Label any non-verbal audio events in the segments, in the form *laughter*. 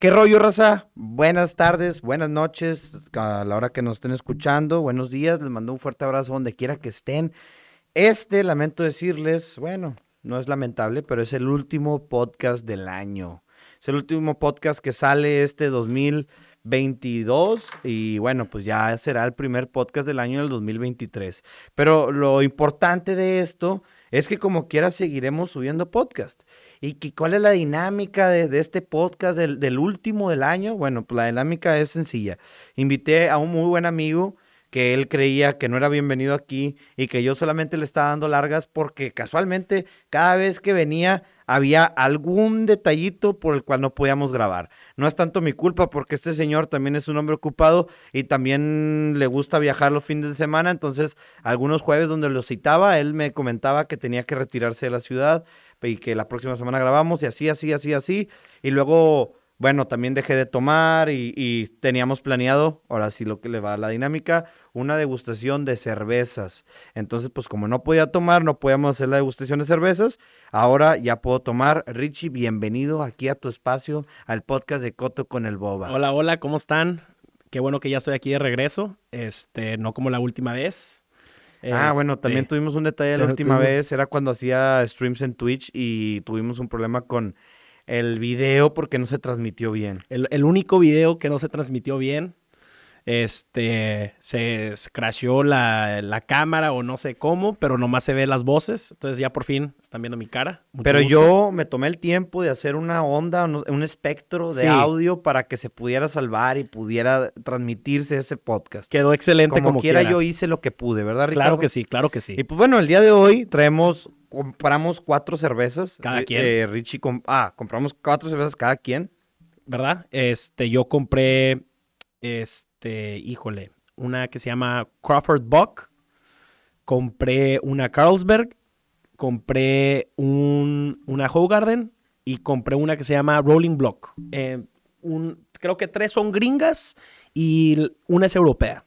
¿Qué rollo, raza? Buenas tardes, buenas noches, a la hora que nos estén escuchando, buenos días, les mando un fuerte abrazo donde quiera que estén. Este, lamento decirles, bueno, no es lamentable, pero es el último podcast del año. Es el último podcast que sale este 2022 y bueno, pues ya será el primer podcast del año del 2023. Pero lo importante de esto es que como quiera seguiremos subiendo podcast. ¿Y que, cuál es la dinámica de, este podcast del, del, último del año? Bueno, pues la dinámica es sencilla. Invité a un muy buen amigo que él creía que no era bienvenido aquí y que yo solamente le estaba dando largas porque casualmente cada vez que venía había algún detallito por el cual no podíamos grabar. No es tanto mi culpa porque este señor también es un hombre ocupado y también le gusta viajar los fines de semana, entonces algunos jueves donde lo citaba, él me comentaba que tenía que retirarse de la ciudad y que la próxima semana grabamos y así, así, así, así. Y luego, bueno, también dejé de tomar y, teníamos planeado, ahora sí lo que le va a la dinámica, una degustación de cervezas. Entonces, pues como no podía tomar, no podíamos hacer la degustación de cervezas, ahora ya puedo tomar. Richie, bienvenido aquí a tu espacio, al podcast de Coto con el Boba. Hola, hola, ¿cómo están? Qué bueno que ya estoy aquí de regreso, este, no como la última vez. Ah, bueno, también este, tuvimos un detalle la *laughs* última vez, era cuando hacía streams en Twitch y tuvimos un problema con el video porque no se transmitió bien. El, el único video que no se transmitió bien este, se crasheó la, la, cámara o no sé cómo, pero nomás se ve las voces. Entonces ya por fin están viendo mi cara. pero yo me tomé el tiempo de hacer una onda, un espectro de audio para que se pudiera salvar y pudiera transmitirse ese podcast. Quedó excelente como, como quiera. Yo hice lo que pude, ¿verdad, Ricardo? Claro que sí, claro que sí. Y pues bueno, el día de hoy traemos, compramos cuatro cervezas. Cada quien. Eh, Richie, ah, compramos cuatro cervezas cada quien. ¿Verdad? Este, yo compré este, híjole, una que se llama Crawford Buck, compré una Carlsberg, compré un, una Hogarden y compré una que se llama Rolling Block. Eh, un, creo que tres son gringas y una es europea.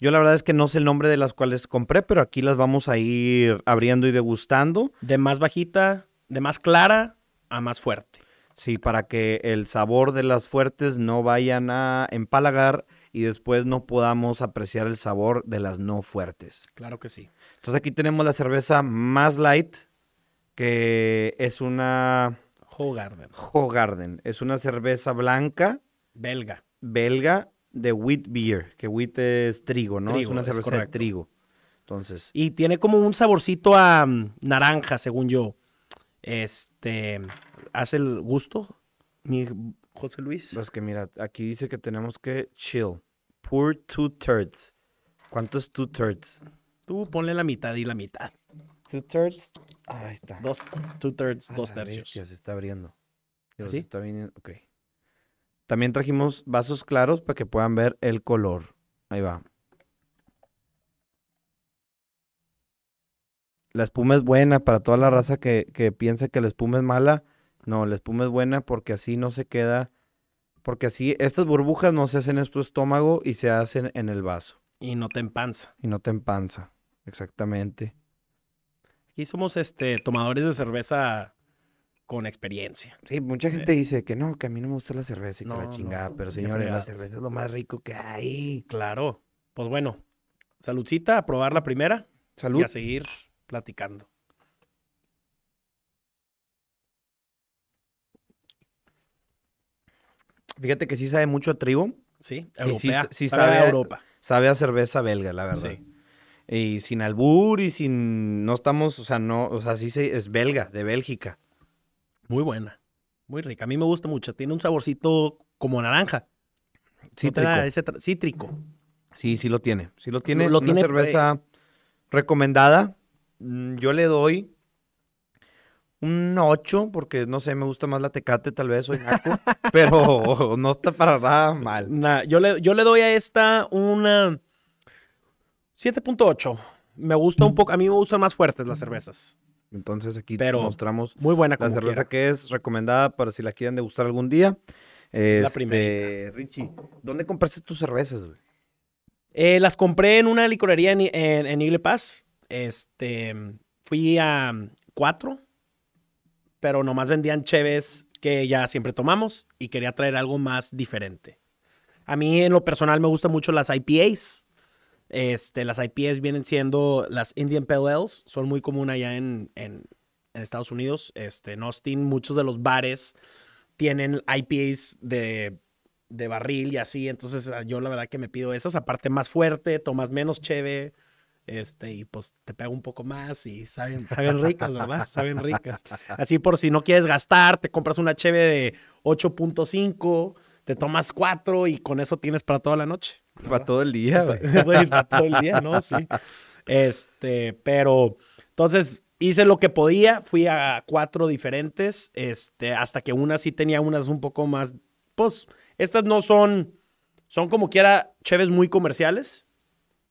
Yo la verdad es que no sé el nombre de las cuales compré, pero aquí las vamos a ir abriendo y degustando. De más bajita, de más clara a más fuerte. Sí, para que el sabor de las fuertes no vayan a empalagar y después no podamos apreciar el sabor de las no fuertes. Claro que sí. Entonces aquí tenemos la cerveza más light, que es una... Hogarden. Hogarden. Es una cerveza blanca. Belga. Belga de wheat beer, que wheat es trigo, ¿no? es una cerveza de trigo. Entonces. Y tiene como un saborcito a mm, naranja, según yo. Este, hace el gusto, mi José Luis. Pues que mira, aquí dice que tenemos que chill. Pour two thirds. ¿Cuánto es two thirds? Tú ponle la mitad y la mitad. Two thirds. Ahí está. Dos, two thirds, dos ah, tercios. se está abriendo. ¿Sí? Está bien, ok. También trajimos vasos claros para que puedan ver el color. Ahí va. la espuma es buena para toda la raza que, que piensa que la espuma es mala. No, la espuma es buena porque así no se queda, porque así estas burbujas no se hacen en tu estómago y se hacen en el vaso. Y no te empanza. Y no te empanza, exactamente. Aquí somos este, tomadores de cerveza con experiencia. Sí, mucha gente dice que no, que a mí no me gusta la cerveza y que la chingada, pero señores, la cerveza es lo más rico que hay. Claro. Pues bueno, saludcita, a probar la primera. Salud. Y a seguir platicando. Fíjate que sí sabe mucho a trigo. Sí, europea. Sí, sabe, a Europa. Sabe a cerveza belga, la verdad. Sí. Y sin albur y sin. No estamos, o sea, no, o sea, sí es belga, de Bélgica. Muy buena. Muy rica. A mí me gusta mucho. Tiene un saborcito como naranja. Cítrico. ese cítrico. Sí, sí lo tiene. Sí lo tiene. Lo, una cerveza recomendada. Mm, yo le doy un 8, porque no sé, me gusta más la tecate, tal vez soy naco, *laughs* pero no está para nada mal. yo, le, yo le doy a esta una 7.8. Me gusta un poco, a mí me gustan más fuertes las cervezas. Entonces aquí pero mostramos muy buena la cerveza que es recomendada para si la quieren degustar algún día. Es la primera. Este, Richie, ¿dónde compraste tus cervezas, eh, las compré en una licorería en, en, en Igle Pass. Este, fui a cuatro, pero nomás vendían cheves que ya siempre tomamos y quería traer algo más diferente. A mí en lo personal me gustan mucho las IPAs. Este, las IPAs vienen siendo las Indian Pale Ales, son muy comunes allá en, en, Estados Unidos. Este, en Austin, muchos de los bares tienen IPAs de, de, barril y así. Entonces, yo la verdad que me pido esas. Aparte, más fuerte, tomas menos cheve. Este, y pues te pega un poco más y saben, saben ricas, *laughs* ¿verdad? Saben ricas. Así por si no quieres gastar, te compras una cheve de 8.5, te tomas cuatro y con eso tienes para toda la noche. Para todo el día, *laughs* güey. para todo el día, ¿no? Sí. Este, pero entonces hice lo que podía, fui a cuatro diferentes, este, hasta que una sí tenía unas un poco más, pues, estas no son, son como quiera cheves muy comerciales,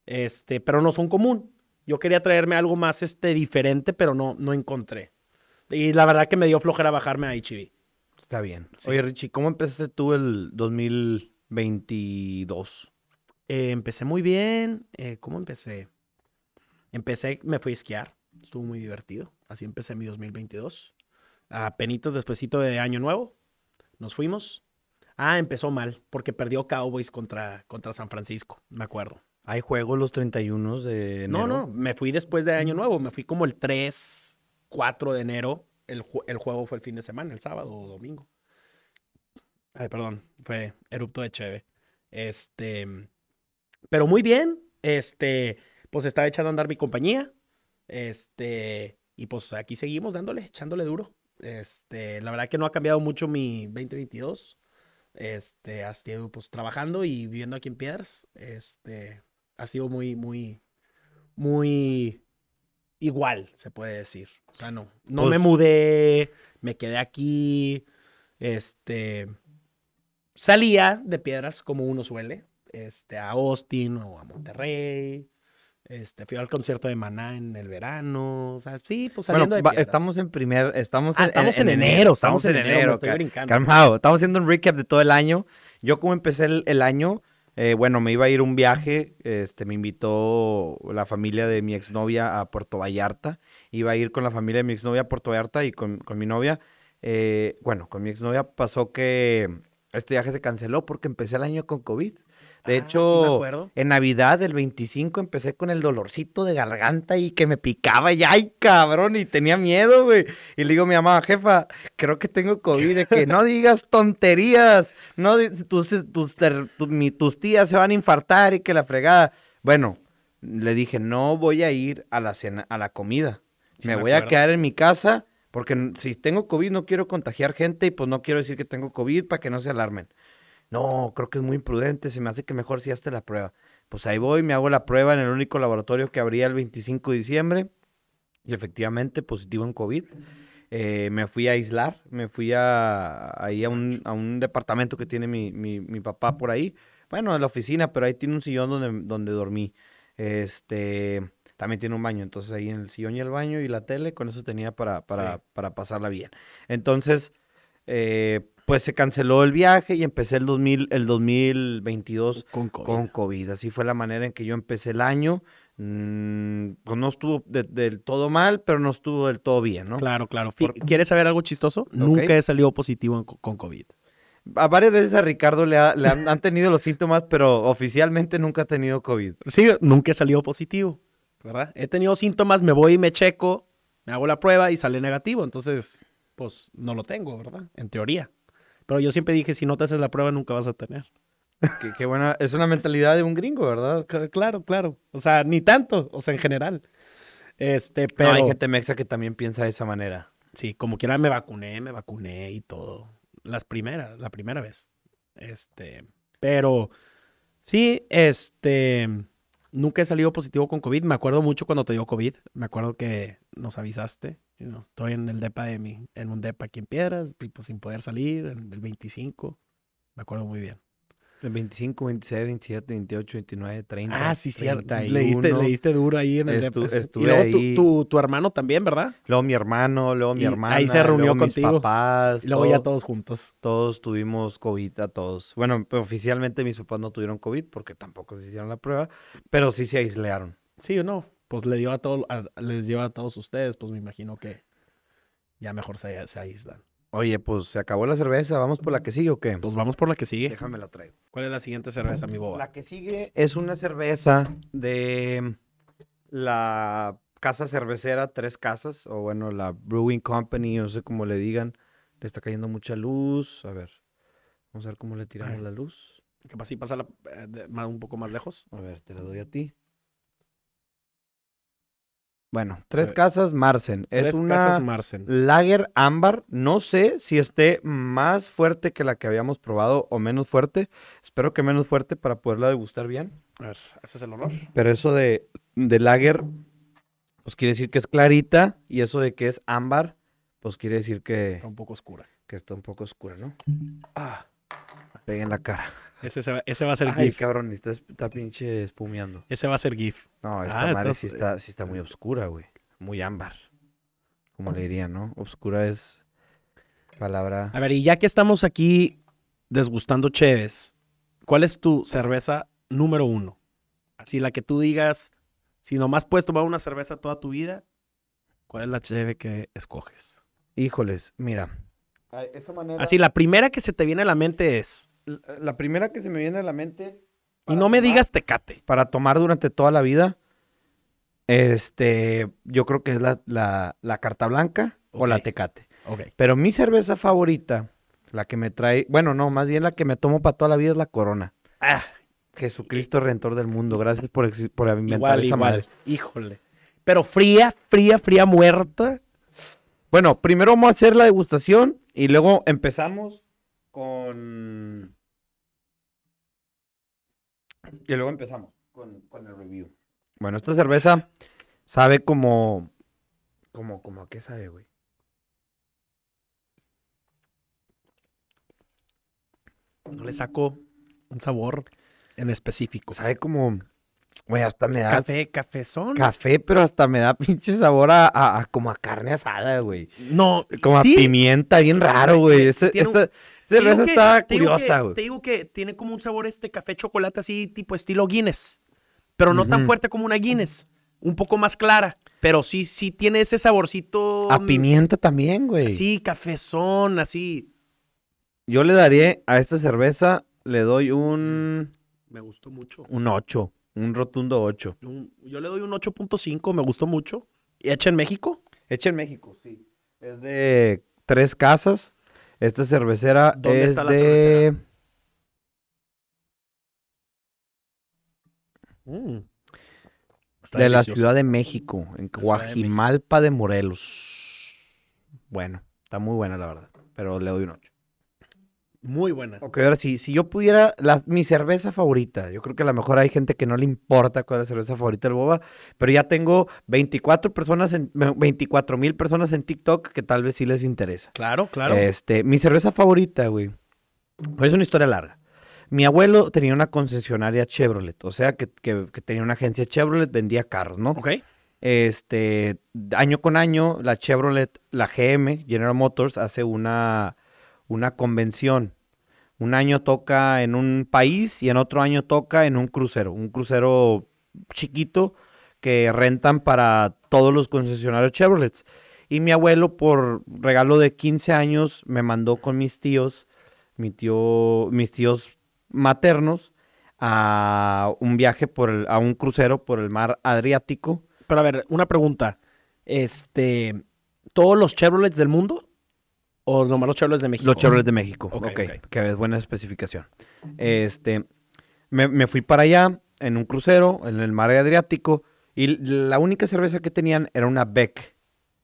este, pero no son común. Yo quería traerme algo más este, diferente, pero no, no encontré. Y la verdad que me dio flojera bajarme a HB. Está bien. Oye, Richie, ¿cómo empezaste tú el 2022? Eh, empecé muy bien. Eh, ¿Cómo empecé? Empecé, me fui a esquiar. Estuvo muy divertido. Así empecé mi 2022. A penitos despuesito de Año Nuevo. Nos fuimos. Ah, empezó mal, porque perdió Cowboys contra, contra San Francisco, me acuerdo. ¿Hay juegos los 31 de enero? No, no, me fui después de Año Nuevo, me fui como el 3, 4 de enero. El, juego fue el fin de semana, el sábado o domingo. Ay, perdón, fue erupto de Cheve. Este, pero muy bien, este, pues estaba echando a andar mi compañía. Este, y pues aquí seguimos dándole, echándole duro. Este, la verdad que no ha cambiado mucho mi 2022. Este, ha sido pues trabajando y viviendo aquí en Piedras. Este, ha sido muy, muy, muy igual, se puede decir. O sea, no, no me pues mudé, me quedé aquí, este, salía de Piedras como uno suele, este, a Austin o a Monterrey. Este, fui al concierto de Maná en el verano, o sea, sí, pues saliendo de Estamos en primer, estamos, ah, en, estamos en, enero, estamos en enero, estoy calmado, estamos haciendo un recap de todo el año. Yo como empecé el año, eh, bueno, me iba a ir un viaje, este, me invitó la familia de mi exnovia a Puerto Vallarta. Iba a ir con la familia de mi exnovia a Puerto Vallarta y con, mi novia. Eh, bueno, con mi exnovia pasó que este viaje se canceló porque empecé el año con COVID. De ah, hecho, en Navidad, el 25, empecé con el dolorcito de garganta y que me picaba y ¡ay, cabrón! Y tenía miedo, güey. Y le digo a mi mamá, jefa, creo que tengo COVID, de que no digas tonterías, no, tus, tus, tus tías se van a infartar y que la fregada. Bueno, le dije, no voy a ir a la cena, a la comida. me, voy a quedar en mi casa porque si tengo COVID no quiero contagiar gente y pues no quiero decir que tengo COVID para que no se alarmen. No, creo que es muy imprudente, se me hace que mejor si hazte la prueba. Pues ahí voy, me hago la prueba en el único laboratorio que abría el 25 de diciembre y efectivamente positivo en COVID. Eh, me fui a aislar, me fui a, ahí a un, a un departamento que tiene mi, mi, mi, papá por ahí. Bueno, en la oficina, pero ahí tiene un sillón donde, donde dormí. Este, también tiene un baño, entonces ahí en el sillón y el baño y la tele, con eso tenía para, para, para pasarla bien. Entonces, eh, pues se canceló el viaje y empecé el, 2000, el 2022 con COVID. Así fue la manera en que yo empecé el año. Mm, pues no estuvo del todo mal, pero no estuvo del todo bien, ¿no? Claro, claro. ¿Quieres saber algo chistoso? Nunca he salido positivo con COVID. A varias veces a Ricardo le, han, tenido los síntomas, pero oficialmente nunca ha tenido COVID. Sí, nunca he salido positivo, ¿verdad? He tenido síntomas, me voy y me checo, me hago la prueba y sale negativo. Entonces, pues no lo tengo, ¿verdad? En teoría. Pero yo siempre dije, si no te haces la prueba, nunca vas a tener. Qué, buena, es una mentalidad de un gringo, ¿verdad? claro, claro. O sea, ni tanto, o sea, en general. Este, pero... hay gente mexa que también piensa de esa manera. Sí, como quiera me vacuné, me vacuné y todo. Las primeras, la primera vez. Este, pero sí, este, nunca he salido positivo con COVID. Me acuerdo mucho cuando te dio COVID. Me acuerdo que nos avisaste estoy en el depa de mí, en un depa aquí en Piedras, tipo sin poder salir, en el 25. Me acuerdo muy bien. El 25, 26, 27, 28, 29, 30. Ah, sí, cierto. Leíste, leíste duro ahí en el depa. y luego Tu, hermano también, ¿verdad? Luego mi hermano, luego mi hermana. Ahí se reunió contigo. Mis papás. Y luego ya todos juntos. Todos tuvimos COVID a todos. Bueno, oficialmente mis papás no tuvieron COVID porque tampoco se hicieron la prueba, pero sí se aislaron. Sí o no pues le dio a todo, les dio a todos ustedes, pues me imagino que ya mejor se, se aíslan. Oye, pues se acabó la cerveza. ¿Vamos por la que sigue o qué? Pues vamos por la que sigue. Déjame la traigo. ¿Cuál es la siguiente cerveza, mi boba? La que sigue es una cerveza de la casa cervecera Tres Casas, o bueno, la Brewing Company, no sé cómo le digan. Le está cayendo mucha luz. A ver, vamos a ver cómo le tiramos la luz. Que pasa y pasa la- eh, de- un poco más lejos. A ver, te la doy a ti. Bueno, Tres. Casas Marsen. Es Tres una casas Marsen. Lager ámbar. No sé si esté más fuerte que la que habíamos probado o menos fuerte. Espero que menos fuerte para poderla degustar bien. A ver, ese es el olor. Pero eso de, de lager, pues quiere decir que es clarita. Y eso de que es ámbar, pues quiere decir que, Está un poco oscura. que está un poco oscura, ¿no? Ah, me pegué en la cara. Ese, se va, ese va a ser Ay, GIF. cabrón, está, está pinche espumeando. Ese va a ser GIF. No, esta Ah, madre sí está, sí está muy oscura, güey. Muy ámbar. Como le diría, ¿no? Oscura es palabra. A ver, y ya que estamos aquí desgustando cheves, ¿cuál es tu cerveza número uno? Así la que tú digas, si nomás puedes tomar una cerveza toda tu vida, ¿cuál es la cheve que escoges? Híjoles, mira. Esa manera. Así, la primera que se te viene a la mente es, La, primera que se me viene a la mente. y no me digas tecate. Para tomar durante toda la vida. Este. Yo creo que es la, la, la carta blanca o la tecate. Ok. Pero mi cerveza favorita, la que me trae. Bueno, no, más bien la que me tomo para toda la vida es la corona. Ah, Jesucristo Redentor del mundo. Gracias por, por inventar igual, esa igual. madre. Híjole. Pero fría, fría, fría, muerta. Bueno, primero vamos a hacer la degustación y luego empezamos con. Y luego empezamos con, con el review. Bueno, esta cerveza sabe como. Como, como a qué sabe, güey. No le saco un sabor en específico. Sabe como. Güey, hasta me da Café, cafezón. café, pero hasta me da pinche sabor a, a- a como a carne asada, güey. no, Como a sí. pimienta, bien raro, güey. Ese- Tiene un- Esta que- está curiosa, güey. Te digo que tiene como un sabor este café chocolate así tipo estilo Guinness. Pero no tan fuerte como una Guinness. Un poco más clara. Pero sí, sí tiene ese saborcito. A mm, pimienta también, güey. Así, cafezón, así. Yo le daría a esta cerveza, le doy un, Me gustó mucho. un 8, un rotundo 8. Un- yo le doy un 8.5, me gustó mucho. ¿Hecha en México? Hecha en México, sí. Es de tres casas. Esta cervecera ¿Dónde es está la de... cervecera? Mm. Está de la. Ciudad de México, en Ciudad de Guajimalpa de Morelos. Bueno, está muy buena la verdad, pero le doy un 8. Muy buena. Ok, ahora sí, si yo pudiera, la- mi cerveza favorita, yo creo que a lo mejor hay gente que no le importa cuál es la cerveza favorita del boba, pero ya tengo 24 personas, en, 24 mil personas en TikTok que tal vez sí les interesa. Claro, claro. Este, mi cerveza favorita, güey. Es una historia larga. Mi abuelo tenía una concesionaria Chevrolet, o sea que, que- que tenía una agencia Chevrolet, vendía carros, ¿no? ok. Este, año con año, la Chevrolet, la GM, General Motors, hace una, una convención. Un año toca en un país y en otro año toca en un crucero. Un crucero chiquito que rentan para todos los concesionarios Chevrolet. Y mi abuelo, por regalo de 15 años, me mandó con mis tíos, mi tío, mis tíos maternos, a un viaje por el- a un crucero por el mar Adriático. Pero a ver, una pregunta. Este, ¿todos los Chevrolets del mundo? ¿O nomás los Chevrolets de México? Los Chevrolet de México. Ok, Ok, ok. que es buena especificación. Este, me, me fui para allá en un crucero en el mar Adriático y la única cerveza que tenían era una Beck,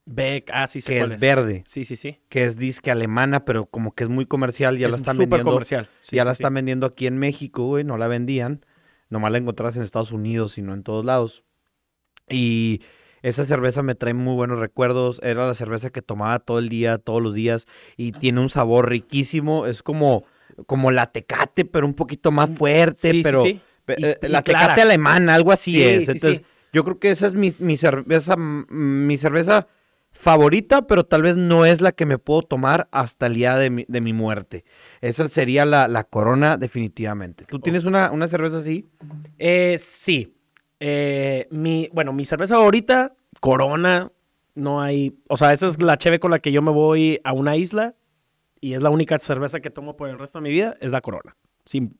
Beck, ah, sí sé que es verde, Sí, sí, sí. que es disque alemana, pero como que es muy comercial, ya es la están vendiendo. comercial. Sí, ya sí, la sí. están vendiendo aquí en México, güey, no la vendían. Nomás la encontrabas en Estados Unidos, sino en todos lados. Y esa cerveza me trae muy buenos recuerdos. Era la cerveza que tomaba todo el día, todos los días. Y tiene un sabor riquísimo. Es como, como la tecate, pero un poquito más fuerte. Sí, sí, pero sí. pe- Y- eh, y la clara. tecate alemana, algo así Sí, es. sí, Entonces, sí. yo creo que esa es mi, mi cerveza, mm, mi cerveza favorita, pero tal vez no es la que me puedo tomar hasta el día de mi, de mi muerte. Esa sería la, la corona definitivamente. ¿Tú tienes una, una cerveza así? Eh, sí. Eh, mi, bueno, mi cerveza favorita, Corona. No hay. O sea, esa es la cheve con la que yo me voy a una isla y es la única cerveza que tomo por el resto de mi vida, es la Corona. Sin,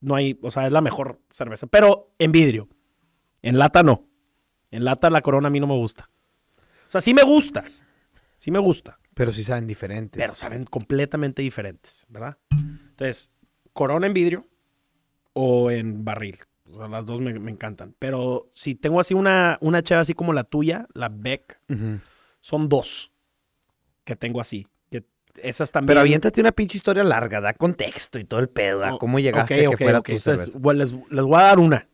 no hay, o sea, es la mejor cerveza, pero en vidrio. En lata no. En lata la Corona a mí no me gusta. O sea, sí me gusta. Sí me gusta. Pero sí saben diferentes. Pero saben completamente diferentes, ¿verdad? Entonces, Corona en vidrio o en barril. O sea, las dos me, me encantan. Pero si tengo así una, una chava así como la tuya, la Beck, Ujú. son dos que tengo así. Que esas también. Pero aviéntate una pinche historia larga, da contexto y todo el pedo, a Oh, cómo llegaste ok, a que ok, fuera ok. tu Entonces, bueno, les, les voy a dar una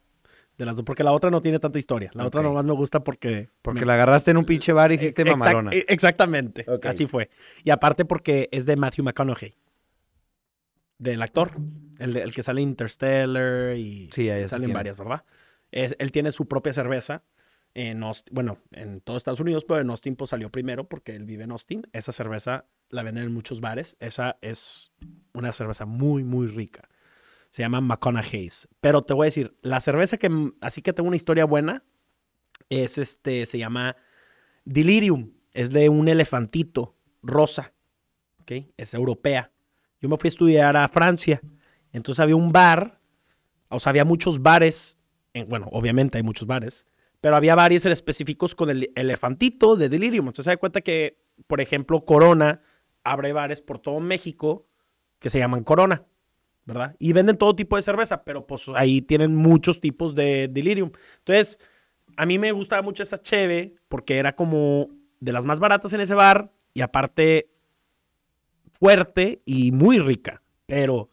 de las dos, porque la otra no tiene tanta historia. La otra nomás me gusta porque. Porque me- la agarraste en un pinche bar y hiciste Exact- mamalona. e- Exactamente. Así fue. Y aparte porque es de Matthew McConaughey. Del actor. El, el que sale Interstellar y Sí, sé salen varias, ¿verdad? Es, él tiene su propia cerveza. En Austin, bueno, en todo Estados Unidos, pero en Austin pues, salió primero porque él vive en Austin. Esa cerveza la venden en muchos bares. Esa es una cerveza muy, muy rica. Se llama McConaughey's. Pero te voy a decir, la cerveza que, así que tengo una historia buena, es este, se llama Delirium. Es de un elefantito rosa. ¿Ok? Es europea. Yo me fui a estudiar a Francia. Entonces había un bar, o sea, había muchos bares. en- bueno, obviamente hay muchos bares, pero había bares específicos con el elefantito de Delirium. Entonces se da cuenta que, por ejemplo, Corona abre bares por todo México que se llaman Corona. ¿verdad? Y venden todo tipo de cerveza, pero pues ahí tienen muchos tipos de delirium. Entonces, a mí me gustaba mucho esa cheve porque era como de las más baratas en ese bar y aparte fuerte y muy rica. Pero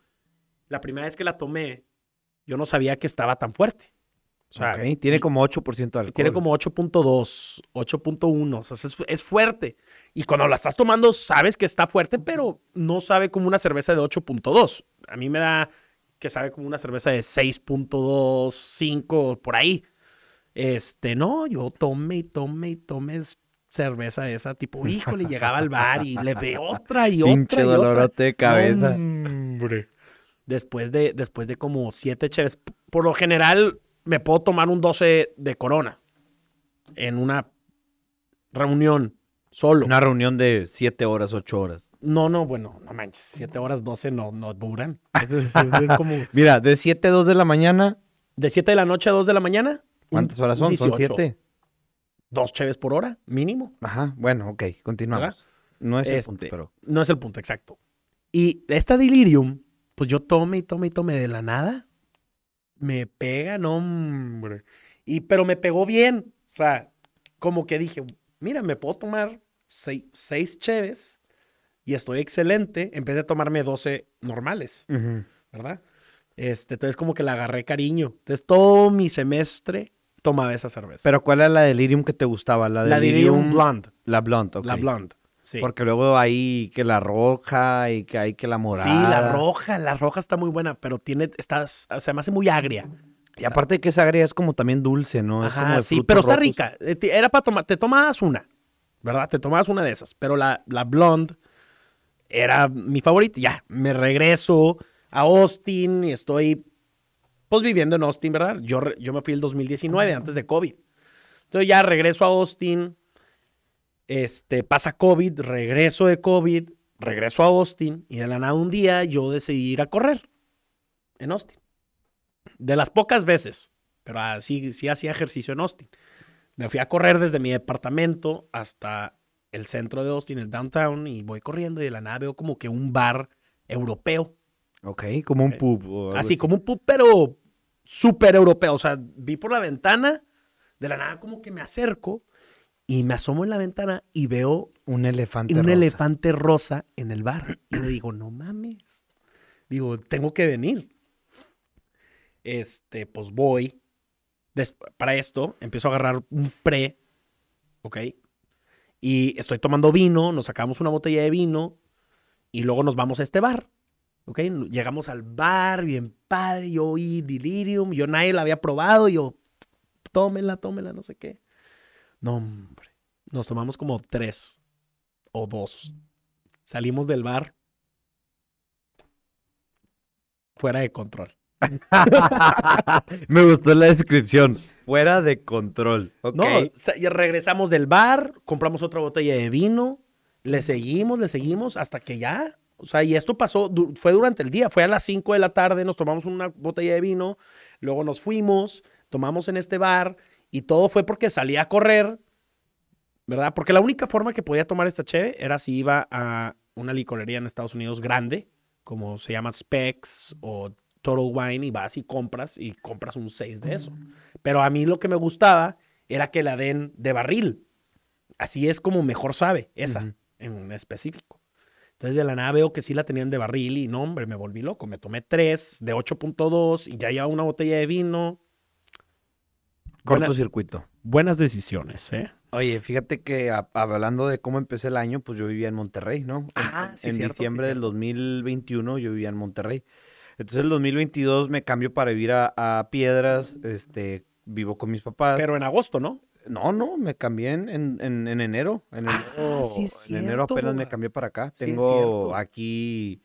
la primera vez que la tomé, yo no sabía que estaba tan fuerte. O sea, Tiene como 8% de alcohol. tiene como 8.2, 8.1, o sea, es, es fuerte. Y cuando la estás tomando, sabes que está fuerte, pero no sabe como una cerveza de 8.2. A mí me da que sabe como una cerveza de 6.2, 5, por ahí. Este, no, yo tome y tome y tome cerveza esa, tipo, híjole, llegaba al bar y le ve *laughs* otra y otra. Pinche y otra. dolorote de cabeza. Hombre. Después de, después de como siete cheves, por lo general me puedo tomar un 12 de corona en una reunión solo. Una reunión de 7 horas, 8 horas. No, no, bueno, no manches, 7 horas 12 no, no duran. *laughs* Es, es- es como Mira, de 7 a 2 de la mañana, de 7 de la noche a 2 de la mañana. ¿cuántas horas son? Son 18. 7. Dos cheves por hora, mínimo. Ajá, bueno, ok, continuamos. No es el Este, punto, pero... No es el punto exacto. Y esta delirium, pues yo tome y tome y tome de la nada. Me pega, no, hombre. Y, pero me pegó bien. O sea, como que dije, mira, me puedo tomar seis, seis cheves y estoy excelente. Empecé a tomarme 12 normales. ¿verdad? Este, entonces como que le agarré cariño. Entonces todo mi semestre tomaba esa cerveza. Pero ¿cuál era la delirium que te gustaba? La, la delirium blonde. La blonde, ok. La blonde. Sí. Porque luego hay que la roja y que hay que la morada. Sí, la roja, la roja está muy buena, pero tiene, está, se me hace muy agria. Y aparte de que esa agria es como también dulce, ¿no? es como de sí, pero está rica. Eh, Era para tomar, te tomabas una, ¿verdad? Te tomabas una de esas, pero la, la blonde era mi favorita. Ya, me regreso a Austin y estoy, pues, viviendo en Austin, ¿verdad? Yo, yo me fui el 2019, antes de COVID. Entonces ya regreso a Austin, este, pasa COVID, regreso de COVID, regreso a Austin y de la nada un día yo decidí ir a correr en Austin. De las pocas veces, pero así sí hacía ejercicio en Austin. Me fui a correr desde mi departamento hasta el centro de Austin, el downtown, y voy corriendo y de la nada veo como que un bar europeo. Ok, como un pub. o algo Así como un pub, pero súper europeo. O sea, vi por la ventana, de la nada como que me acerco y me asomo en la ventana y veo Un elefante un rosa. elefante rosa en el bar. Y yo digo, no mames. Digo, tengo que venir. Este, pues voy. Des- para esto, empiezo a agarrar un pre. ¿Ok? Y estoy tomando vino, nos sacamos una botella de vino y luego nos vamos a este bar. ¿Ok? Llegamos al bar, bien padre. Yo oí Delirium, yo nadie la había probado. Yo, tómela, tómela, no sé qué. No, hombre. Nos tomamos como tres o dos. Salimos del bar. Fuera de control. *laughs* Me gustó la descripción. Fuera de control. Ok. No, regresamos del bar, compramos otra botella de vino, le seguimos, le seguimos hasta que ya O sea, y esto pasó, fue durante el día, fue a las 5 de la tarde, nos tomamos una botella de vino, luego nos fuimos, tomamos en este bar y todo fue porque salí a correr, ¿verdad? Porque la única forma que podía tomar esta cheve era si iba a una licorería en Estados Unidos grande, como se llama Specs o Total Wine, y vas y compras y compras un 6 de eso. Pero a mí lo que me gustaba era que la den de barril. Así es como mejor sabe esa en específico. Entonces de la nada veo que sí la tenían de barril y no, hombre, me volví loco. Me tomé tres de 8.2 y ya llevaba una botella de vino. Buena- Cortocircuito. buenas decisiones, ¿eh? Oye, fíjate que a- hablando de cómo empecé el año, pues yo vivía en Monterrey, ¿no? En- Ah, en, sí, en cierto, sí, diciembre del cierto. 2021 yo vivía en Monterrey. Entonces el 2022 me cambio para vivir a, a Piedras, este, vivo con mis papás. Pero en agosto, ¿no? No, no, me cambié en, en, en- en enero. En Ah, enero, sí es en enero apenas me cambié para acá. Sí Tengo cierto. aquí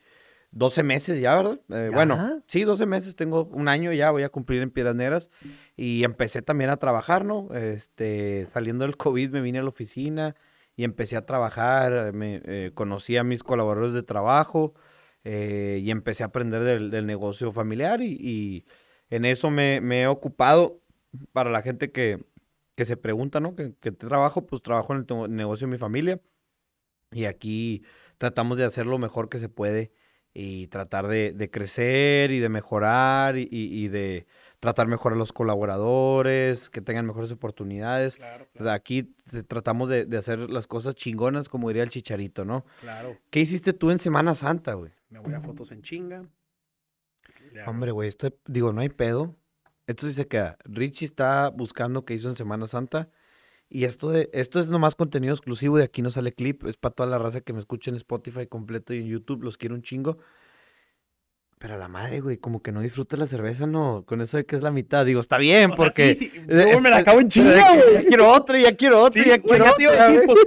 12 meses ya, ¿verdad? Eh. Bueno, sí, 12 meses, tengo un año ya, voy a cumplir en Piedras Negras. Y empecé también a trabajar, ¿no? Este, saliendo del COVID me vine a la oficina y empecé a trabajar, me, eh, conocí a mis colaboradores de trabajo eh, y empecé a aprender del, del negocio familiar y, y en eso me, me he ocupado para la gente que, que se pregunta, ¿no? ¿Qué, qué trabajo? Pues trabajo en el negocio de mi familia y aquí tratamos de hacer lo mejor que se puede y tratar de, de crecer y de mejorar y, de tratar mejor a los colaboradores, que tengan mejores oportunidades. Claro, Aquí tratamos de, de hacer las cosas chingonas, como diría el chicharito, ¿no? claro. ¿Qué hiciste tú en Semana Santa, güey? Me voy a fotos en chinga. Ya. Hombre, güey, esto, digo, no hay pedo. Esto sí se queda. Richie está buscando qué hizo en Semana Santa. Y esto, de, esto es nomás contenido exclusivo. De aquí no sale clip. Es para toda la raza que me escucha en Spotify completo y en YouTube. Los quiero un chingo. Pero la madre, güey, como que no disfruta la cerveza, no. Con eso de que es la mitad. Digo, está bien, O sea, porque. sí, sí, eh, luego me la acabo en de chinga, que güey. Ya quiero otra, ya quiero otra, Sí, ya quiero otra. güey. pues,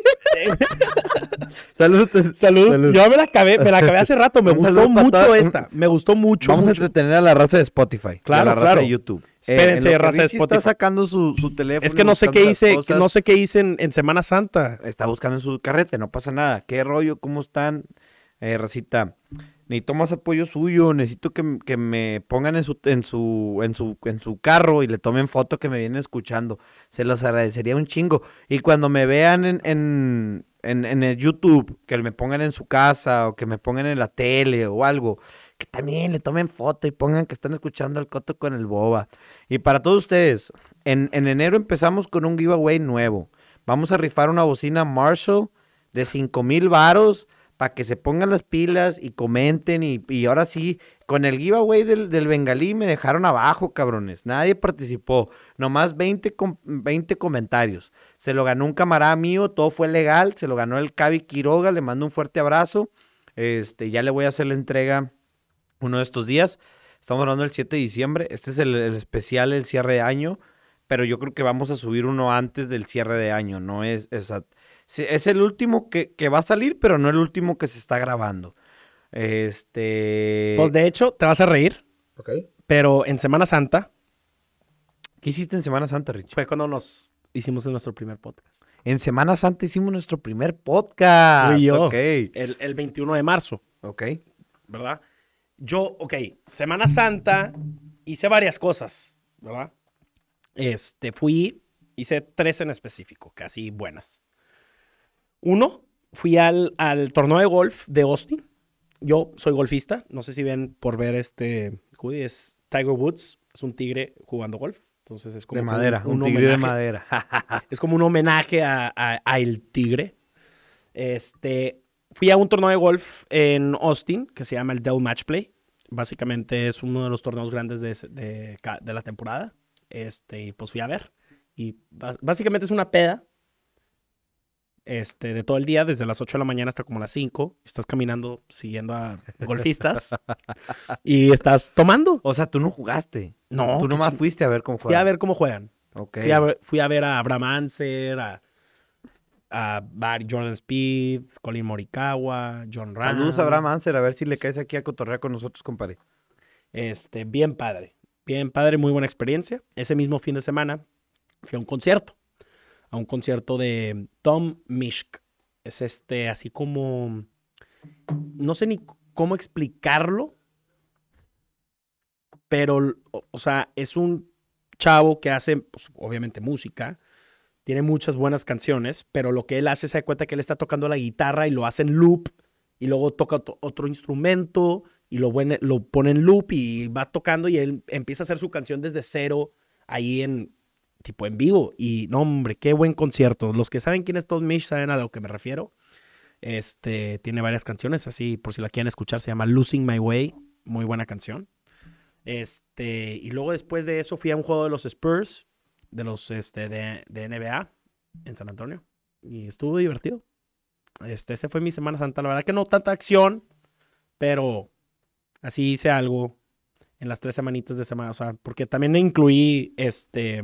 Salud. *laughs* Salud. Salud. Yo me la acabé, me la acabé hace rato. Me *laughs* gustó mucho toda- esta. Me gustó mucho, Vamos mucho. a entretener a la raza de Spotify. a Claro, la raza claro. de YouTube. Eh, Espérense, que raza de Richie Spotify. Está sacando su, su teléfono. Es que no sé qué hice, que no sé qué hice en, en Semana Santa. Está buscando en su carrete, no pasa nada. ¿Qué rollo? ¿Cómo están? Eh, racita, necesito más apoyo suyo, necesito que, que me pongan en su, en su, en su, en su carro y le tomen foto que me vienen escuchando. Se los agradecería un chingo. Y cuando me vean en, en, en, en el YouTube, que me pongan en su casa o que me pongan en la tele o algo, que también le tomen foto y pongan que están escuchando el coto con el boba. Y para todos ustedes, en, en enero empezamos con un giveaway nuevo. Vamos a rifar una bocina Marshall de 5 mil varos para que se pongan las pilas y comenten. Y, y ahora sí, con el giveaway del, del bengalí me dejaron abajo, cabrones. Nadie participó. Nomás 20, com- 20 comentarios. Se lo ganó un camarada mío, todo fue legal. Se lo ganó el Cavi Quiroga, le mando un fuerte abrazo. Este, ya le voy a hacer la entrega uno de estos días. Estamos hablando del 7 de diciembre. Este es el, el especial, el cierre de año. Pero yo creo que vamos a subir uno antes del cierre de año. No es, es, es el último que, que va a salir, pero no el último que se está grabando. Este. Pues de hecho, te vas a reír, Ok. pero en Semana Santa ¿Qué hiciste en Semana Santa, Rich? fue cuando nos hicimos nuestro primer podcast. En Semana Santa hicimos nuestro primer podcast. Tú y yo. Ok. El, el 21 de marzo, Ok. ¿verdad? Yo, ok, Semana Santa hice varias cosas, ¿verdad? Este, fui, hice tres en específico, casi buenas. Uno, fui al, al torneo de golf de Austin. Yo soy golfista, no sé si ven por ver este, es Tiger Woods, es un tigre jugando golf. Entonces es como De madera, un, tigre de homenaje- madera. *laughs* es como un homenaje a, a- a el tigre. Este, fui a un torneo de golf en Austin que se llama el Dell Match Play. Básicamente es uno de los torneos grandes de, de de la temporada. Este, pues fui a ver. Y básicamente es una peda. Este, de todo el día, desde las 8 de la mañana hasta como las 5. Estás caminando siguiendo a golfistas. *laughs* y estás tomando. o sea, tú no jugaste. No, Tú nomás fuiste a ver cómo fue. Fui a ver cómo juegan. Ok. Fui a, ver, fui a ver a Abraham Anser, a, a Barry Jordan Speed, Colin Morikawa, John Ram. Saludos a Abraham Anser, a ver si le caes aquí a cotorrear con nosotros, compadre. Este, bien padre. Bien padre, muy buena experiencia. Ese mismo fin de semana fui a un concierto. A un concierto de Tom Mishk. Es este, así como. No sé ni cómo explicarlo, pero, o, o sea, es un chavo que hace, pues, obviamente, música, tiene muchas buenas canciones, pero lo que él hace se da cuenta que él está tocando la guitarra y lo hace en loop, y luego toca otro- instrumento y lo, pone- lo pone en loop y va tocando y él empieza a hacer su canción desde cero ahí en tipo en vivo. Y no hombre qué buen concierto. Los que saben quién es Todd Mish saben a lo que me refiero. Este tiene varias canciones así por si la quieren escuchar se llama Losing My Way muy buena canción. Este y luego después de eso fui a un juego de los Spurs de los este de, de NBA en San Antonio y estuvo divertido este, ese fue mi Semana Santa. La verdad que no tanta acción, pero así hice algo en las tres semanitas de semana. O sea, porque también incluí este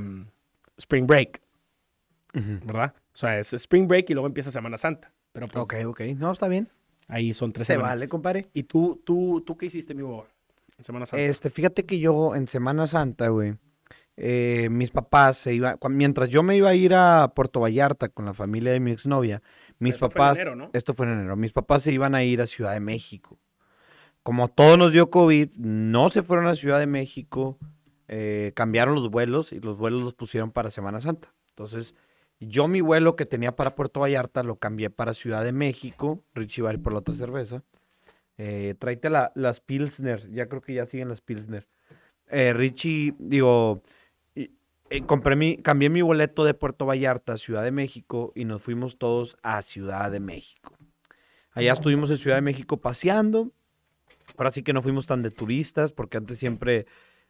Spring Break, ¿verdad? O sea, es Spring Break y luego empieza Semana Santa. Pero pues Ok, ok. No, está bien. ahí son tres Se semanas. vale, compadre. ¿Y tú, tú, tú qué hiciste, mi bobo? En Semana Santa. Este, fíjate que yo en Semana Santa, güey, eh, mis papás se iban, mientras yo me iba a ir a Puerto Vallarta con la familia de mi exnovia, mis Esto fue en papás, enero, ¿no? esto fue en enero, mis papás se iban a ir a Ciudad de México. Como todo nos dio COVID, no se fueron a Ciudad de México, eh, cambiaron los vuelos y los vuelos los pusieron para Semana Santa. Entonces, yo mi vuelo que tenía para Puerto Vallarta lo cambié para Ciudad de México, Richie va a ir por la otra cerveza. Eh, tráete la- las Pilsner, ya creo que ya siguen las Pilsner. Eh, Richie, digo, eh, compré mi, cambié mi boleto de Puerto Vallarta a Ciudad de México y nos fuimos todos a Ciudad de México. Allá estuvimos en Ciudad de México paseando. Ahora sí que no fuimos tan de turistas, porque antes siempre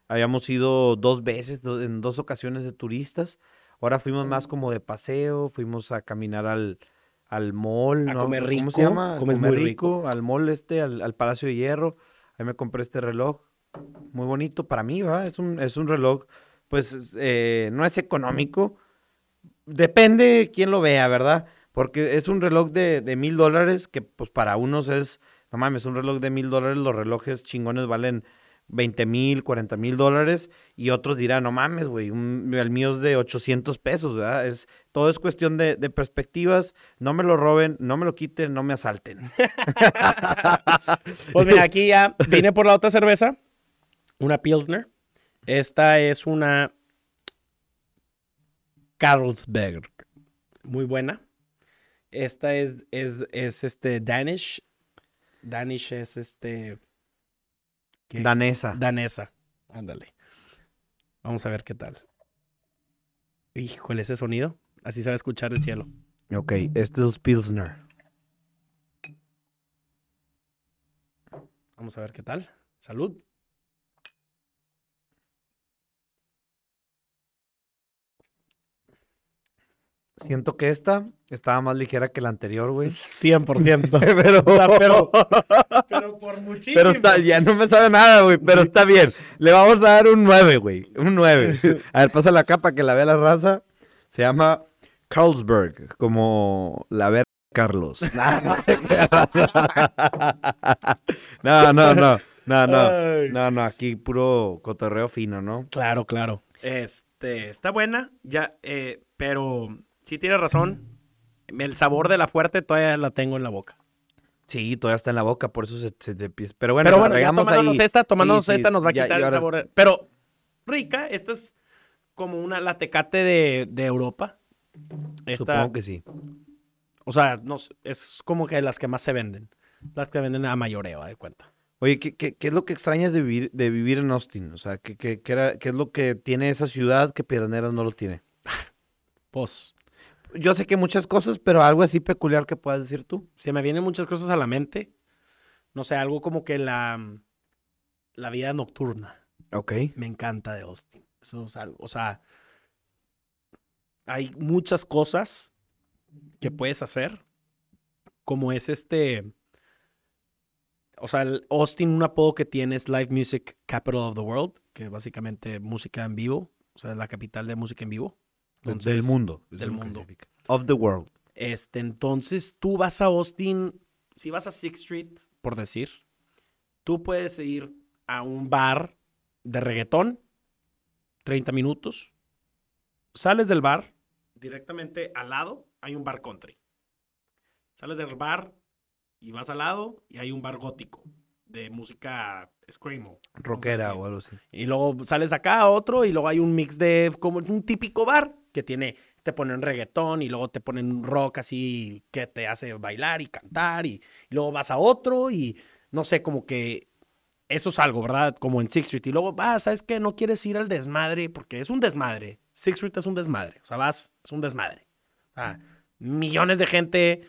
habíamos ido dos veces, en dos ocasiones de turistas. Ahora fuimos más como de paseo, fuimos a caminar al, al mall, A ¿no? comer ¿Cómo rico, se llama? Comes comer muy rico, al mall este, al, al Palacio de Hierro. Ahí me compré este reloj, muy bonito para mí, ¿verdad? Es un, es un reloj, pues eh, no es económico, depende quién lo vea, ¿verdad? Porque es un reloj de mil dólares que pues para unos es, no mames, un reloj de mil dólares, los relojes chingones valen 20 mil, 40 mil dólares y otros dirán, no mames, güey, el mío es de 800 pesos, ¿verdad? Es, todo es cuestión de, de perspectivas, no me lo roben, no me lo quiten, no me asalten. *laughs* Pues mira, aquí ya vine por la otra cerveza, una Pilsner. Esta es una Carlsberg, muy buena. Esta es, es, es este Danish. Danish es este ¿qué? Danesa. danesa. Ándale. Vamos a ver qué tal. Híjole, ese sonido. Así se va a escuchar el cielo. Ok, este es Pilsner. Vamos a ver qué tal. Salud. Siento que esta estaba más ligera que la anterior, güey. 100%. *laughs* pero, pero, *laughs* Pero por muchísimo. pero está, ya no me sabe nada, güey, pero está bien. Le vamos a dar un 9, güey, un 9. A ver, pasa la capa que la vea la raza. Se llama Carlsberg, como la ver Carlos. *laughs* No, no, no, no, no, no, no, aquí puro cotorreo fino, ¿no? Claro, claro. Este, está buena, ya, eh, pero sí tiene razón. El sabor de la fuerte todavía la tengo en la boca. Sí, todavía está en la boca, por eso se, se te empieza. Pero bueno, pero bueno, ya tomándonos ahí. esta, tomándonos Sí, sí, esta nos va a ya- quitar el ahora- sabor. Pero rica, esta es como una la tecate de, de Europa. Esta, Supongo que sí. o sea, no es como que las que más se venden. Las que venden a mayoreo, de cuenta. Oye, ¿qué, qué, qué es lo que extrañas de vivir, de vivir en Austin? O sea, ¿qué, qué, qué era- es lo que tiene esa ciudad que Pioneros no lo tiene? *laughs* Pues, Yo sé que muchas cosas, pero algo así peculiar que puedas decir tú. se me vienen muchas cosas a la mente. No sé, algo como que la, la vida nocturna. Ok. me encanta de Austin. Eso es algo, o sea, hay muchas cosas que puedes hacer, como es este, o sea, el Austin, un apodo que tiene es Live Music Capital of the World, que básicamente música en vivo, o sea, la capital de música en vivo. Del mundo. del mundo. Of the world. Este, entonces tú vas a Austin, si vas a Sixth Street, por decir, tú puedes ir a un bar de reggaetón, 30 minutos, sales del bar, directamente al lado hay un bar country. Sales del bar y vas al lado y hay un bar gótico. de música screamo. Rockera o algo así. Y luego sales acá a otro y luego hay un mix de como un típico bar que tiene, te ponen reggaetón y luego te ponen rock así que te hace bailar y cantar y, y luego vas a otro y no sé, como que eso es algo, ¿verdad? Como en Sixth Street. Y luego vas, ¿sabes qué? No quieres ir al desmadre porque es un desmadre. Sixth Street es un desmadre. O sea, vas, es un desmadre. Sea, millones de gente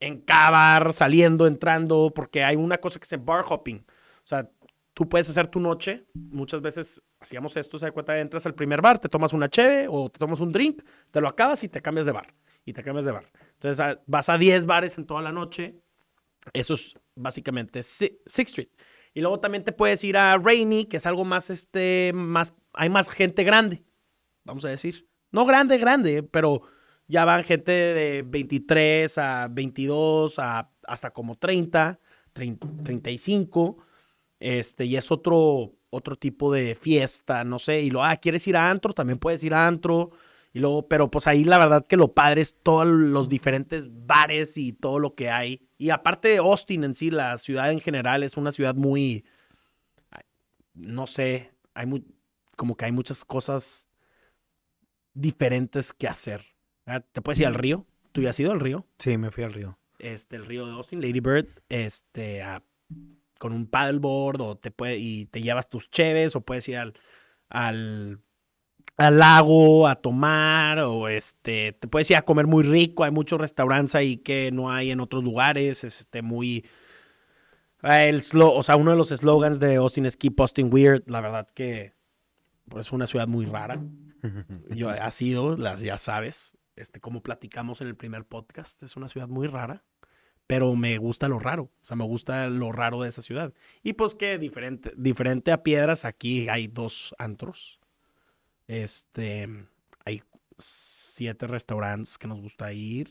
en cada bar, saliendo, entrando, porque hay una cosa que se bar hopping. O sea, tú puedes hacer tu noche. Muchas veces hacíamos esto, se da cuenta, entras al primer bar, te tomas una cheve o te tomas un drink, te lo acabas y te cambias de bar. Y te cambias de bar. Entonces vas a 10 bares en toda la noche. Eso es básicamente Si- Sixth Street. Y luego también te puedes ir a Rainy, que es algo más, este, más, hay más gente grande, vamos a decir. No grande, grande, pero ya van gente de 23 a 22 a hasta como 30, 30 35. Este, y es otro, otro tipo de fiesta, no sé. Y lo, ah, ¿quieres ir a antro? También puedes ir a antro. Y luego, pero pues ahí la verdad que lo padre es todos los diferentes bares y todo lo que hay. Y aparte de Austin en sí, la ciudad en general es una ciudad muy, no sé, hay muy, como que hay muchas cosas diferentes que hacer. Ah, Te puedes ir al río. ¿Tú ya has ido al río? Sí, me fui al río. Este, el río de Austin, Lady Bird, este, a- con un paddleboard o te puede, y te llevas tus cheves o puedes ir al, al, al lago a tomar o este, te puedes ir a comer muy rico. Hay muchos restaurantes ahí que no hay en otros lugares, este, muy... ah, El slow, o sea, uno de los slogans de Austin es Keep Austin Weird. La verdad que pues, es una ciudad muy rara. *laughs* Yo ha sido, las ya sabes, este, como platicamos en el primer podcast, es una ciudad muy rara, pero me gusta lo raro, o sea, me gusta lo raro de esa ciudad. Y pues que diferente, diferente a Piedras, aquí hay dos antros, este, hay siete restaurantes que nos gusta ir,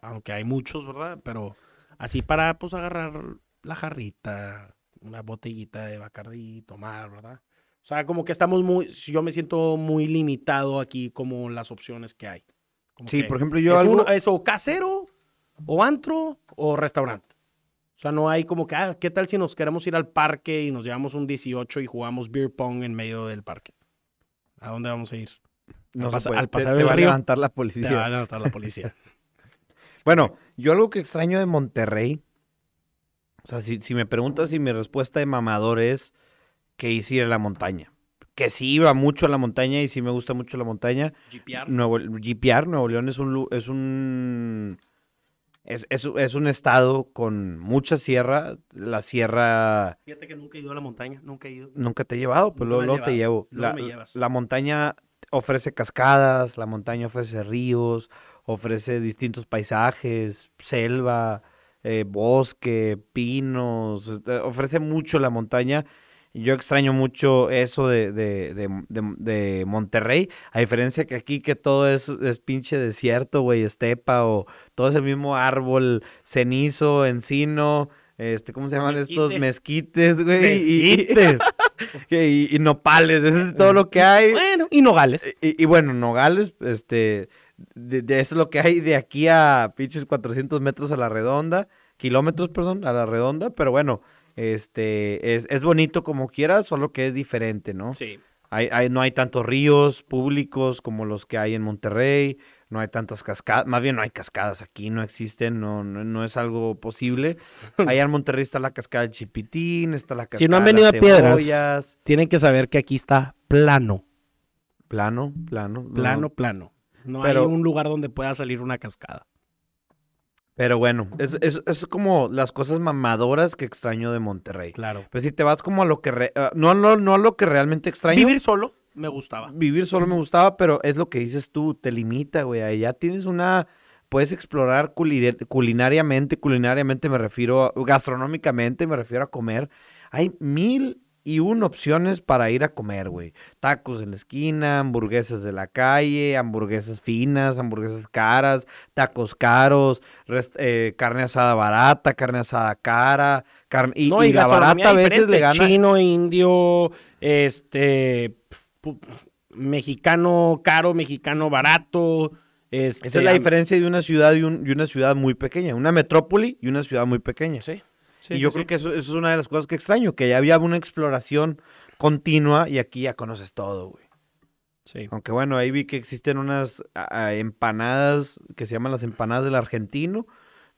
aunque hay muchos, ¿verdad? Pero así para, pues, agarrar la jarrita, una botellita de Bacardí, tomar, ¿verdad? O sea, como que estamos muy, yo me siento muy limitado aquí como las opciones que hay. Como Sí, por ejemplo, yo es, algo... uno- es o casero, o antro, o restaurante. O sea, no hay como que, ah, ¿qué tal si nos queremos ir al parque y nos llevamos un 18 y jugamos beer pong en medio del parque? ¿A dónde vamos a ir? no al pasa- al te- pasar te el va a levantar la Te policía. va a levantar la policía. *laughs* Bueno, yo algo que extraño de Monterrey, o sea, si, si me preguntas si mi respuesta de mamador es que hice ir a la montaña. Que sí iba mucho a la montaña y sí me gusta mucho la montaña. GPR. Nuevo, GPR, Nuevo León es un es un es, es, es un estado con mucha sierra. La sierra Fíjate que nunca he ido a la montaña, nunca he ido. nunca te he llevado, pues luego, te llevo. luego La, me llevas. la montaña ofrece cascadas, la montaña ofrece ríos, ofrece distintos paisajes, selva, eh, bosque, pinos, eh, ofrece mucho la montaña. Yo extraño mucho eso de, de, de- de- Monterrey, a diferencia que aquí que todo es, es pinche desierto, güey, estepa, o todo es el mismo árbol, cenizo, encino, este, ¿cómo se llaman estos? Mezquite. Mezquites, güey. y- y- Mezquites. *laughs* y, y nopales, es todo lo que hay. bueno, y nogales. Y, y bueno, nogales, este, de, de eso es lo que hay de aquí a pinches 400 metros a la redonda, kilómetros, perdón, a la redonda, pero bueno, este, es, es bonito como quieras, solo que es diferente, ¿no? Sí. Hay, hay- no hay tantos ríos públicos como los que hay en Monterrey, no hay tantas cascadas, más bien no hay cascadas aquí, no existen, no, no, no es algo posible. *laughs* Allá en Monterrey está la cascada de Chipitín, está la cascada Si no han de venido a Piedras, Cebollas. tienen que saber que aquí está plano. Plano, plano. no. Plano, plano. No Pero- hay un lugar donde pueda salir una cascada. Pero bueno, es, es, es como las cosas mamadoras que extraño de Monterrey. Claro. Pues si te vas como a lo que... re- ah, no, no, no a lo que realmente extraño. Vivir solo me gustaba. Vivir solo me gustaba, pero es lo que dices tú, te limita, güey. Ya tienes una... Puedes explorar culinariamente, culinariamente me refiero, a- gastronómicamente me refiero a comer. Hay mil y una opciones para ir a comer, güey. Tacos en la esquina, hamburguesas de la calle, hamburguesas finas, hamburguesas caras, tacos caros, eh, carne asada barata, carne asada cara, carne... Y, no, y la barata a veces le gana... Chino, indio, este, mexicano caro, mexicano barato. Este, Esa es la diferencia de una ciudad y, un- y una ciudad muy pequeña. Una metrópoli y una ciudad muy pequeña. Sí. Sí, y yo sí. creo que eso, eso es una de las cosas que extraño, que ya había una exploración continua y aquí ya conoces todo, güey. Sí. Aunque bueno, ahí vi que existen unas empanadas que se llaman las empanadas del argentino.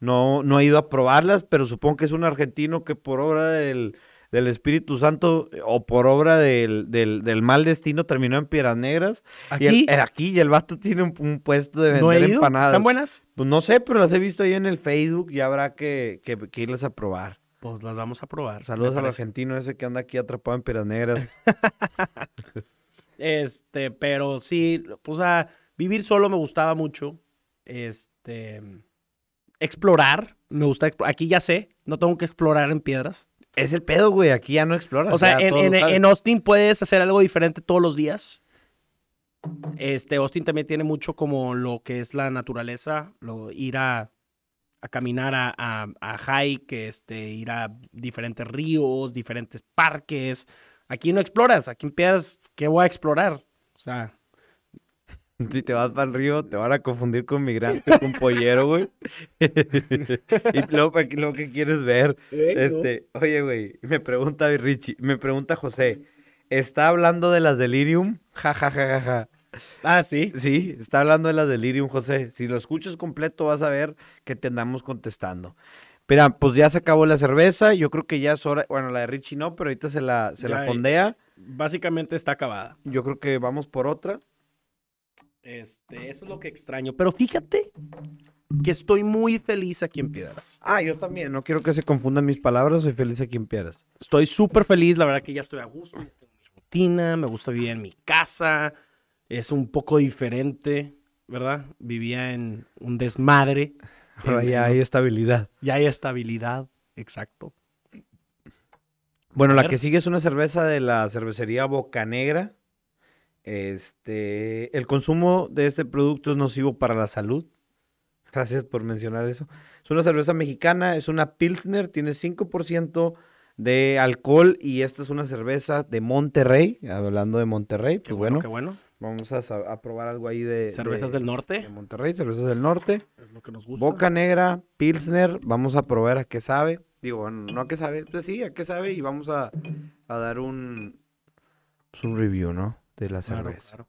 No, no he ido a probarlas, pero supongo que es un argentino que por obra del, del Espíritu Santo eh, o por obra del, del, del mal destino terminó en Piedras Negras. Y Aquí el, el- aquí y el vato tiene un, un puesto de vender no he ido. empanadas. ¿Están buenas? Pues no sé, pero las he visto ahí en el Facebook y habrá que, que, que irlas a probar. Pues las vamos a probar. Saludos al argentino ese que anda aquí atrapado en Piedras Negras. *laughs* Este, pero sí, pues a vivir solo me gustaba mucho. Este, explorar, me gusta. Aquí ya sé, no tengo que explorar en piedras. Es el pedo, güey. Aquí ya no exploras. O sea, en, en- en Austin puedes hacer algo diferente todos los días. Este, Austin también tiene mucho como lo que es la naturaleza, lo, ir a, a caminar a, a, a hike, este, ir a diferentes ríos, diferentes parques. Aquí no exploras, aquí en piedras, ¿qué voy a explorar? O sea, *laughs* Si te vas para el río, te van a confundir con migrante, con pollero, güey. *laughs* y luego, ¿para ¿qué quieres ver? *laughs* Este, oye, güey, me pregunta Richie, me pregunta José, ¿está hablando de las delirium? Ja, ja, ja, ja, ja. Ah, sí. Sí, está hablando de las delirium, José. Si lo escuchas completo, vas a ver que te andamos contestando. Mira, pues ya se acabó la cerveza. Yo creo que ya es hora. Bueno, la de Richie no, pero ahorita se la, se la fondea. Básicamente está acabada. Yo creo que vamos por otra. Este, eso es lo que extraño. Pero fíjate que estoy muy feliz aquí en Piedras. Ah, yo también. No quiero que se confundan mis palabras. Soy feliz aquí en Piedras. Estoy súper feliz, la verdad que ya estoy a gusto, tengo mi rutina, me gusta vivir en mi casa, es un poco diferente, ¿verdad? Vivía en un desmadre. *laughs* Ahora ya hay estabilidad. ya hay estabilidad, exacto. Bueno, la que sigue es una cerveza de la cervecería Boca Negra. Este, el consumo de este producto es nocivo para la salud. *laughs* Gracias por mencionar eso. Es una cerveza mexicana, es una Pilsner, tiene 5% de alcohol y esta es una cerveza de Monterrey. Hablando de Monterrey, Qué pues bueno, qué bueno. vamos a, probar algo ahí de, Cervezas de- del de norte, Monterrey, cervezas del norte. es lo que nos gusta. Boca Negra, Pilsner, vamos a probar a qué sabe. Digo, bueno, no a qué sabe, pues sí, a qué sabe y vamos a, a dar un, pues un review, ¿no? De la Claro, cerveza. claro.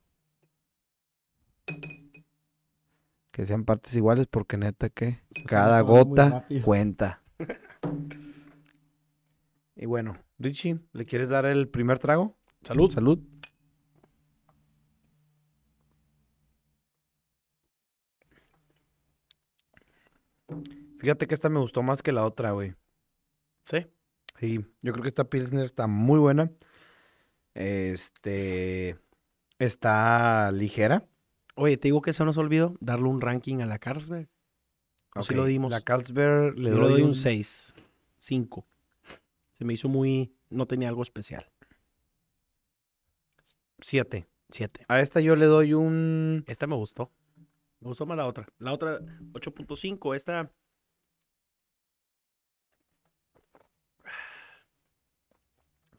Que sean partes iguales porque neta que Se cada gota cuenta. *laughs* y bueno, Richie, ¿le quieres dar el primer trago? Salud. Salud. Fíjate que esta me gustó más que la otra, güey. Sí. Sí, yo creo que esta Pilsner está muy buena. Este está ligera. Oye, te digo que se nos olvidó darle un ranking a la Carlsberg. ¿O sí lo dimos? La Carlsberg le Yo doy, doy un 6, 5. Se me hizo muy, no tenía algo especial. 7. 7. A esta yo le doy un Esta me gustó. Me gustó más la otra. La otra 8.5, esta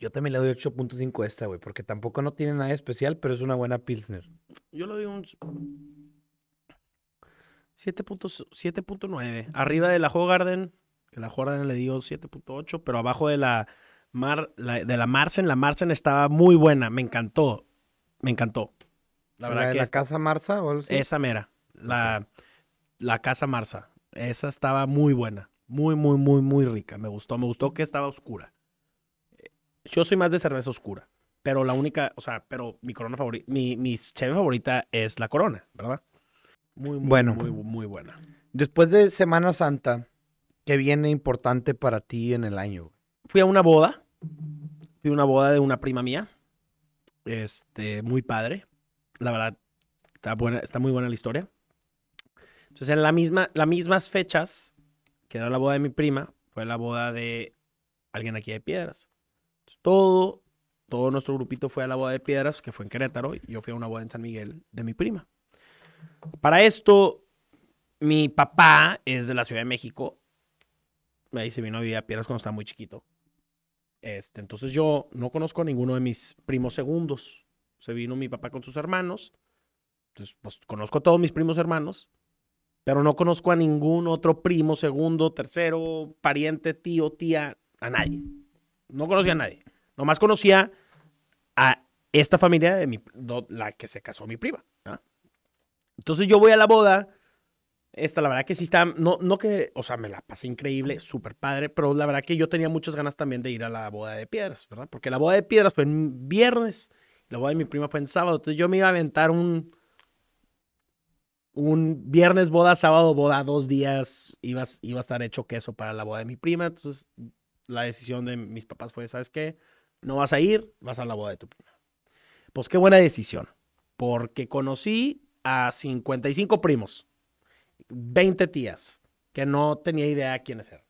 Yo también le doy 8.5 a esta, güey, porque tampoco no tiene nada especial, pero es una buena Pilsner. yo le doy un 7.9. Arriba de la Hogarden, que la Hogarden le dio 7.8, pero abajo de la Mar, la- de la Marsen, la Marsen estaba muy buena, me encantó. Me encantó. La verdad que la esta- casa Marza o algo así? esa mera, la, la Casa Marza. Esa estaba muy buena, muy, muy, muy, muy rica. Me gustó, me gustó que estaba oscura. Yo soy más de cerveza oscura, pero la única, o sea, pero mi corona favorita, mi, mi cheve favorita es la corona, ¿verdad? Muy, muy, Bueno. muy, muy buena. Después de Semana Santa, ¿qué viene importante para ti en el año? Fui a una boda, fui a una boda de una prima mía, este, muy padre. La verdad, está, buena, está muy buena la historia. Entonces, en la misma, las mismas fechas que era la boda de mi prima, fue la boda de alguien aquí de Piedras. Todo, todo nuestro grupito fue a la boda de Piedras, que fue en Querétaro, y yo fui a una boda en San Miguel de mi prima. Para esto, mi papá es de la Ciudad de México. Ahí se vino a vivir a Piedras cuando estaba muy chiquito. Este, entonces yo no conozco a ninguno de mis primos segundos. Se vino mi papá con sus hermanos. Entonces, pues conozco a todos mis primos hermanos. pero no conozco a ningún otro primo, segundo, tercero, pariente, tío, tía, a nadie. No conocía a nadie. Nomás conocía a esta familia de mi, la que se casó mi prima. Entonces yo voy a la boda. Esta, la verdad que sí está, no, no que, o sea, me la pasé increíble, súper padre, pero la verdad que yo tenía muchas ganas también de ir a la boda de piedras, ¿verdad? Porque la boda de piedras fue en viernes, la boda de mi prima fue en sábado, entonces yo me iba a aventar un, un viernes boda, sábado boda, dos días, iba, iba a estar hecho queso para la boda de mi prima, entonces la decisión de mis papás fue, ¿sabes qué? No vas a ir, vas a la boda de tu prima. Pues qué buena decisión, porque conocí a 55 primos, 20 tías, que no tenía idea quiénes eran.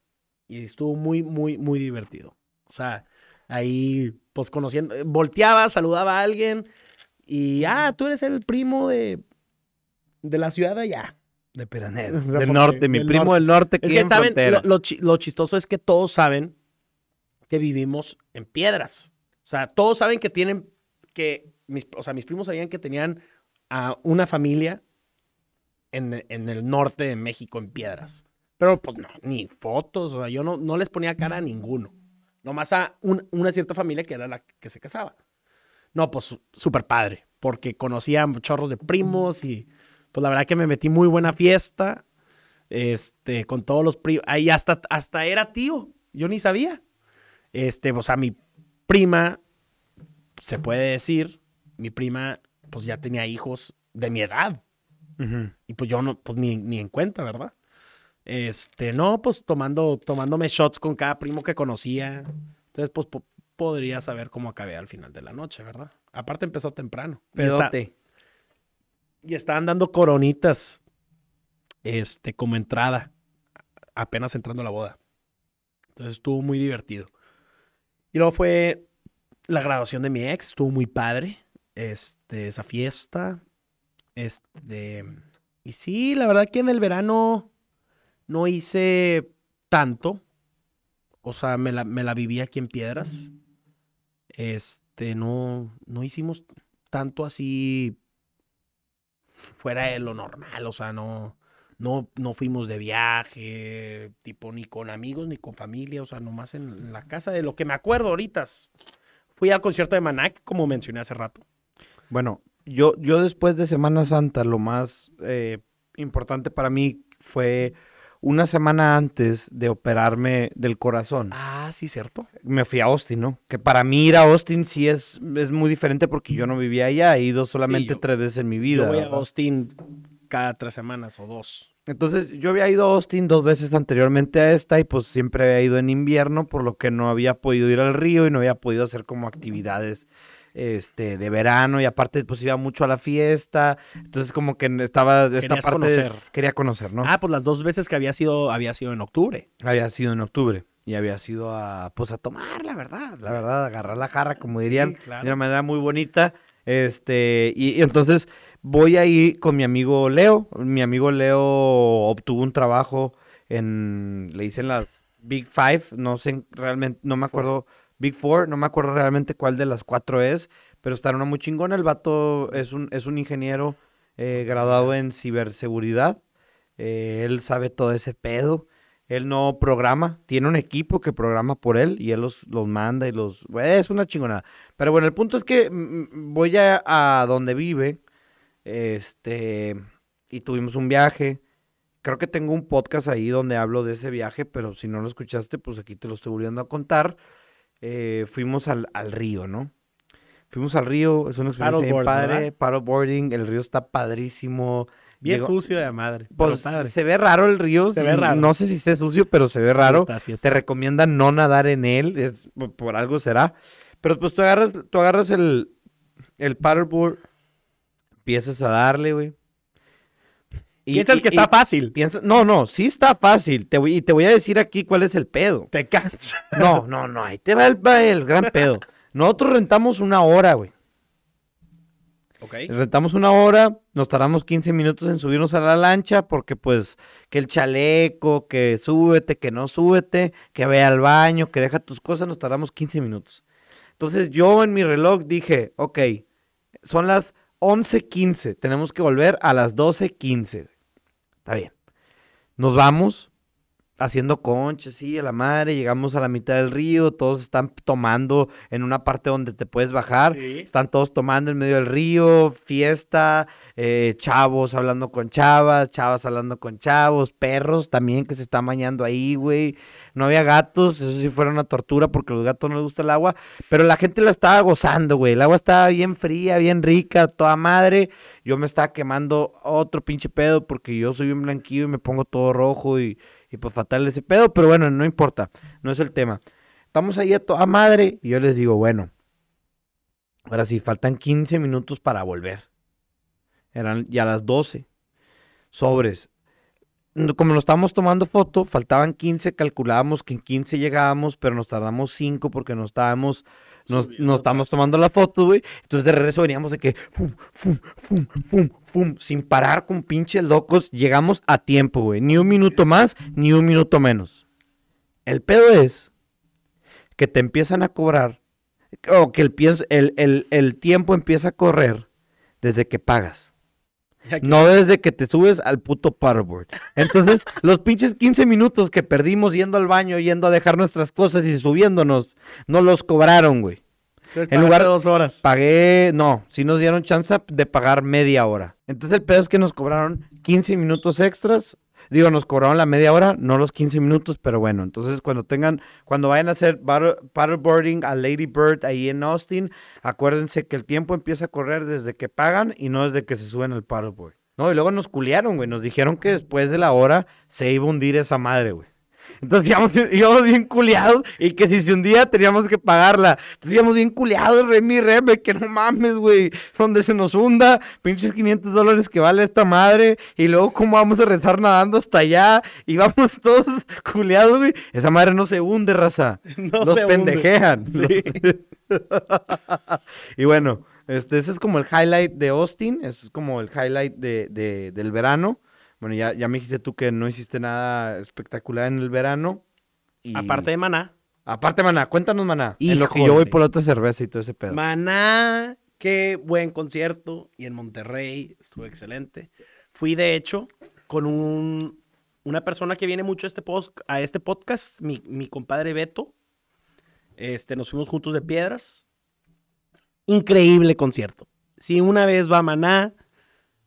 Y estuvo muy, muy, muy divertido. O sea, ahí, pues conociendo, volteaba, saludaba a alguien y, ah, tú eres el primo de, de la ciudad de allá. De Peranedo. *laughs* Del norte, mi primo del norte que en lo, lo chistoso es que todos saben que vivimos en piedras. O sea, todos saben que tienen, que, mis, o sea, mis primos sabían que tenían a una familia en, el norte de México en piedras. Pero pues no, ni fotos, o sea, yo no, no les ponía cara a ninguno. Nomás a una cierta familia que era la que se casaba. No, pues súper padre, porque conocía chorros de primos y pues la verdad que me metí muy buena fiesta, este, con todos los primos, ahí hasta, hasta era tío, yo ni sabía. Este, o sea, mi prima, se puede decir, mi prima, pues ya tenía hijos de mi edad. Y pues yo no, pues ni, ni, en cuenta, ¿verdad? Este, no, pues tomando, tomándome shots con cada primo que conocía. Entonces, pues podría saber cómo acabé al final de la noche, ¿verdad? Aparte empezó temprano. Pedote. Y, y estaban dando coronitas, este, como entrada, apenas entrando a la boda. Entonces estuvo muy divertido. Y luego fue la graduación de mi ex, estuvo muy padre. Este, esa fiesta. Este. Y sí, la verdad que en el verano no hice tanto. O sea, me la, me la viví aquí en Piedras. Este, no, no hicimos tanto así fuera de lo normal. O sea, no, no, no fuimos de viaje, tipo, ni con amigos, ni con familia, o sea, nomás en la casa de lo que me acuerdo ahorita. Fui al concierto de Manac, como mencioné hace rato. Bueno, yo, yo después de Semana Santa, lo más eh, importante para mí fue una semana antes de operarme del corazón. Ah, sí, cierto. Me fui a Austin, ¿no? Que para mí ir a Austin sí es, es muy diferente porque yo no vivía allá, he ido solamente tres veces en mi vida. Yo voy a Austin cada tres semanas o dos. Entonces, yo había ido a Austin dos veces anteriormente a esta y pues siempre había ido en invierno, por lo que no había podido ir al río y no había podido hacer como actividades este de verano y aparte pues iba mucho a la fiesta, entonces como que estaba de esta parte conocer. quería conocer, ¿no? Ah, pues las dos veces que había sido había sido en octubre. Había sido en octubre y había sido a pues a tomar, la verdad, la verdad, agarrar la jarra como dirían, de una manera muy bonita. Este, y, y entonces voy ahí con mi amigo Leo. Mi amigo Leo obtuvo un trabajo en, le dicen las Big Five, no sé realmente, no me acuerdo, Big Four, no me acuerdo realmente cuál de las cuatro es, pero está una muy chingona. El vato es un, es un ingeniero eh, graduado en ciberseguridad. Eh, él sabe todo ese pedo. Él no programa, tiene un equipo que programa por él y él los, los manda y los... es una chingonada. Pero bueno, el punto es que mm, mm, voy a, a donde vive este, y tuvimos un viaje. Creo que tengo un podcast ahí donde hablo de ese viaje, pero si no lo escuchaste, pues aquí te lo estoy volviendo a contar. Eh, fuimos al, río, ¿no? Fuimos al río, es una experiencia bien padre, paddleboarding, el río está padrísimo. Bien sucio de madre. Pues, se ve raro el río. Se ve raro. No sé si esté sucio, pero se ve raro. Te recomiendan no nadar en él, es, por algo será. Pero pues tú agarras, tú agarras el, el paddleboard, Empiezas a darle, güey. Y, Piensas que está fácil. no, no, sí está fácil. Te voy, y te voy a decir aquí cuál es el pedo. Te cansas. No, no, no, ahí te va el, el gran pedo. Nosotros rentamos una hora, güey. Ok. Rentamos una hora, nos tardamos 15 minutos en subirnos a la lancha porque pues que el chaleco, que súbete, que no súbete, que vea al baño, que deja tus cosas, nos tardamos 15 minutos. Entonces yo en mi reloj dije, ok, son las 11.15. Tenemos que volver a las 12.15. Está bien. Nos vamos haciendo conchas, sí, a la madre, llegamos a la mitad del río, todos están tomando en una parte donde te puedes bajar, Sí. están todos tomando en medio del río, fiesta, eh, chavos hablando con chavas, chavas hablando con chavos, perros también que se están bañando ahí, güey. No había gatos, eso sí fuera una tortura porque a los gatos no les gusta el agua, pero la gente la estaba gozando, güey. El agua estaba bien fría, bien rica, toda madre. Yo me estaba quemando otro pinche pedo porque yo soy un blanquillo y me pongo todo rojo y, y pues fatal ese pedo, pero bueno, no importa, no es el tema. Estamos ahí a toda madre y yo les digo, bueno, ahora sí, faltan 15 minutos para volver. Eran ya las 12. Sobres. No- Como nos estábamos tomando foto, faltaban 15, calculábamos que en 15 llegábamos, pero nos tardamos 5 porque nos estábamos, nos, estábamos tomando la foto, güey. Entonces de regreso veníamos de que, fum, fum, fum, fum, fum, sin parar con pinches locos, llegamos a tiempo, güey. Ni un minuto más, ni un minuto menos. El pedo es que te empiezan a cobrar, o que el, piens- el, el, el tiempo empieza a correr desde que pagas. No desde que te subes al puto paddleboard. Entonces, *laughs* los pinches 15 minutos que perdimos yendo al baño, yendo a dejar nuestras cosas y subiéndonos, no los cobraron, güey. Entonces, en lugar- pagaste dos horas. Pagué, no, sí nos dieron chance de pagar media hora. Entonces, el pedo es que nos cobraron 15 minutos extras. Digo, nos cobraron la media hora, no los 15 minutos, pero bueno. Entonces, cuando tengan, cuando vayan a hacer paddle- paddleboarding a Lady Bird ahí en Austin, acuérdense que el tiempo empieza a correr desde que pagan y no desde que se suben al paddleboard. No, y luego nos culiaron, güey. Nos dijeron que después de la hora se iba a hundir esa madre, güey. Entonces íbamos, íbamos bien culiados y que si se hundía teníamos que pagarla. Entonces íbamos bien culiados, Remy Reme, que no mames, güey. Donde se nos hunda, pinches 500 dólares que vale esta madre. Y luego cómo vamos a rezar nadando hasta allá. Y vamos todos *laughs* culiados, güey. Esa madre no se hunde, raza. *laughs* No Los se hunde. pendejean. *laughs* Sí. y bueno, este, ese es como el highlight de Austin. Ese es como el highlight de, de- del verano. Bueno, ya, ya me dijiste tú que no hiciste nada espectacular en el verano. y- Aparte de Maná. Aparte, maná, cuéntanos, maná. En lo que yo voy por la otra cerveza y todo ese pedo. Maná, qué buen concierto. Y en Monterrey estuvo excelente. Fui, de hecho, con un, una persona que viene mucho a este, post, a este podcast, mi, mi compadre Beto. Este, nos fuimos juntos de piedras. Increíble concierto. Si una vez va a Maná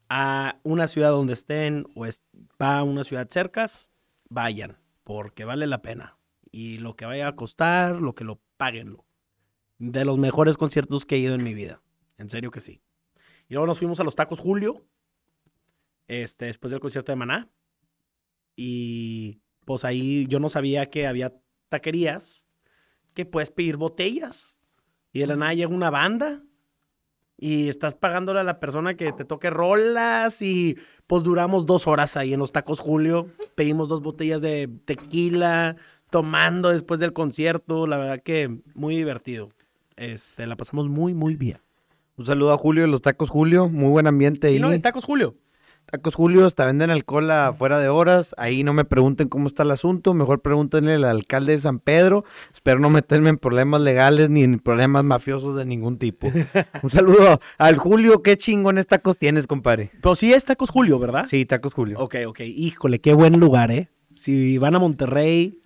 a una ciudad donde estén o es- va a una ciudad cercas, vayan, porque vale la pena. Y lo que vaya a costar, lo que lo paguenlo de los mejores conciertos que he ido en mi vida. En serio que sí. Y luego nos fuimos a los Tacos Julio, este, después del concierto de Maná. Y pues ahí yo no sabía que había taquerías que puedes pedir botellas. Y de la nada llega una banda y estás pagándole a la persona que te toque rolas y pues duramos dos horas ahí en los Tacos Julio. Pedimos dos botellas de tequila, tomando después del concierto. La verdad que muy divertido. Este, la pasamos muy, muy bien. Un saludo a Julio de los Tacos Julio. Muy buen ambiente Sí, ahí. no, es Tacos Julio. Tacos Julio, hasta venden alcohol afuera de horas. Ahí no me pregunten cómo está el asunto. Mejor pregúntenle al alcalde de San Pedro. Espero no meterme en problemas legales ni en problemas mafiosos de ningún tipo. *laughs* Un saludo al Julio. Qué chingones tacos tienes, compadre. Pero sí es Tacos Julio, ¿verdad? Sí, Tacos Julio. Ok, ok. Híjole, qué buen lugar, ¿eh? Si van a Monterrey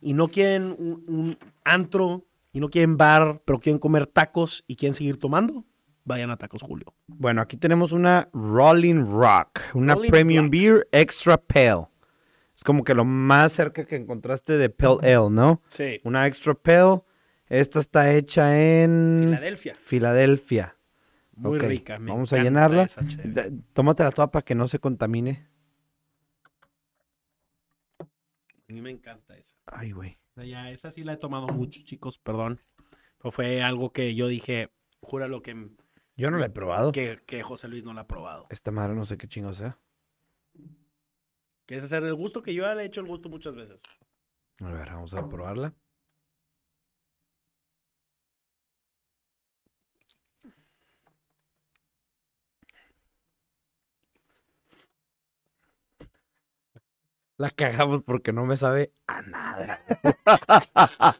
y no quieren un, un antro y no quieren bar, pero quieren comer tacos y quieren seguir tomando, vayan a Tacos Julio. Bueno, aquí tenemos una Rolling Rock. Una Rolling Premium Rock. Beer Extra Pale. Es como que lo más cerca que encontraste de Pale Ale, ¿no? Sí. Una Extra Pale. Esta está hecha en Filadelfia. Filadelfia. Muy rica. me Vamos a llenarla. Tómatela toda para que no se contamine. A mí me encanta esa. Ay, güey. Ya, esa sí la he tomado mucho, chicos, perdón. Pero fue algo que yo dije, júralo que, Yo no la he probado. que, que José Luis no la ha probado. Esta madre no sé qué chingo sea. Que es el gusto que yo ya le he hecho el gusto muchas veces. A ver, vamos a probarla. La cagamos porque no me sabe a nada. *laughs*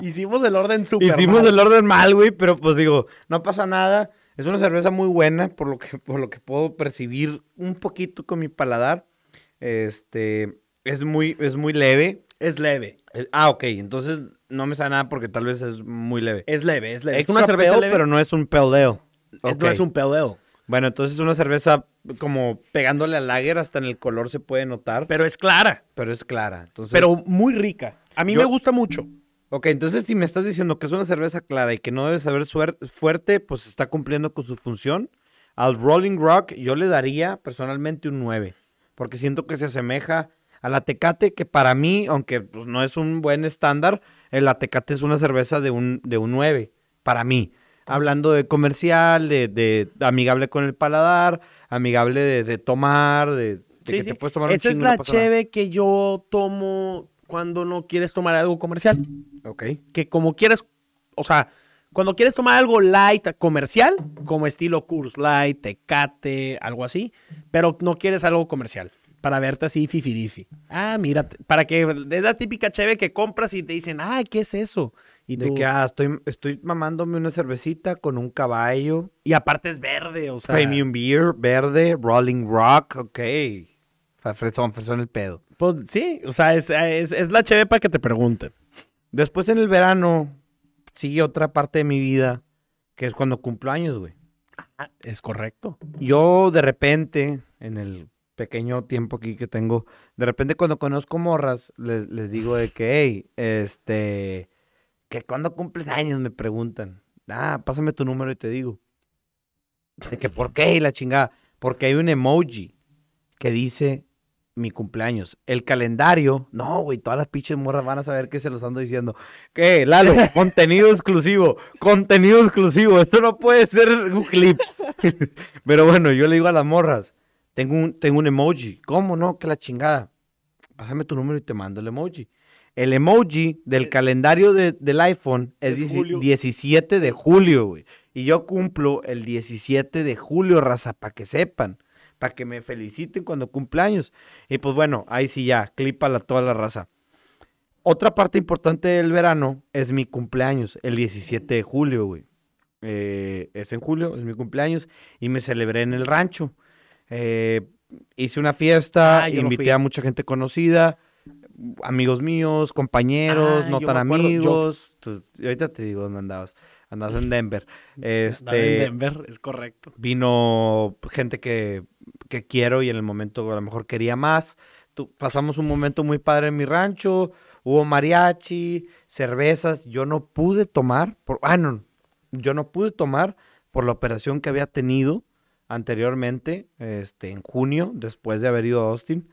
Hicimos el orden súper Hicimos mal. el orden mal, güey, pero pues digo, no pasa nada. Es una cerveza muy buena, por lo que, por lo que puedo percibir un poquito con mi paladar. Este, es muy, es muy leve. Es leve. Eh, Ah, ok, entonces no me sabe nada porque tal vez es muy leve. Es leve, es leve. Es una cerveza pero no es un pale ale. Es- Ok. No es un pale ale, Bueno, entonces es una cerveza como pegándole al lager, hasta en el color se puede notar, pero, pero es clara. es clara. Entonces, Pero muy rica. A mí Yo- me gusta mucho. Ok, entonces si me estás diciendo que es una cerveza clara y que no debe saber fuerte, pues está cumpliendo con su función. Al Rolling Rock yo le daría personalmente un 9, porque siento que se asemeja a la Tecate, que para mí, aunque pues, no es un buen estándar, el la Tecate es una cerveza de un, de un 9, para mí. Hablando de comercial, de, de amigable con el paladar, amigable de, de tomar, de, de que te puedes tomar un Esa es chingo, no la nada. cheve que yo tomo cuando no quieres tomar algo comercial. Ok. Que como quieres, o sea, cuando quieres tomar algo light comercial, como estilo Coors Light, Tecate, algo así, pero no quieres algo comercial. Para verte así fifirifi. Ah, mira, para que es la típica cheve que compras y te dicen, ay, ¿qué es eso? Y De tú, que, ah, estoy, estoy mamándome una cervecita con un caballo. y aparte es verde, o sea. Premium Beer, verde, Rolling Rock, ok. Fresón, fresón el pedo. Pues sí, o sea, es, es, es la cheve para que te pregunten. Después en el verano sigue otra parte de mi vida, que es cuando cumplo años, güey. Es correcto. Yo de repente, en el pequeño tiempo aquí que tengo, de repente cuando conozco morras, les, les digo de que, hey, este, que cuando cumples años me preguntan. Ah, pásame tu número y te digo. De que, ¿por qué? Y la chingada. Porque hay un emoji que dice mi cumpleaños. El calendario, no, güey, todas las pinches morras van a saber que se los ando diciendo. ¿Qué, Lalo? *laughs* contenido exclusivo, contenido exclusivo. Esto no puede ser un clip. *laughs* Pero bueno, yo le digo a las morras, tengo un, tengo un emoji. ¿Cómo no? Que la chingada. Pásame tu número y te mando el emoji. El emoji del calendario de- del iPhone es, Es dieci- julio. 17 de julio, güey. Y yo cumplo el 17 de julio, raza, para que sepan. Para que me feliciten cuando cumpleaños. Y pues bueno, ahí sí ya, clipala toda la raza. Otra parte importante del verano es mi cumpleaños, el 17 de julio, güey. Eh, es en julio, es mi cumpleaños, y me celebré en el rancho. Eh, hice una fiesta, Ah, no invité a mucha gente conocida, amigos míos, compañeros, Ah, no yo tan yo amigos. Entonces, y ahorita te digo dónde andabas. Andabas en Denver. *laughs* Este, en Denver, es correcto. vino gente que, que quiero y en el momento a lo mejor quería más. Tu- pasamos un momento muy padre en mi rancho, hubo mariachi, cervezas. Yo no pude tomar, por, ah, no, yo no pude tomar por la operación que había tenido anteriormente, este, en junio, después de haber ido a Austin.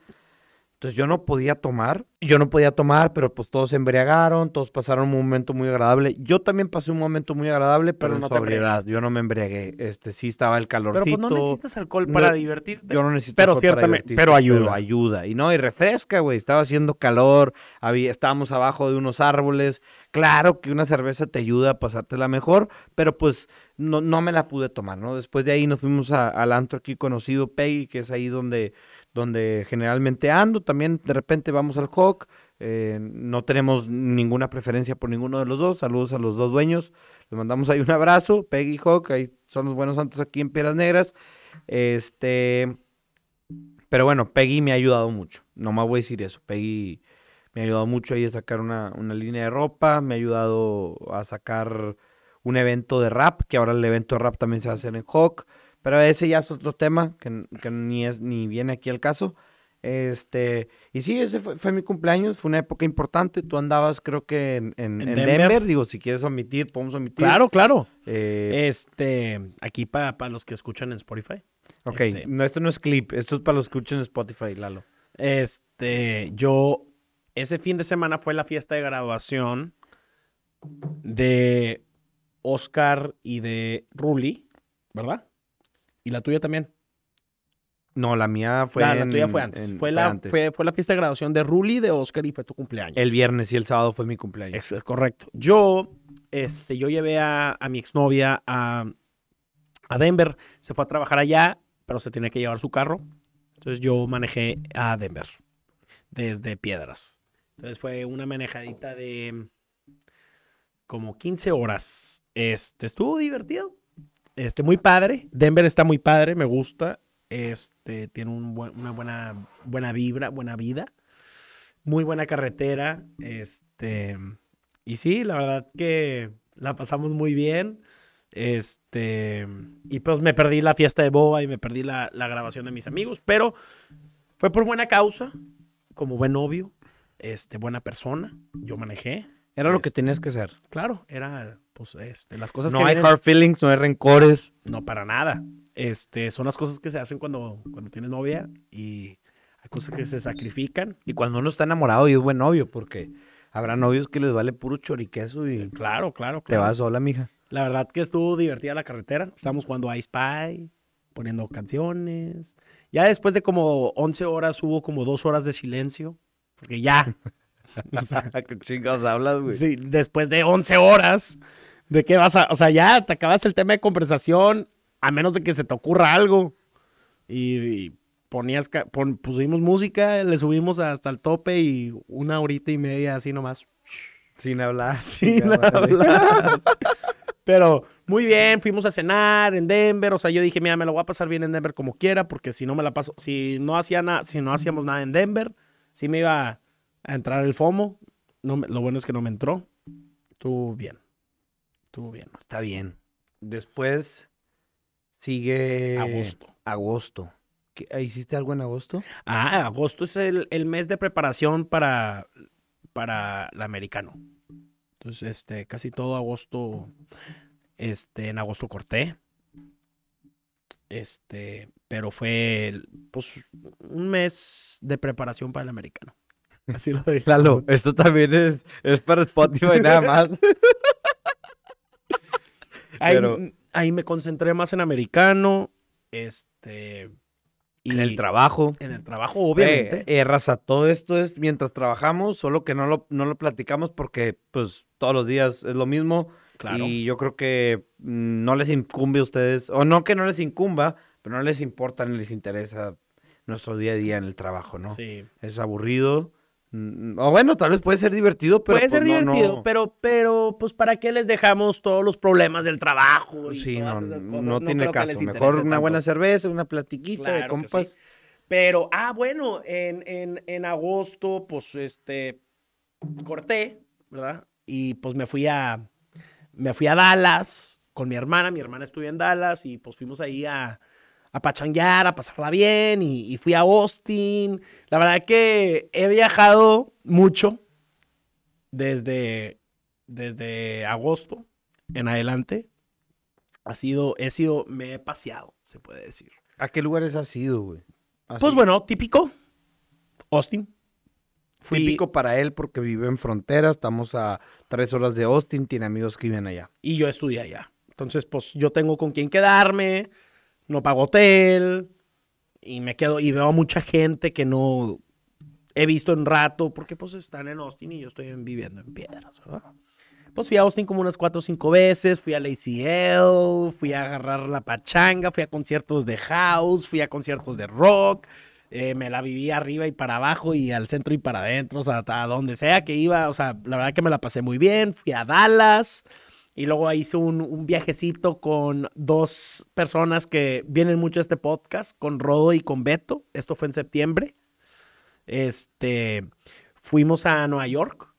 Entonces yo no podía tomar, yo no podía tomar, pero pues todos se embriagaron, todos pasaron un momento muy agradable. Yo también pasé un momento muy agradable, pero, no te sobriedad. embriagaste. Yo no me embriagué, este, sí estaba el calorcito. Pero pues no necesitas alcohol No, para divertirte. Yo no necesito Pero alcohol para ciertamente- divertirte, pero ayuda. Pero ayuda. Y no, y refresca, güey. Estaba haciendo calor, había, estábamos abajo de unos árboles. Claro que una cerveza te ayuda a pasártela mejor, pero pues no, no me la pude tomar, ¿no? Después de ahí nos fuimos a- al antro aquí conocido, Peggy, que es ahí donde, donde generalmente ando. También de repente vamos al Hawk. eh, no tenemos ninguna preferencia por ninguno de los dos. Saludos a los dos dueños. Les mandamos ahí un abrazo. Peggy Hawk, ahí son los buenos santos aquí en Piedras Negras. Este. Pero bueno, Peggy me ha ayudado mucho. No más voy a decir eso. Peggy me ha ayudado mucho ahí a sacar una, una línea de ropa. Me ha ayudado a sacar un evento de rap, que ahora el evento de rap también se va a hacer en Hawk. Pero ese ya es otro tema que, que ni es ni viene aquí al caso. Este, y sí, ese fue, fue mi cumpleaños, fue una época importante. Tú andabas, creo que en, en- En en Denver. Denver. Digo, si quieres omitir, podemos omitir. Claro, claro. Eh, Este, aquí para los que escuchan en Spotify. ok, este- no, esto no es clip, esto es para los que escuchen en Spotify, Lalo. Este, yo, ese fin de semana fue la fiesta de graduación de Oscar y de Ruli, ¿verdad? Y la tuya también. No, la mía fue. la, la tuya fue antes. en- fue, la, antes. Fue, fue la fiesta de graduación de Ruli, de Oscar y fue tu cumpleaños. El viernes y el sábado fue mi cumpleaños. Es, es correcto. Yo, este, yo llevé a, a mi exnovia a, a Denver. Se fue a trabajar allá, pero se tenía que llevar su carro. Entonces yo manejé a Denver desde Piedras. Entonces fue una manejadita de como 15 horas. Este, estuvo divertido. Este, muy padre. Denver está muy padre, me gusta. Este, tiene un una buena, buena vibra, buena vida. Muy buena carretera. Este, y sí, la verdad que la pasamos muy bien. Este, y pues me perdí la fiesta de Boba y me perdí la, la grabación de mis amigos, pero fue por buena causa, como buen novio, este, buena persona. Yo manejé. Era lo que Este, tenías que hacer. Claro, era, pues, este, las cosas No que hay vienen- hard feelings, no hay rencores. no, para nada. Este, son las cosas que se hacen cuando, cuando tienes novia y hay cosas que se sacrifican. Y cuando uno está enamorado y es buen novio, porque habrá novios que les vale puro choriqueso y Claro, claro, te claro. vas sola, mija. La verdad que estuvo divertida la carretera. Estábamos jugando Ice Spy, poniendo canciones. Ya después de como 11 horas hubo como dos horas de silencio. Porque ya, *laughs* o sea, ¿Qué chingados hablas, güey? sí, después de 11 horas, ¿de qué vas a...? O sea, ya te acabas el tema de conversación, a menos de que se te ocurra algo. Y, y ponías, pon- pusimos música, le subimos hasta el tope y una horita y media así nomás. Sin hablar. *laughs* Sin hablar. Pero muy bien, fuimos a cenar en Denver. O sea, yo dije, mira, me lo voy a pasar bien en Denver como quiera, porque si no me la paso, si no hacía nada, si no hacíamos nada en Denver, sí me iba a, entrar el FOMO. No lo bueno es que no me entró. Estuvo bien. Estuvo bien. Está bien. Después sigue... Agosto. Agosto. ¿Qué- ¿Hiciste algo en agosto? Ah, agosto es el, el mes de preparación para, para el americano. Entonces, este, casi todo agosto, este, en agosto corté. Este, pero fue, el- pues, un mes de preparación para el americano. Así lo digo. Lalo, esto también es, es para Spotify nada más. *laughs* Ahí, pero- ahí me concentré más en americano, este, y En el trabajo. en el trabajo, obviamente. Eh, eh, raza, todo esto es mientras trabajamos, solo que no lo, no lo platicamos porque, pues, todos los días es lo mismo. claro. Y yo creo que mm, no les incumbe a ustedes, o no que no les incumba, pero no les importa ni les interesa nuestro día a día en el trabajo, ¿no? Sí. Es aburrido. Mm, O bueno, tal vez puede ser divertido, pero. Puede ser pues, divertido, no- pero, pero, pues, ¿para qué les dejamos todos los problemas del trabajo? y Sí, todas no, esas no, tiene caso. Mejor una tanto. buena cerveza, una platiquita de Claro compas. sí. Pero, ah, bueno, en, en, en agosto, pues, este, corté, ¿verdad? Y, pues, me fui a, me fui a Dallas con mi hermana. Mi hermana estudia en Dallas y, pues, fuimos ahí a, a pachanguear, a pasarla bien y, y fui a Austin. La verdad que he viajado mucho desde, desde agosto en adelante. Ha sido, he sido, me he paseado, se puede decir. ¿A qué lugares has ido, güey? Pues bueno, típico. Austin. Fui, Típico para él porque vive en frontera. Estamos a tres horas de Austin. Tiene amigos que viven allá. Y yo estudié allá. Entonces, pues yo tengo con quién quedarme. No pago hotel. Y me quedo. Y veo a mucha gente que no he visto en rato. Porque pues están en Austin y yo estoy en- viviendo en piedras. Pues fui a Austin como unas cuatro o cinco veces. Fui a la ACL. Fui a agarrar la pachanga. Fui a conciertos de house. Fui a conciertos de rock. eh, me la viví arriba y para abajo y al centro y para adentro, o sea, a donde sea que iba, o sea, la verdad que me la pasé muy bien, fui a Dallas y luego hice un, un viajecito con dos personas que vienen mucho a este podcast, con Rodo y con Beto, esto fue en septiembre, este, fuimos a Nueva York,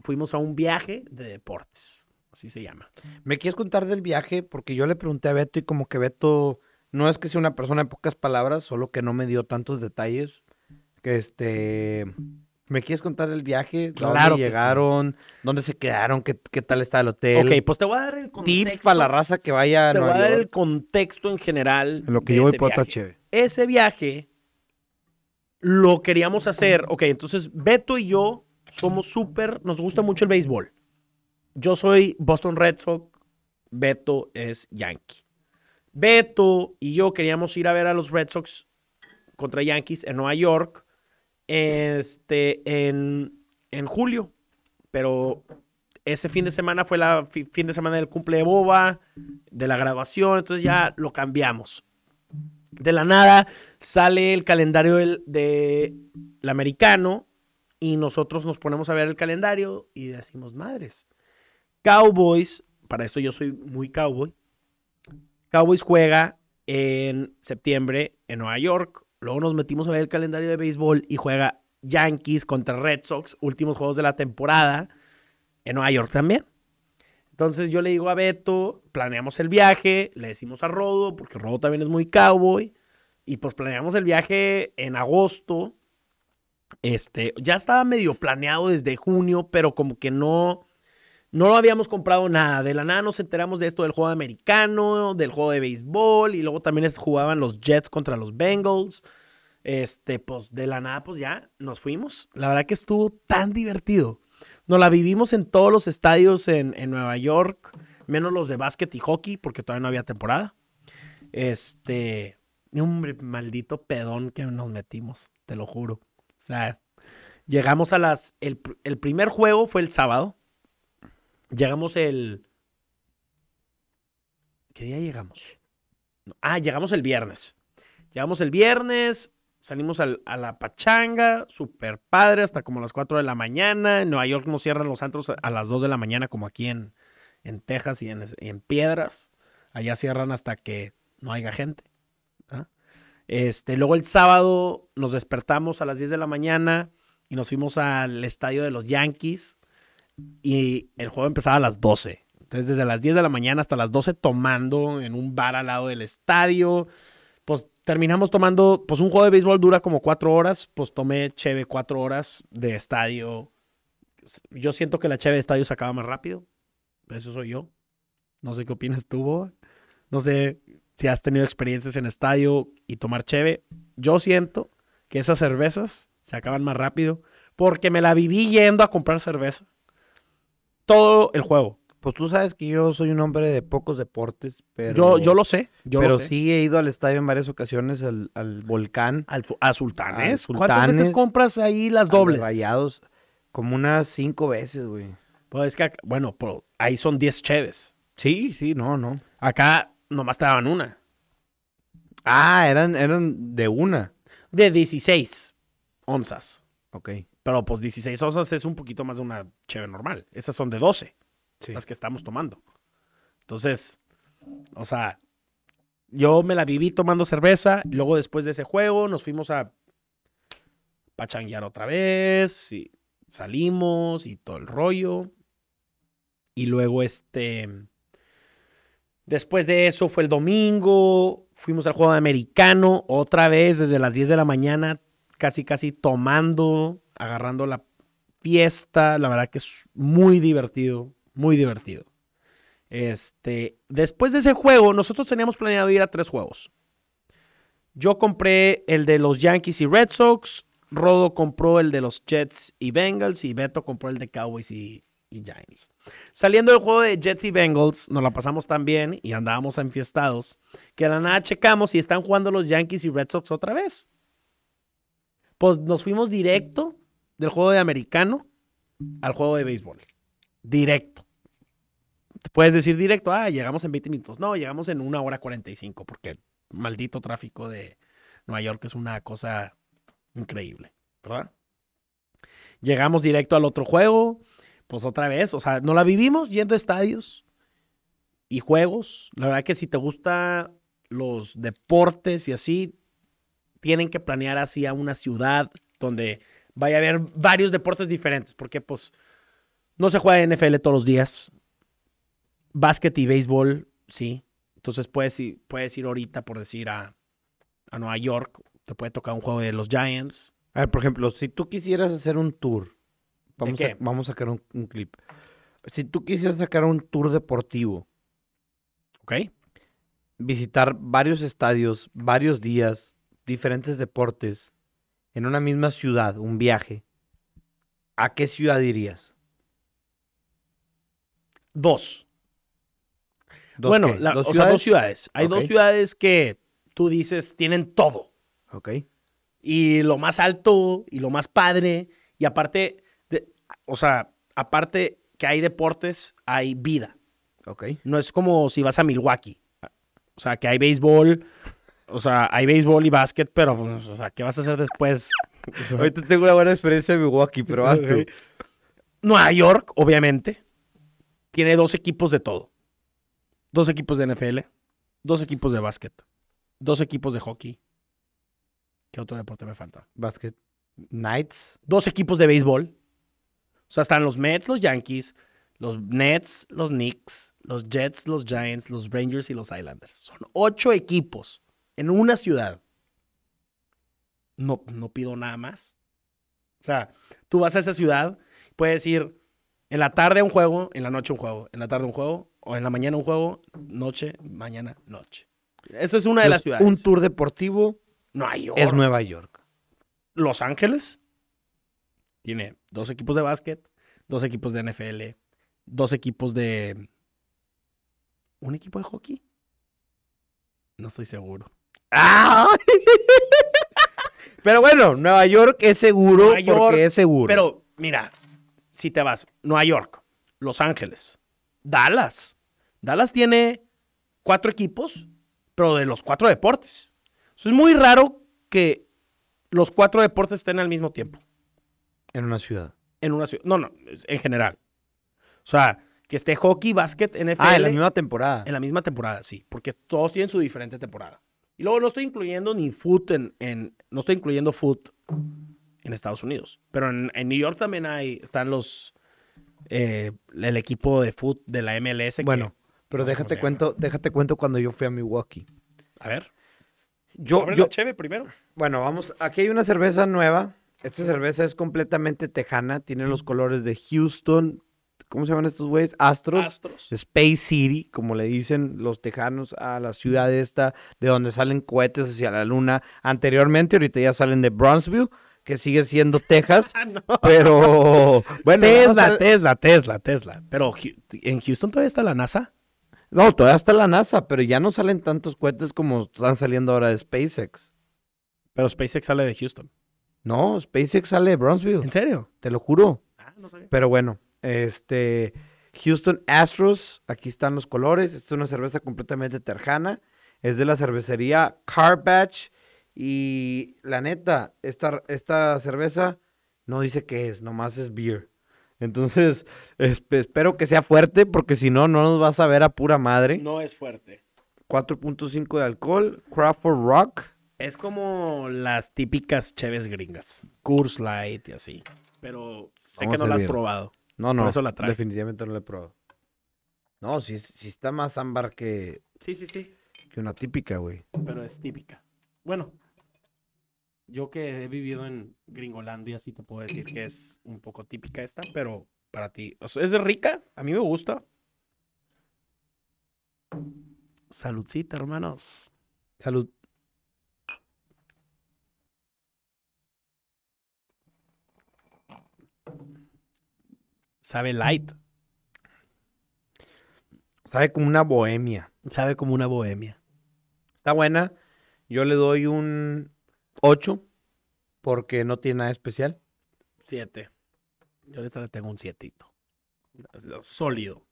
fuimos a un viaje de deportes, así se llama. ¿Me quieres contar del viaje? Porque yo le pregunté a Beto y como que Beto no es que sea una persona de pocas palabras, solo que no me dio tantos detalles. Que este... ¿Me quieres contar del viaje? Claro ¿Dónde que sí. llegaron? ¿Dónde se quedaron? ¿Qué, qué tal está el hotel? Ok, pues te voy a dar el contexto. Tip para la raza que vaya a Te voy a dar el contexto en general. En lo que de yo voy por chévere. Ese viaje lo queríamos hacer. Ok, entonces Beto y yo somos súper, nos gusta mucho el béisbol. Yo soy Boston Red Sox, Beto es Yankee. Beto y yo queríamos ir a ver a los Red Sox contra Yankees en Nueva York este, en, en julio. Pero ese fin de semana fue la fi- fin de semana del cumple de Boba, de la grabación, entonces ya lo cambiamos. De la nada sale el calendario del de americano y nosotros nos ponemos a ver el calendario y decimos, madres, Cowboys, para esto yo soy muy cowboy, Cowboys juega en septiembre en Nueva York. Luego nos metimos a ver el calendario de béisbol y juega Yankees contra Red Sox, últimos juegos de la temporada, en Nueva York también. Entonces yo le digo a Beto, planeamos el viaje, le decimos a Rodo, porque Rodo también es muy cowboy, y pues planeamos el viaje en agosto. Este, ya estaba medio planeado desde junio, pero como que no, no lo habíamos comprado nada. De la nada nos enteramos de esto del juego americano, del juego de béisbol, y luego también jugaban los Jets contra los Bengals. Este, pues de la nada, pues ya nos fuimos. La verdad que estuvo tan divertido. Nos la vivimos en todos los estadios en, Nueva York, menos los de básquet y hockey, porque todavía no había temporada. Este, hombre, maldito pedón que nos metimos, te lo juro. O sea, llegamos a las. El, el primer juego fue el sábado. Llegamos el. ¿Qué día llegamos? Ah, llegamos el viernes. Llegamos el viernes, salimos a la pachanga, súper padre, hasta como las 4 de la mañana. En Nueva York no cierran los antros a las 2 de la mañana, como aquí en, en Texas y en, Piedras. Allá cierran hasta que no haya gente. ¿ah? Este, luego el sábado nos despertamos a las 10 de la mañana y nos fuimos al estadio de los Yankees y el juego empezaba a las 12. Entonces, desde las 10 de la mañana hasta las 12 tomando en un bar al lado del estadio. Pues terminamos tomando, pues un juego de béisbol dura como cuatro horas, pues tomé cheve cuatro horas de estadio. Yo siento que la cheve de estadio se acaba más rápido. Eso soy yo. No sé qué opinas tú, No sé si has tenido experiencias en estadio y tomar cheve. Yo siento que esas cervezas se acaban más rápido porque me la viví yendo a comprar cerveza. Todo el juego. Pues tú sabes que yo soy un hombre de pocos deportes, pero... Yo, yo lo sé, yo pero lo sé. sí he ido al estadio en varias ocasiones, al, volcán. Al, a Sultanes. ¿Cuántas veces compras ahí las dobles? Rayados, como unas cinco veces, güey. Pues es que, bueno, pero ahí son diez cheves. Sí, sí, no, no. Acá nomás te daban una. Ah, eran, eran de una. De 16 onzas. Ok. Pero pues 16 onzas es un poquito más de una cheve normal. Esas son de 12 las que estamos tomando. Entonces, o sea, yo me la viví tomando cerveza. Luego, después de ese juego, nos fuimos a pachanguear otra vez. Y salimos y todo el rollo. Y luego, este. Después de eso fue el domingo. Fuimos al juego de americano. Otra vez desde las 10 de la mañana. Casi, casi tomando. Agarrando la fiesta. La verdad que es muy divertido muy divertido. Este, después de ese juego, nosotros teníamos planeado ir a tres juegos. Yo compré el de los Yankees y Red Sox, Rodo compró el de los Jets y Bengals y Beto compró el de Cowboys y, Giants. Saliendo del juego de Jets y Bengals, nos la pasamos tan bien y andábamos enfiestados que a la nada checamos y están jugando los Yankees y Red Sox otra vez. Pues nos fuimos directo del juego de americano al juego de béisbol. Directo puedes decir directo, ah, llegamos en 20 minutos. No, llegamos en una hora 45, porque el maldito tráfico de Nueva York es una cosa increíble, ¿verdad? Llegamos directo al otro juego, pues otra vez, o sea, no la vivimos yendo a estadios y juegos. La verdad que si te gusta los deportes y así, tienen que planear así a una ciudad donde vaya a haber varios deportes diferentes, porque pues no se juega NFL todos los días, básquet y béisbol, sí. Entonces puedes ir, puedes ir ahorita, por decir, a, Nueva York. Te puede tocar un juego de los Giants. A ver, por ejemplo, si tú quisieras hacer un tour. Vamos, A, vamos a sacar un, clip. Si tú quisieras sacar un tour deportivo. Ok. Visitar varios estadios, varios días, diferentes deportes, en una misma ciudad, un viaje. ¿A qué ciudad irías? Dos bueno, o sea, dos ciudades. Hay dos ciudades que tú dices tienen todo. Ok. Y lo más alto y lo más padre. Y aparte, o sea, aparte que hay deportes, hay vida. Ok. No es como si vas a Milwaukee. O sea, que hay béisbol. O sea, hay béisbol y básquet, pero, pues, o sea, ¿qué vas a hacer después? Ahorita tengo una buena experiencia en Milwaukee, pero vas tú. *laughs* Nueva York, obviamente, tiene dos equipos de todo dos equipos de NFL, dos equipos de básquet, dos equipos de hockey, ¿Qué otro deporte me falta? Basket. Knights. Dos equipos de béisbol. O sea, están los Mets, los Yankees, los Nets, los Knicks, los Jets, los Giants, los Rangers y los Islanders. Son ocho equipos en una ciudad. No, no pido nada más. O sea, tú vas a esa ciudad, puedes ir en la tarde un juego, en la noche un juego, en la tarde un juego, o en la mañana un juego, noche, mañana, noche. Esa es una de las ciudades. Un tour deportivo Nueva York. es Nueva York. Los Ángeles tiene dos equipos de básquet, dos equipos de NFL, dos equipos de... ¿Un equipo de hockey? No estoy seguro. ¡Ah! *laughs* Pero bueno, Nueva York es seguro Nueva York, porque es seguro. Pero mira, si te vas, Nueva York, Los Ángeles, Dallas. Dallas tiene cuatro equipos, pero de los cuatro deportes. Eso es muy raro que los cuatro deportes estén al mismo tiempo. en una ciudad. En una ciudad. No, no, en general. O sea, que esté hockey, básquet, NFL. Ah, en la misma temporada. En la misma temporada, sí, porque todos tienen su diferente temporada. Y luego no estoy incluyendo ni foot en, en- no estoy incluyendo foot en Estados Unidos. Pero en, en New York también hay, están los, eh, el equipo de foot de la MLS. que- Bueno, pero no sé cómo déjate cuento, déjate cuento cuando yo fui a Milwaukee. a ver. Yo, yo, la cheve primero. bueno, vamos, aquí hay una cerveza nueva. Esta cerveza es completamente tejana, tiene los colores de Houston, ¿cómo se llaman estos güeyes? Astros. Astros. Space City, como le dicen los tejanos a la ciudad esta, de donde salen cohetes hacia la luna anteriormente, ahorita ya salen de Bronzeville, que sigue siendo Texas, *laughs* Ah, no. pero *laughs* bueno, Tesla, Tesla, Tesla, Tesla. Pero en Houston todavía está la NASA. no, todavía está la NASA, pero ya no salen tantos cohetes como están saliendo ahora de SpaceX. Pero SpaceX sale de Houston. No, SpaceX sale de Bronzeville, ¿En serio? te lo juro. Ah, no sabía. Pero bueno, este Houston Astros, aquí están los colores. Esta es una cerveza completamente terjana. Es de la cervecería Carbatch. Y la neta, esta, esta cerveza no dice qué es, nomás es beer. Entonces, espe- espero que sea fuerte, porque si no, no nos vas a ver a pura madre. No es fuerte. 4.5 de alcohol, Crawford Rock. Es como las típicas cheves gringas. Coors Light y así. Pero sé Vamos que no la has probado. No, no, Por eso la traje. definitivamente no la he probado. No, sí, sí está más ámbar que, Sí, sí, sí. que una típica, güey. Pero es típica. Bueno, yo que he vivido en Gringolandia, sí te puedo decir que es un poco típica esta, pero para ti. o sea, es rica. A mí me gusta. Saludcita, hermanos. Salud. Sabe light. Sabe como una bohemia. Sabe como una bohemia. Está buena. Yo le doy un 8 porque no tiene nada especial. Siete. Yo a esta le tengo un sietito. Sólido.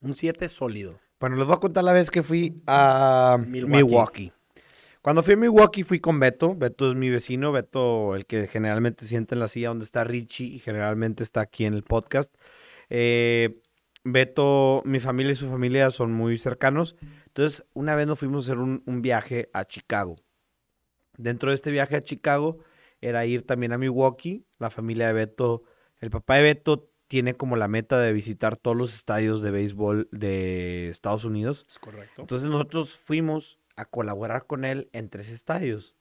Un siete sólido. Bueno, les voy a contar la vez que fui a Milwaukee. Milwaukee. Cuando fui a Milwaukee fui con Beto. Beto es mi vecino. Beto, el que generalmente sienta en la silla donde está Richie y generalmente está aquí en el podcast. Eh, Beto, mi familia y su familia son muy cercanos. Entonces, una vez nos fuimos a hacer un, un viaje a Chicago. Dentro de este viaje a Chicago era ir también a Milwaukee. La familia de Beto, el papá de Beto tiene como la meta de visitar todos los estadios de béisbol de Estados Unidos. Es correcto. Entonces nosotros fuimos a colaborar con él en tres estadios.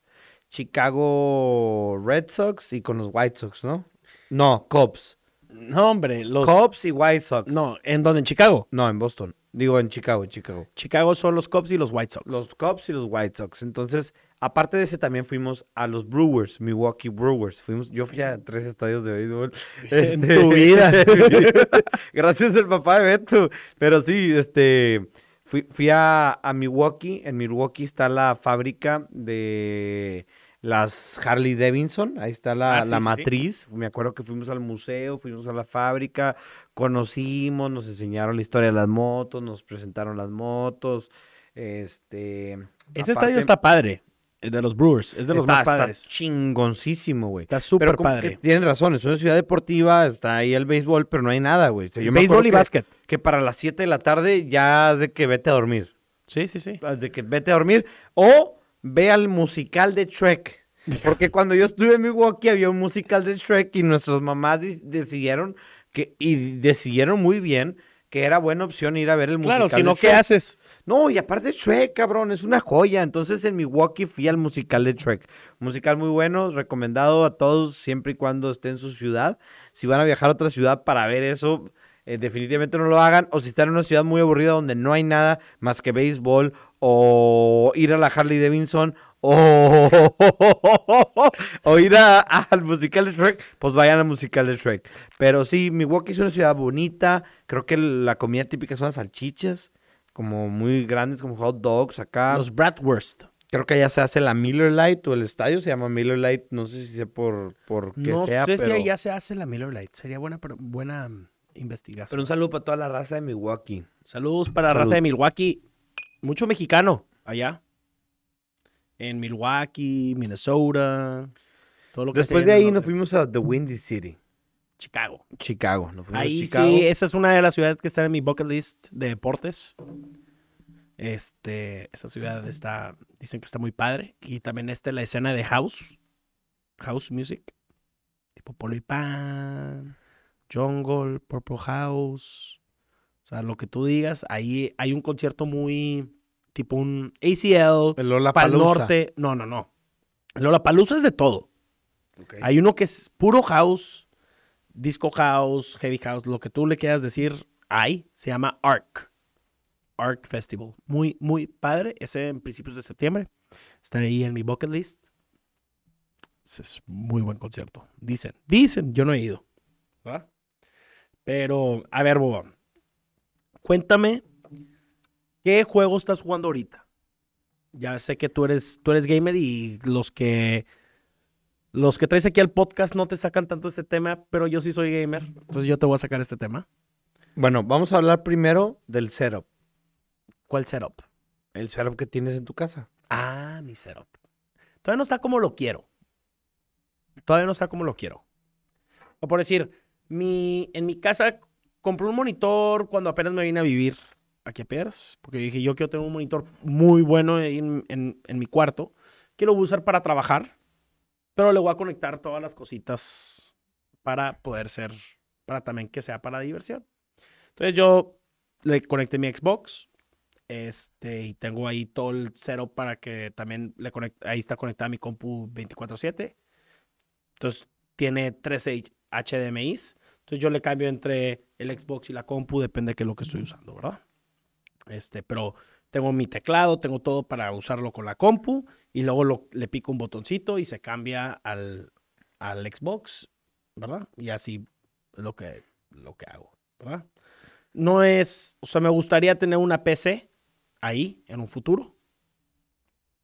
Chicago Red Sox y con los White Sox, ¿no? No, Cubs. No, hombre, los. Cubs y White Sox. No, ¿en dónde? En Chicago. No, en Boston. Digo, en Chicago, en Chicago. Chicago son los Cubs y los White Sox. Los Cubs y los White Sox. Entonces, aparte de ese, también fuimos a los Brewers, Milwaukee Brewers. Fuimos, yo fui a tres estadios de béisbol. *laughs* En Este, tu vida. *laughs* Gracias al papá de Beto. Pero sí, este, fui, fui a, a Milwaukee. En Milwaukee está la fábrica de las Harley Davidson. Ahí está la, Ah, sí, la sí, sí. matriz. Me acuerdo que fuimos al museo, fuimos a la fábrica, conocimos, nos enseñaron la historia de las motos, nos presentaron las motos. Este. Ese aparte- estadio está padre. El de los Brewers. Es de los está- más está padres. chingoncísimo, güey. Está súper padre. tienen razón, es una ciudad deportiva, está ahí el béisbol, pero no hay nada, güey. O sea, Béisbol y que- básquet. Que para las 7 de la tarde ya de que vete a dormir. Sí, sí, sí. De que vete a dormir. O ve al musical de Trek. Porque *laughs* cuando yo estuve en Milwaukee había un musical de Shrek y nuestras mamás de- decidieron que, y decidieron muy bien que era buena opción ir a ver el musical. Claro, si no, ¿qué Shrek. haces? No, y aparte Shrek, cabrón, es una joya. Entonces en Milwaukee fui al musical de Shrek. Musical muy bueno, recomendado a todos siempre y cuando esté en su ciudad. Si van a viajar a otra ciudad para ver eso, eh, definitivamente no lo hagan. O si están en una ciudad muy aburrida donde no hay nada más que béisbol o ir a la Harley Davidson o, *laughs* ir a- al musical de Shrek, pues vayan al musical de Shrek. Pero sí, Milwaukee es una ciudad bonita. Creo que la comida típica son las salchichas como muy grandes, como hot dogs acá. Los Bratwurst. Creo que allá se hace la Miller Lite o el estadio se llama Miller Lite. No sé si sea por, por qué No sea, sé pero... si ya se hace la Miller Lite. Sería buena, pero- buena mm, investigación. pero un saludo para toda la raza de Milwaukee. Saludos para la Salud. raza de Milwaukee. Mucho mexicano allá. En Milwaukee, Minnesota. Todo lo que Después de ahí nos fuimos a The Windy City, Chicago. Chicago. Nos fuimos a Ahí Chicago. sí, esa es una de las ciudades que están en mi bucket list de deportes. Este, esa ciudad está, dicen que está muy padre. Y también está la escena de house, house music, tipo Polo y Pan, Jungle, Purple House. O sea, lo que tú digas, ahí hay un concierto muy tipo un ACL El Lola para el norte. No, no, no. Lola Palusa es de todo. Hay uno que es puro house, disco house, heavy house, lo que tú le quieras decir, hay. Se llama ARC. ARC Festival. Muy, muy padre. Ese en principios de septiembre. Estaré ahí en mi bucket list. Ese es muy buen concierto. Dicen, dicen, yo no he ido. ¿verdad? Pero, a ver, Boba. Cuéntame, ¿qué juego estás jugando ahorita? Ya sé que tú eres, tú eres gamer y los que los que traes aquí al podcast no te sacan tanto este tema, pero yo sí soy gamer, entonces yo te voy a sacar este tema. Bueno, vamos a hablar primero del setup. ¿Cuál setup? El setup que tienes en tu casa. Ah, mi setup. Todavía no está como lo quiero. Todavía no está como lo quiero. O por decir, mi, en mi casa compré un monitor cuando apenas me vine a vivir aquí a Piedras, porque dije, yo quiero tener un monitor muy bueno en- en mi cuarto, que lo voy a usar para trabajar, pero le voy a conectar todas las cositas para poder ser, para también que sea para diversión. Entonces yo le conecté mi Xbox, este, y tengo ahí todo el cero para que también le conecte, ahí está conectada mi compu 24/7. Entonces tiene 13 HDMIs. Entonces yo le cambio entre el Xbox y la compu, depende de qué es lo que estoy usando, ¿verdad? Este, pero tengo mi teclado, tengo todo para usarlo con la compu y luego lo- le pico un botoncito y se cambia al, al Xbox, ¿verdad? Y así es lo que, lo que hago, ¿verdad? No es, o sea, me gustaría tener una PC ahí en un futuro.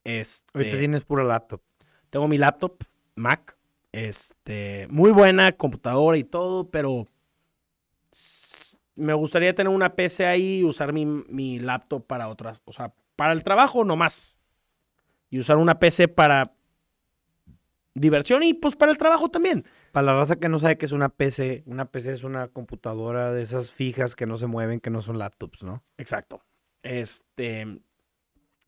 Este, Ahorita tienes pura laptop. tengo mi laptop, Mac, este, muy buena computadora y todo, pero me gustaría tener una PC ahí y usar mi, mi laptop para otras, o sea, para el trabajo nomás. Y usar una PC para diversión y pues para el trabajo también. Para la raza que no sabe qué es una PC, una PC es una computadora de esas fijas que no se mueven, que no son laptops, ¿no? Exacto. Este, la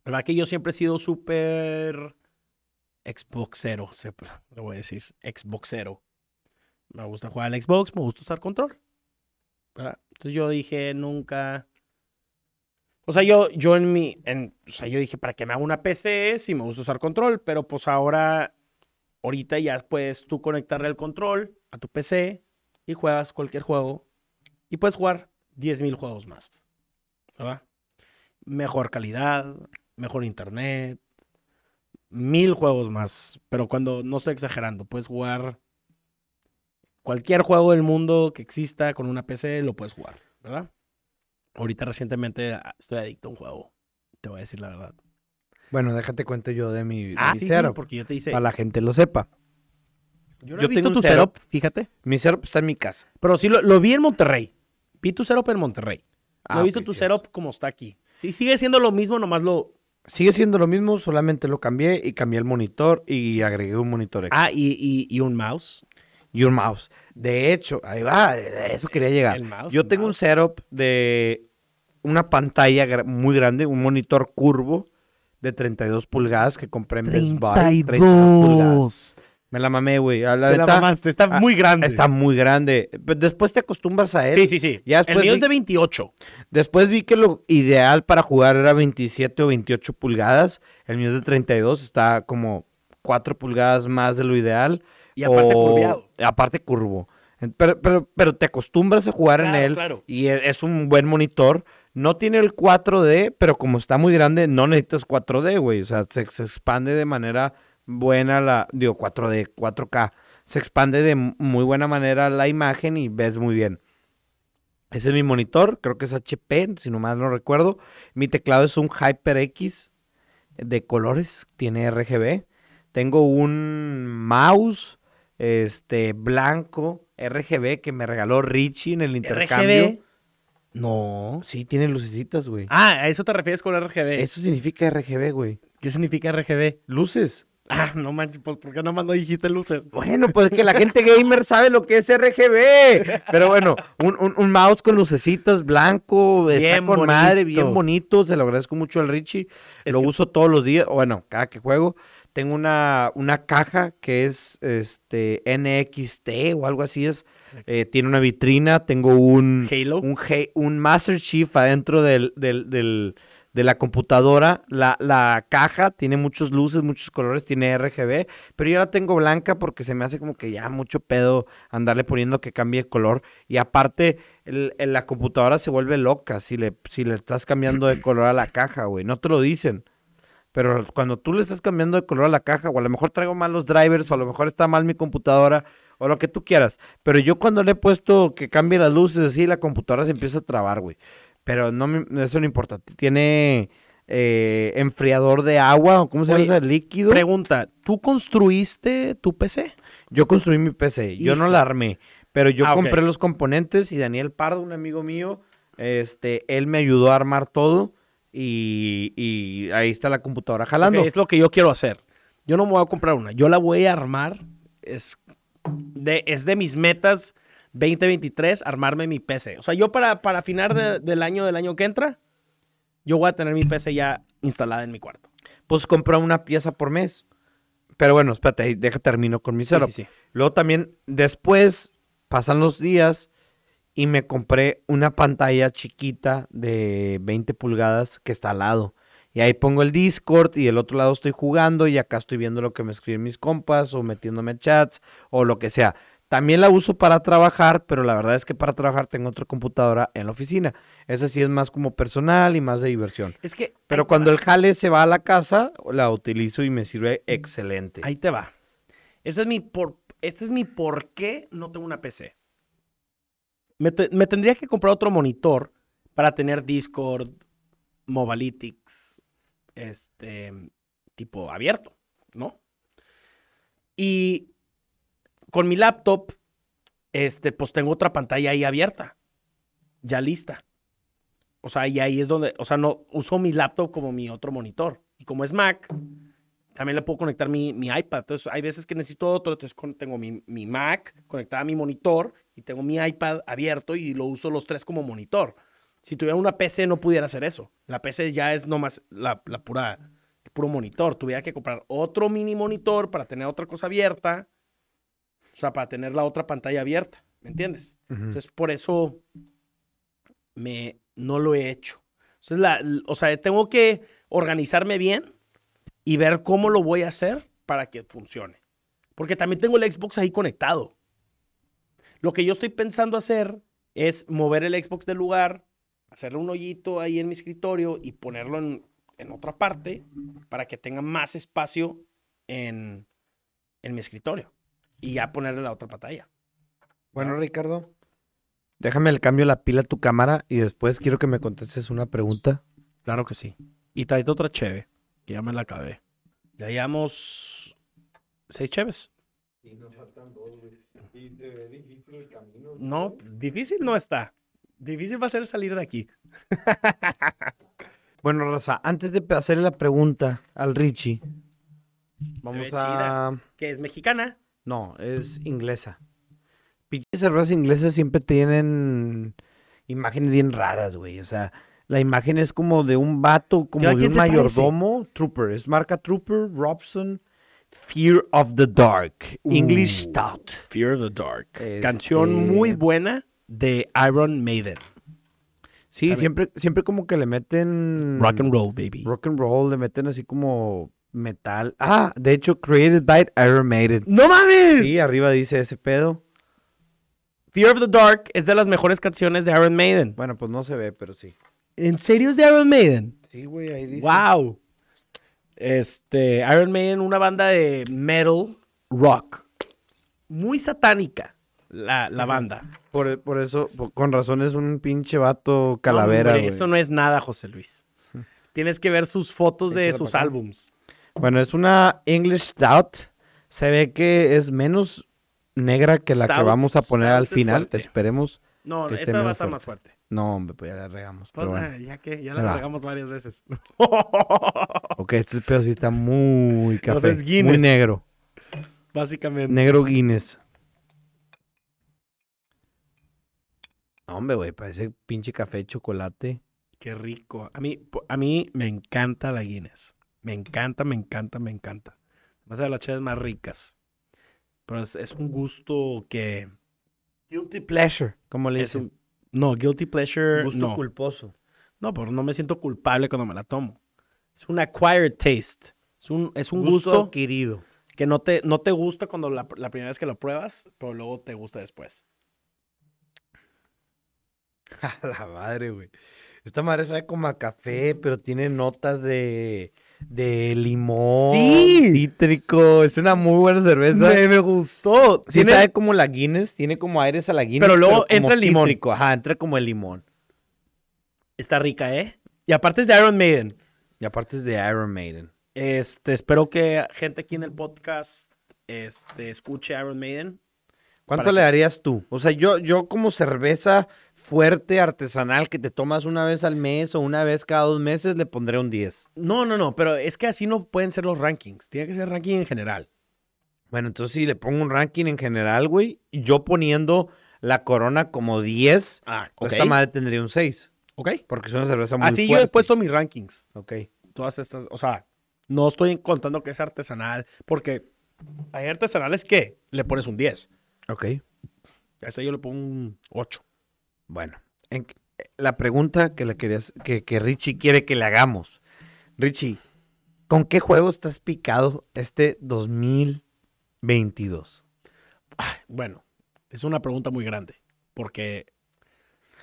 verdad que yo siempre he sido súper Xboxero, se- le voy a decir, Xboxero. Me gusta jugar al Xbox, me gusta usar control. Entonces yo dije, nunca... O sea, yo, yo en mi... En, o sea, yo dije, ¿para qué me hago una PC si me gusta usar control? Pero pues ahora, ahorita ya puedes tú conectarle el control a tu PC y juegas cualquier juego y puedes jugar 10.000 juegos más. ¿verdad? Mejor calidad, mejor internet, mil juegos más. Pero cuando no estoy exagerando, puedes jugar cualquier juego del mundo que exista con una PC, lo puedes jugar, ¿verdad? Ahorita recientemente ah, estoy adicto a un juego, te voy a decir la verdad. Bueno, déjate cuento yo de mi, Ah, mi sí, porque yo te hice. para la gente lo sepa. Yo no yo he visto tu setup. setup, fíjate. Mi setup está en mi casa. Pero sí lo, lo vi en Monterrey. Vi tu setup en Monterrey. No Ah, he visto tu cierto. setup como está aquí. Sí, sigue siendo lo mismo, nomás lo. Sigue siendo lo mismo, solamente lo cambié y cambié el monitor y agregué un monitor extra. Ah, y, y, y un mouse. Y un mouse. De hecho, ahí va, eso quería llegar. El mouse, Yo el tengo un setup de una pantalla muy grande, un monitor curvo de 32 pulgadas que compré en Best Buy. 32 pulgadas. Me la mamé, güey. La Te la mamaste, está ah, muy grande. Está muy grande. Pero después te acostumbras a él. Sí, sí, sí. Ya el después mío vi- es de 28. Después vi que lo ideal para jugar era 27 o 28 pulgadas. El mío es de 32, está como 4 pulgadas más de lo ideal. Y aparte O- curveado. Aparte curvo. Pero, pero, pero te acostumbras a jugar en él claro. y e- es un buen monitor. No tiene el 4D, pero como está muy grande, no necesitas 4D, güey. O sea, se, se expande de manera buena la, digo, 4D, 4K. Se expande de muy buena manera la imagen y ves muy bien. Ese es mi monitor, creo que es HP, si no mal no recuerdo. Mi teclado es un HyperX de colores, tiene RGB. Tengo un mouse este blanco RGB que me regaló Richie en el intercambio. RGB. No. Sí, tiene lucecitas, güey. Ah, a eso te refieres con RGB. Eso significa RGB, güey. ¿Qué significa RGB? Luces. Ah, no manches, pues ¿por qué nomás no dijiste luces? Bueno, pues que la gente gamer sabe lo que es RGB. Pero bueno, un, un- un mouse con lucecitas blanco, está Bien con madre, bien bonito. Se lo agradezco mucho al Richie. Es lo uso todos los días. Bueno, cada que juego. Tengo una, una caja que es este NXT o algo así es. Eh, tiene una vitrina. Tengo un, Halo. un, Master Chief adentro del, del- del- de la computadora. La, la caja tiene muchos luces, muchos colores, tiene RGB, pero yo la tengo blanca porque se me hace como que ya mucho pedo andarle poniendo que cambie de color. Y aparte, el- el- la computadora se vuelve loca si le, si le estás cambiando de color a la caja, güey. No te lo dicen. Pero cuando tú le estás cambiando de color a la caja, o a lo mejor traigo mal los drivers, o a lo mejor está mal mi computadora, o lo que tú quieras. Pero yo cuando le he puesto que cambie las luces así, la computadora se empieza a trabar, güey. Pero no me- eso no importa. Tiene eh, enfriador de agua, o cómo se Oye, llama líquido. Pregunta, ¿tú construiste tu PC? Yo construí mi PC, yo no la armé, pero yo Ah, compré los componentes y Daniel Pardo, un amigo mío, este, él me ayudó a armar todo y, y ahí está la computadora jalando. Ok, es lo que yo quiero hacer. Yo no me voy a comprar una, yo la voy a armar. Es de, es de mis metas 2023, armarme mi PC. O sea, yo para, para final de- del año, del año que entra, yo voy a tener mi PC ya instalada en mi cuarto. Pues compré una pieza por mes. Pero bueno, espérate, deja termino con mi Sí, setup. sí, sí. Luego también, después, pasan los días y me compré una pantalla chiquita de 20 pulgadas que está al lado. Y ahí pongo el Discord y del otro lado estoy jugando y acá estoy viendo lo que me escriben mis compas o metiéndome chats o lo que sea. También la uso para trabajar, pero la verdad es que para trabajar tengo otra computadora en la oficina. Esa sí es más como personal y más de diversión. Es que. Pero cuando el jale se va a la casa, la utilizo y me sirve excelente. Ahí te va. Ese es mi por, ese es mi por qué no tengo una PC. Me, te- me tendría que comprar otro monitor para tener Discord, Mobalytics, este, tipo abierto, ¿no? Y con mi laptop, este, pues tengo otra pantalla ahí abierta, ya lista. O sea, y ahí es donde, o sea, no, uso mi laptop como mi otro monitor. Y como es Mac, también le puedo conectar mi, mi iPad. Entonces, hay veces que necesito otro. Entonces, tengo mi, mi Mac conectada a mi monitor y tengo mi iPad abierto y lo uso los tres como monitor. Si tuviera una PC, no pudiera hacer eso. La PC ya es nomás la, la pura, el puro monitor. Tuviera que comprar otro mini monitor para tener otra cosa abierta. O sea, para tener la otra pantalla abierta. ¿Me entiendes? Ujú. Entonces, por eso me, no lo he hecho. Entonces, la- o sea, tengo que organizarme bien y ver cómo lo voy a hacer para que funcione. Porque también tengo el Xbox ahí conectado. Lo que yo estoy pensando hacer es mover el Xbox del lugar, hacerle un hoyito ahí en mi escritorio y ponerlo en, en otra parte para que tenga más espacio en, en mi escritorio. Y ya ponerle la otra pantalla. Bueno, Ricardo, déjame el cambio la pila a tu cámara y después quiero que me contestes una pregunta. Claro que sí. Y tráete otra cheve, que ya me la acabé. Ya llevamos seis cheves. No, pues difícil no está. Difícil va a ser salir de aquí. *laughs* Bueno, Raza, antes de hacerle la pregunta al Richie, vamos ve a... chida. Que es mexicana. No, es inglesa. Pinches cervezas inglesas siempre tienen imágenes bien raras, güey. O sea, La imagen es como de un vato, como ¿a de un parece? mayordomo. Trooper, es marca Trooper, Robson. Fear of the Dark. English Uh. Stout. Fear of the Dark. Este- Canción muy buena de Iron Maiden. Sí, También. siempre, siempre como que le meten... Rock and roll, baby. Rock and roll, le meten así como metal. Ah, de hecho, created by Iron Maiden. ¡No mames! Sí, arriba dice ese pedo. Fear of the Dark es de las mejores canciones de Iron Maiden. Bueno, pues no se ve, pero sí. ¿En serio es de Iron Maiden? Sí, güey, ahí dice. ¡Wow! Este, Iron Maiden, una banda de metal rock. Muy satánica, la, la banda. Por, por eso, por- con razón es un pinche vato calavera, Hombre, eso no es nada, José Luis. Tienes que ver sus fotos de sus álbums. Bueno, es una English Stout. Se ve que es menos negra que la que vamos a poner al stout final. Esperemos. No, esta va a estar más fuerte. No, hombre, pues ya la regamos. Pues, Pero bueno. ya que ya la regamos varias veces. *laughs* Ok, este pedo sí está muy café. Entonces, Guinness. Muy negro. Básicamente. Negro Guinness. No, Hombre, güey, parece pinche café chocolate. Qué rico. A mí, a mí me encanta la Guinness. Me encanta, me encanta, me encanta. Más de las chaves más ricas. Pero es, es un gusto que. Guilty pleasure, como le Es dicen. un, no, guilty pleasure. gusto no. culposo. no, pero no me siento culpable cuando me la tomo. Es un acquired taste. Es un, es un Gusto, gusto, adquirido. que no te, no te gusta cuando la, la primera vez que lo pruebas, pero luego te gusta después. *laughs* A la madre, güey. Esta madre sabe como a café, pero tiene notas de, de limón, Sí. cítrico. Es una muy buena cerveza. me gustó. Sí sabe como la Guinness, tiene como aires a la Guinness. Pero luego entra el limón. cítrico. Ajá, entra como el limón. Está rica, ¿eh? Y aparte es de Iron Maiden. Y aparte es de Iron Maiden. Este, espero que gente aquí en el podcast este, escuche Iron Maiden. ¿Cuánto le darías tú? O sea, yo, yo como cerveza fuerte, artesanal, que te tomas una vez al mes o una vez cada dos meses, le pondré un 10. No, no, no, pero es que así no pueden ser los rankings. Tiene que ser ranking en general. Bueno, entonces si le pongo un ranking en general, güey, y yo poniendo la corona como 10, Ah, esta madre tendría un 6. Ok. Porque es una cerveza muy Así yo he puesto mis rankings. Ok. Todas estas, o sea, no estoy contando que es artesanal, porque hay artesanales que le pones un 10. Ok. A ese yo le pongo un 8. Bueno, en- la pregunta que le querías, que, que Richie quiere que le hagamos. Richie, ¿con qué juego estás picado este 2022? Bueno, es una pregunta muy grande, porque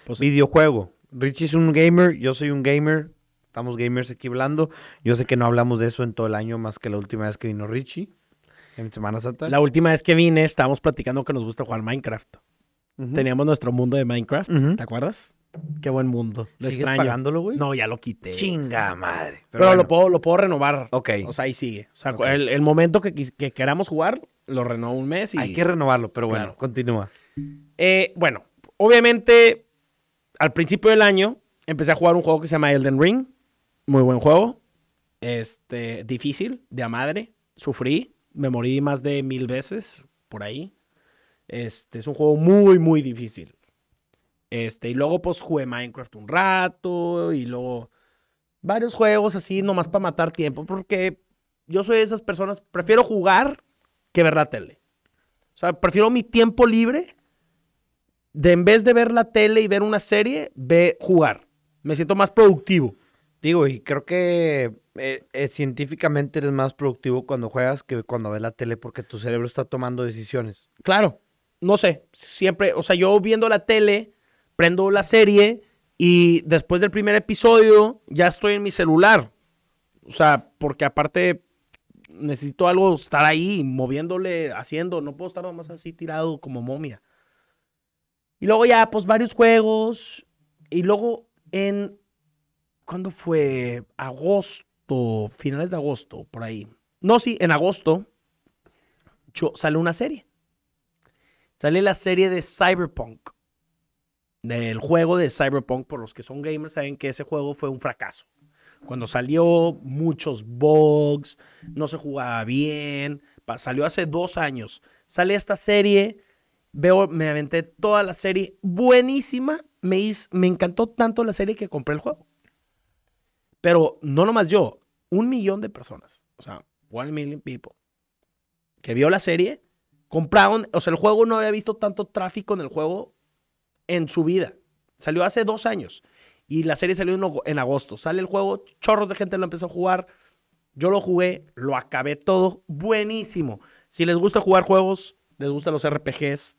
pues, Videojuego. Richie es un gamer, yo soy un gamer. Estamos gamers aquí hablando. Yo sé que no hablamos de eso en todo el año más que la última vez que vino Richie. En Semana Santa. la última vez que vine estábamos platicando que nos gusta jugar Minecraft. Teníamos nuestro mundo de Minecraft. ¿te acuerdas? Qué buen mundo. Lo ¿Sigues extraño. pagándolo, güey? No, ya lo quité. Chinga madre. Pero, bueno, lo, puedo, lo puedo renovar. Ok. O sea, ahí sigue. O sea, el, el momento que, queramos jugar, lo renovo un mes y... Hay que renovarlo, pero bueno, Claro. continúa. Eh, bueno, obviamente, al principio del año, empecé a jugar un juego que se llama Elden Ring. Muy buen juego. Este, difícil, de a madre. Sufrí. Me morí más de mil veces por ahí. Este, es un juego muy, muy difícil. Este, y luego pues jugué Minecraft un rato y luego varios juegos así nomás para matar tiempo porque yo soy de esas personas, prefiero jugar que ver la tele. O sea, prefiero mi tiempo libre de en vez de ver la tele y ver una serie, ve jugar. Me siento más productivo. Digo, y creo que eh, eh, científicamente eres más productivo cuando juegas que cuando ves la tele porque tu cerebro está tomando decisiones. Claro, no sé, siempre, o sea, yo viendo la tele, prendo la serie y después del primer episodio ya estoy en mi celular. O sea, porque aparte necesito algo estar ahí, moviéndole, haciendo, no puedo estar nomás así tirado como momia. Y luego ya, pues varios juegos. Y luego en, ¿cuándo fue? Agosto, finales de agosto, por ahí. No, sí, en agosto yo, sale una serie. Sale la serie de Cyberpunk. Del juego de Cyberpunk, por los que son gamers saben que ese juego fue un fracaso. Cuando salió, muchos bugs, no se jugaba bien. Salió hace dos años. Sale esta serie, veo, me aventé toda la serie, buenísima. Me, me encantó tanto la serie que compré el juego. Pero no nomás yo, un millón de personas, o sea, one million people, que vio la serie, compraron, o sea, el juego no había visto tanto tráfico en el juego en su vida. Salió hace dos años y la serie salió en, agosto. Sale el juego, chorros de gente lo empezó a jugar. Yo lo jugué, lo acabé todo, buenísimo. Si les gusta jugar juegos, les gustan los RPGs,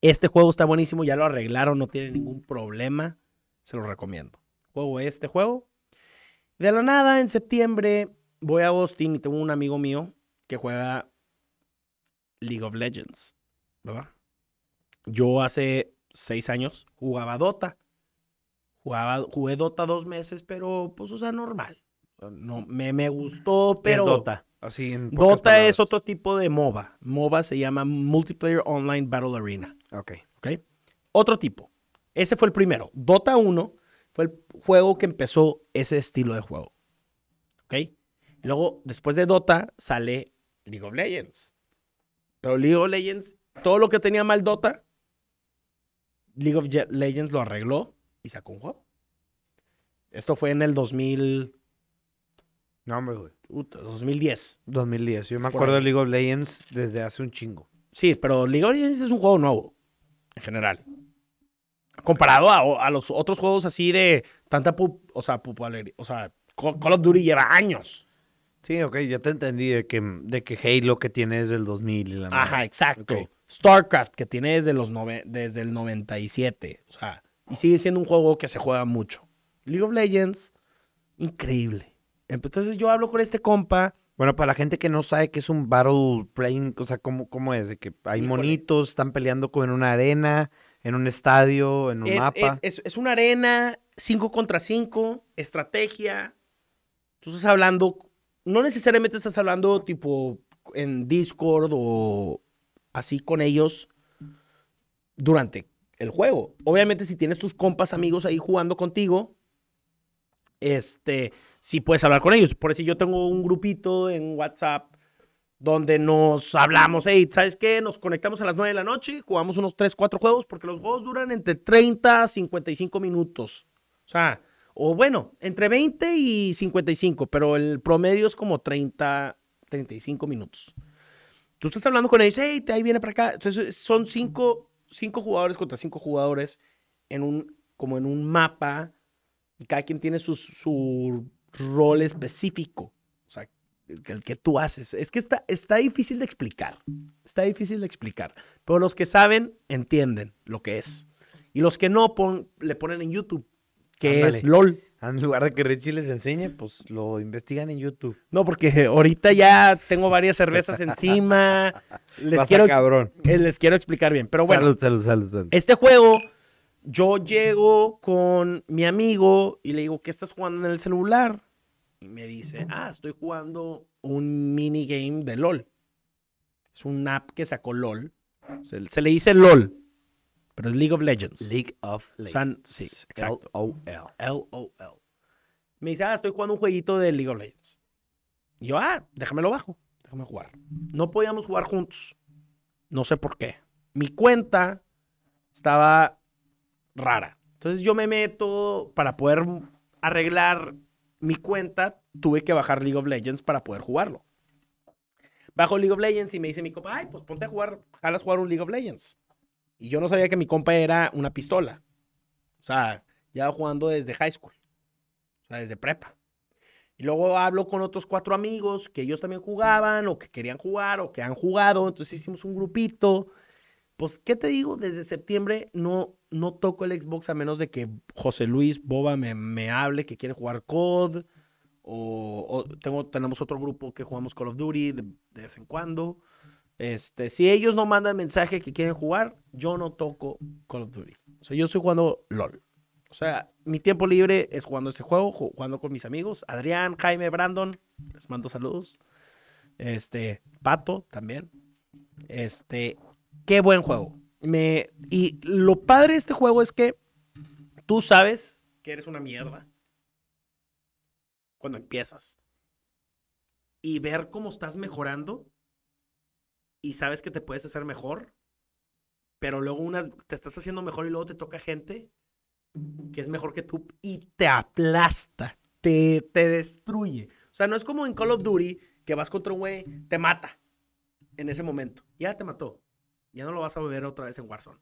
este juego está buenísimo, ya lo arreglaron, no tiene ningún problema. Se lo recomiendo. Juego este juego. De la nada, en septiembre, voy a Austin y tengo un amigo mío que juega League of Legends, ¿verdad? Yo hace seis años jugaba Dota. Jugaba, jugué Dota dos meses, pero pues, o sea, normal. No, me, me gustó, pero... ¿Qué es Dota? Así en Dota palabras. es otro tipo de MOBA. MOBA se llama Multiplayer Online Battle Arena. Ok. ¿ok? Otro tipo. Ese fue el primero. Dota 1 fue el juego que empezó ese estilo de juego. ¿Ok? Luego, después de Dota, sale League of Legends. Pero League of Legends, todo lo que tenía mal Dota, League of Legends lo arregló y sacó un juego. Esto fue en el 2000, No, hombre, güey. puta, 2010. 2010. Yo me acuerdo de League of Legends desde hace un chingo. Sí, pero League of Legends es un juego nuevo, en general. Comparado a, a los otros juegos así de tanta, o sea. O sea, Call of Duty lleva años. Sí, ok, ya te entendí de que, de que Halo que tiene desde el 2000 y la Ajá, madre. exacto. Ok. StarCraft, que tiene desde, los nove- desde el 97. O sea, y sigue siendo un juego que se juega mucho. League of Legends, increíble. Entonces yo hablo con este compa. Bueno, para la gente que no sabe qué es un Battle Playing, o sea, ¿cómo, cómo es? De que hay Híjole. monitos, están peleando como en una arena, en un estadio, en un Es, mapa. es- es- es una arena 5 contra 5, estrategia. Tú estás hablando, no necesariamente estás hablando tipo en Discord o así con ellos durante el juego. Obviamente si tienes tus compas amigos ahí jugando contigo, este, sí puedes hablar con ellos. Por eso yo tengo un grupito en WhatsApp donde nos hablamos, hey, ¿sabes qué? Nos conectamos a las 9 de la noche, jugamos unos 3, 4 juegos, porque los juegos duran entre 30 a 55 minutos. O sea, o bueno, entre 20 y 55, pero el promedio es como 30, 35 minutos. Tú estás hablando con ellos, hey, ahí viene para acá. Entonces son cinco, cinco jugadores contra cinco jugadores en un, como en un mapa y cada quien tiene su, su rol específico. O sea, el, que- tú haces. Es que está, está difícil de explicar. Está difícil de explicar. Pero los que saben, entienden lo que es. Y los que no, le ponen en YouTube, que es. LOL. En lugar de que Richie les enseñe, pues lo investigan en YouTube. No, porque ahorita ya tengo varias cervezas encima. *laughs* Les Vas a quiero, cabrón. eh, les quiero explicar bien. Pero bueno, salud, salud, salud, salud. este juego, yo llego con mi amigo y le digo, ¿qué estás jugando en el celular? Y me dice, ah, estoy jugando un minigame de LOL. Es un app que sacó LOL. Se, se le dice LOL, pero es League of Legends. League of Legends. sí, exacto. L-O-L. L-O-L. Me dice, ah, estoy jugando un jueguito de League of Legends. Y yo, ah, déjamelo bajo. Déjame jugar. No podíamos jugar juntos. No sé por qué. Mi cuenta estaba rara. Entonces yo me meto para poder arreglar mi cuenta. Tuve que bajar League of Legends para poder jugarlo. Bajo League of Legends y me dice mi compa, ay, pues ponte a jugar, jalas jugar un League of Legends. Y yo no sabía que mi compa era una pistola. O sea, ya jugando desde high school. O sea, desde prepa. Y luego hablo con otros cuatro amigos que ellos también jugaban o que querían jugar o que han jugado. Entonces hicimos un grupito. Pues, ¿qué te digo? Desde septiembre no, no toco el Xbox a menos de que José Luis Boba me, me hable que quiere jugar COD. O, o tengo, tenemos otro grupo que jugamos Call of Duty de, de vez en cuando. Este, si ellos no mandan mensaje que quieren jugar, yo no toco Call of Duty. O sea, yo estoy jugando LOL. O sea, mi tiempo libre es jugando este juego, ju- jugando con mis amigos. Adrián, Jaime, Brandon, les mando saludos. Este, Pato también. Este, qué buen juego. Me, y lo padre de este juego es que tú sabes que eres una mierda cuando empiezas. Y ver cómo estás mejorando y sabes que te puedes hacer mejor, pero luego unas, te estás haciendo mejor y luego te toca gente que es mejor que tú y te aplasta, te te, destruye. O sea, no es como en Call of Duty que vas contra un güey, te mata en ese momento. Ya te mató. Ya no lo vas a ver otra vez en Warzone.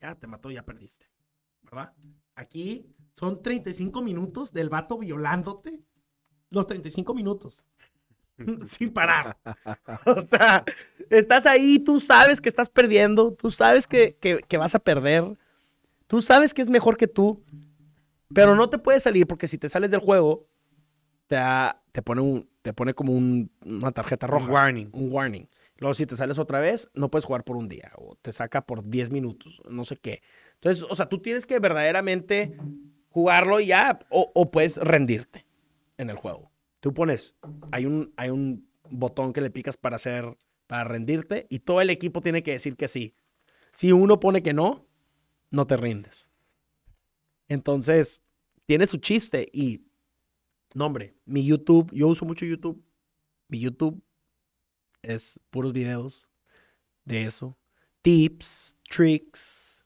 Ya te mató, ya perdiste. ¿Verdad? Aquí son 35 minutos del vato violándote. Los 35 minutos. *laughs* Sin parar. *laughs* o sea, estás ahí, tú sabes que estás perdiendo, tú sabes que, que, vas a perder, tú sabes que es mejor que tú, pero no te puedes salir porque si te sales del juego, te, te, pone, un, te pone como una tarjeta roja. Un warning. Un warning. Luego, si te sales otra vez, no puedes jugar por un día o te saca por 10 minutos, no sé qué. Entonces, o sea, tú tienes que verdaderamente jugarlo ya o, o puedes rendirte en el juego. Tú pones, hay un, hay un botón que le picas para hacer, para rendirte y todo el equipo tiene que decir que sí. Si uno pone que no, no te rindes. Entonces, tiene su chiste y, no hombre, mi YouTube, yo uso mucho YouTube. Mi YouTube es puros videos de eso. Tips, tricks,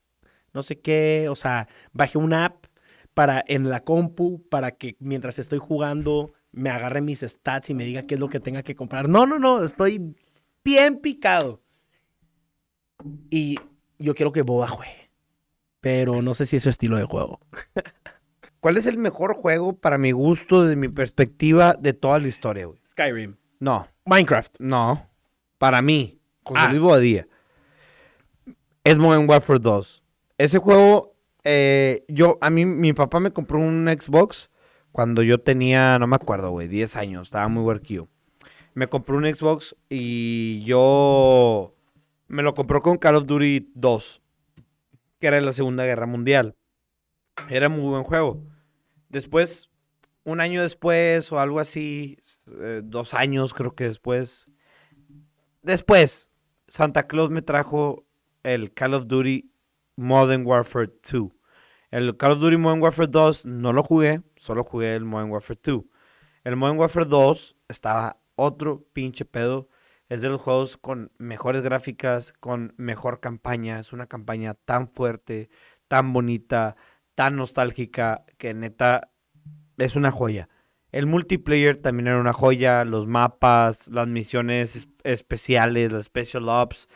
no sé qué. O sea, bajé una app para en la compu para que mientras estoy jugando me agarre mis stats y me diga qué es lo que tenga que comprar. No, no, no, estoy bien picado. Y yo quiero que Boba juegue. Pero no sé si es su estilo de juego. *laughs* ¿Cuál es el mejor juego para mi gusto, desde mi perspectiva, de toda la historia, güey? Skyrim. No. Minecraft. No. Para mí, José Ah. Luis Bobadilla, es Modern Warfare 2. Ese juego, eh, yo, a mí, mi papá me compró un Xbox cuando yo tenía, no me acuerdo, güey, 10 años, estaba muy huerquillo. Me compró un Xbox y yo me lo compró con Call of Duty 2, que era la Segunda Guerra Mundial. Era muy buen juego. Después, un año después o algo así, eh, dos años creo que después, Después, Santa Claus me trajo el Call of Duty Modern Warfare 2. El Call of Duty Modern Warfare 2 no lo jugué, solo jugué el Modern Warfare 2. El Modern Warfare 2 estaba otro pinche pedo. Es de los juegos con mejores gráficas, con mejor campaña. Es una campaña tan fuerte, tan bonita, tan nostálgica, que neta es una joya. El multiplayer también era una joya, los mapas, las misiones es- especiales, las special ops.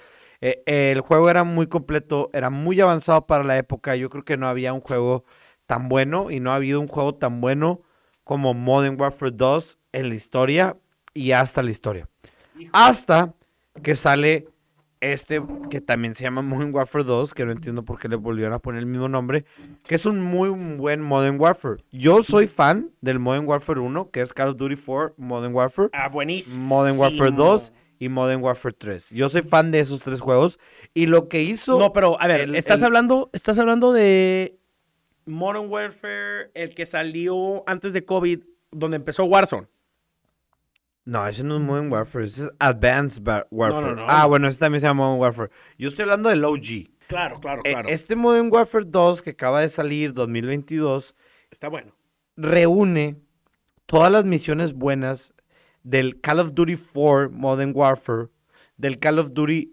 Eh, el juego era muy completo, era muy avanzado para la época. Yo creo que no había un juego tan bueno y no ha habido un juego tan bueno como Modern Warfare 2 en la historia y hasta la historia. Hasta que sale este que también se llama Modern Warfare 2, que no entiendo por qué le volvieron a poner el mismo nombre, que es un muy buen Modern Warfare. Yo soy fan del Modern Warfare 1, que es Call of Duty 4 Modern Warfare, Ah, buenísimo. Modern Warfare 2 y Modern Warfare 3. Yo soy fan de esos tres juegos y lo que hizo No, pero a ver, el- estás el- hablando, estás hablando de Modern Warfare, el que salió antes de COVID, donde empezó Warzone. No, ese no es Modern Warfare, ese es Advanced Warfare. no. Ah, bueno, ese también se llama Modern Warfare. Yo estoy hablando del OG. Claro, claro, Eh, claro. Este Modern Warfare 2 que acaba de salir 2022 Está bueno. reúne todas las misiones buenas del Call of Duty 4 Modern Warfare, del Call of Duty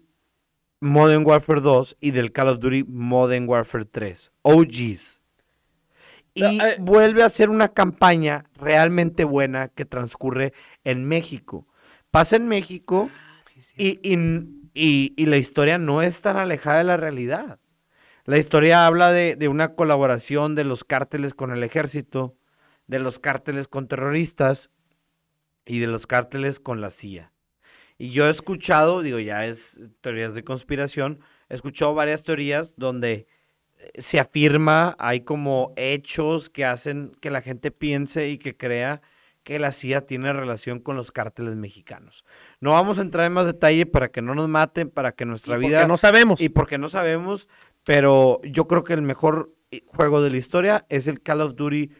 Modern Warfare 2 y del Call of Duty Modern Warfare 3. OGs. Y eh, vuelve a ser una campaña realmente buena que transcurre en México. Pasa en México y, y- y- y la historia no es tan alejada de la realidad. La historia habla de, de una colaboración de los cárteles con el ejército, de los cárteles con terroristas y de los cárteles con la CIA. Y yo he escuchado, digo, ya es teorías de conspiración, he escuchado varias teorías donde se afirma, hay como hechos que hacen que la gente piense y que crea que la CIA tiene relación con los cárteles mexicanos. No vamos a entrar en más detalle para que no nos maten, para que nuestra Porque vida... no sabemos. Y porque no sabemos, pero yo creo que el mejor eh, juego de la historia es el Call of Duty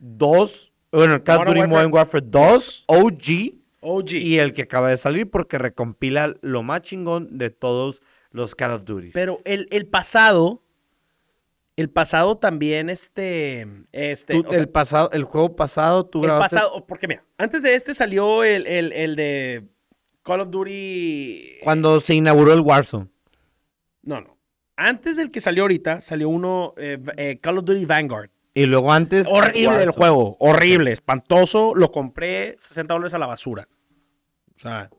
2, bueno, el Call of Duty Modern Warfare 2, OG, OG. y el que acaba de salir porque recompila lo más chingón de todos los Call of Duty. Pero el, el pasado, el pasado también, este, este, o sea, el pasado, el juego pasado, tú el grabaste- pasado, porque mira, antes de este salió el, el, el de Call of Duty. cuando se inauguró el Warzone. No, no. Antes del que salió ahorita, salió uno, eh, eh, Call of Duty Vanguard. Y luego antes. Horrible el juego, horrible, espantoso. Lo compré 60 dólares a la basura. O sea,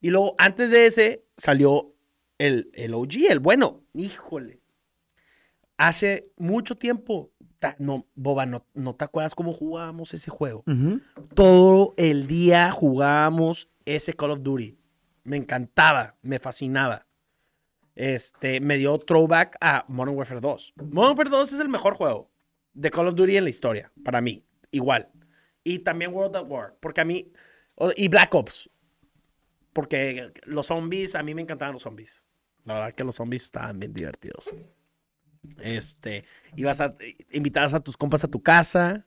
y luego antes de ese salió el, el OG, el bueno. Híjole. Hace mucho tiempo, no, Boba, no, no te acuerdas cómo jugábamos ese juego. Todo el día jugábamos ese Call of Duty. Me encantaba, me fascinaba. Este, me dio throwback a Modern Warfare 2. Modern Warfare 2 es el mejor juego de Call of Duty en la historia, para mí, igual. Y también World at War, porque a mí, y Black Ops, porque los zombies, a mí me encantaban los zombies. La verdad que los zombies estaban bien divertidos. Este, ibas a, invitabas a tus compas a tu casa,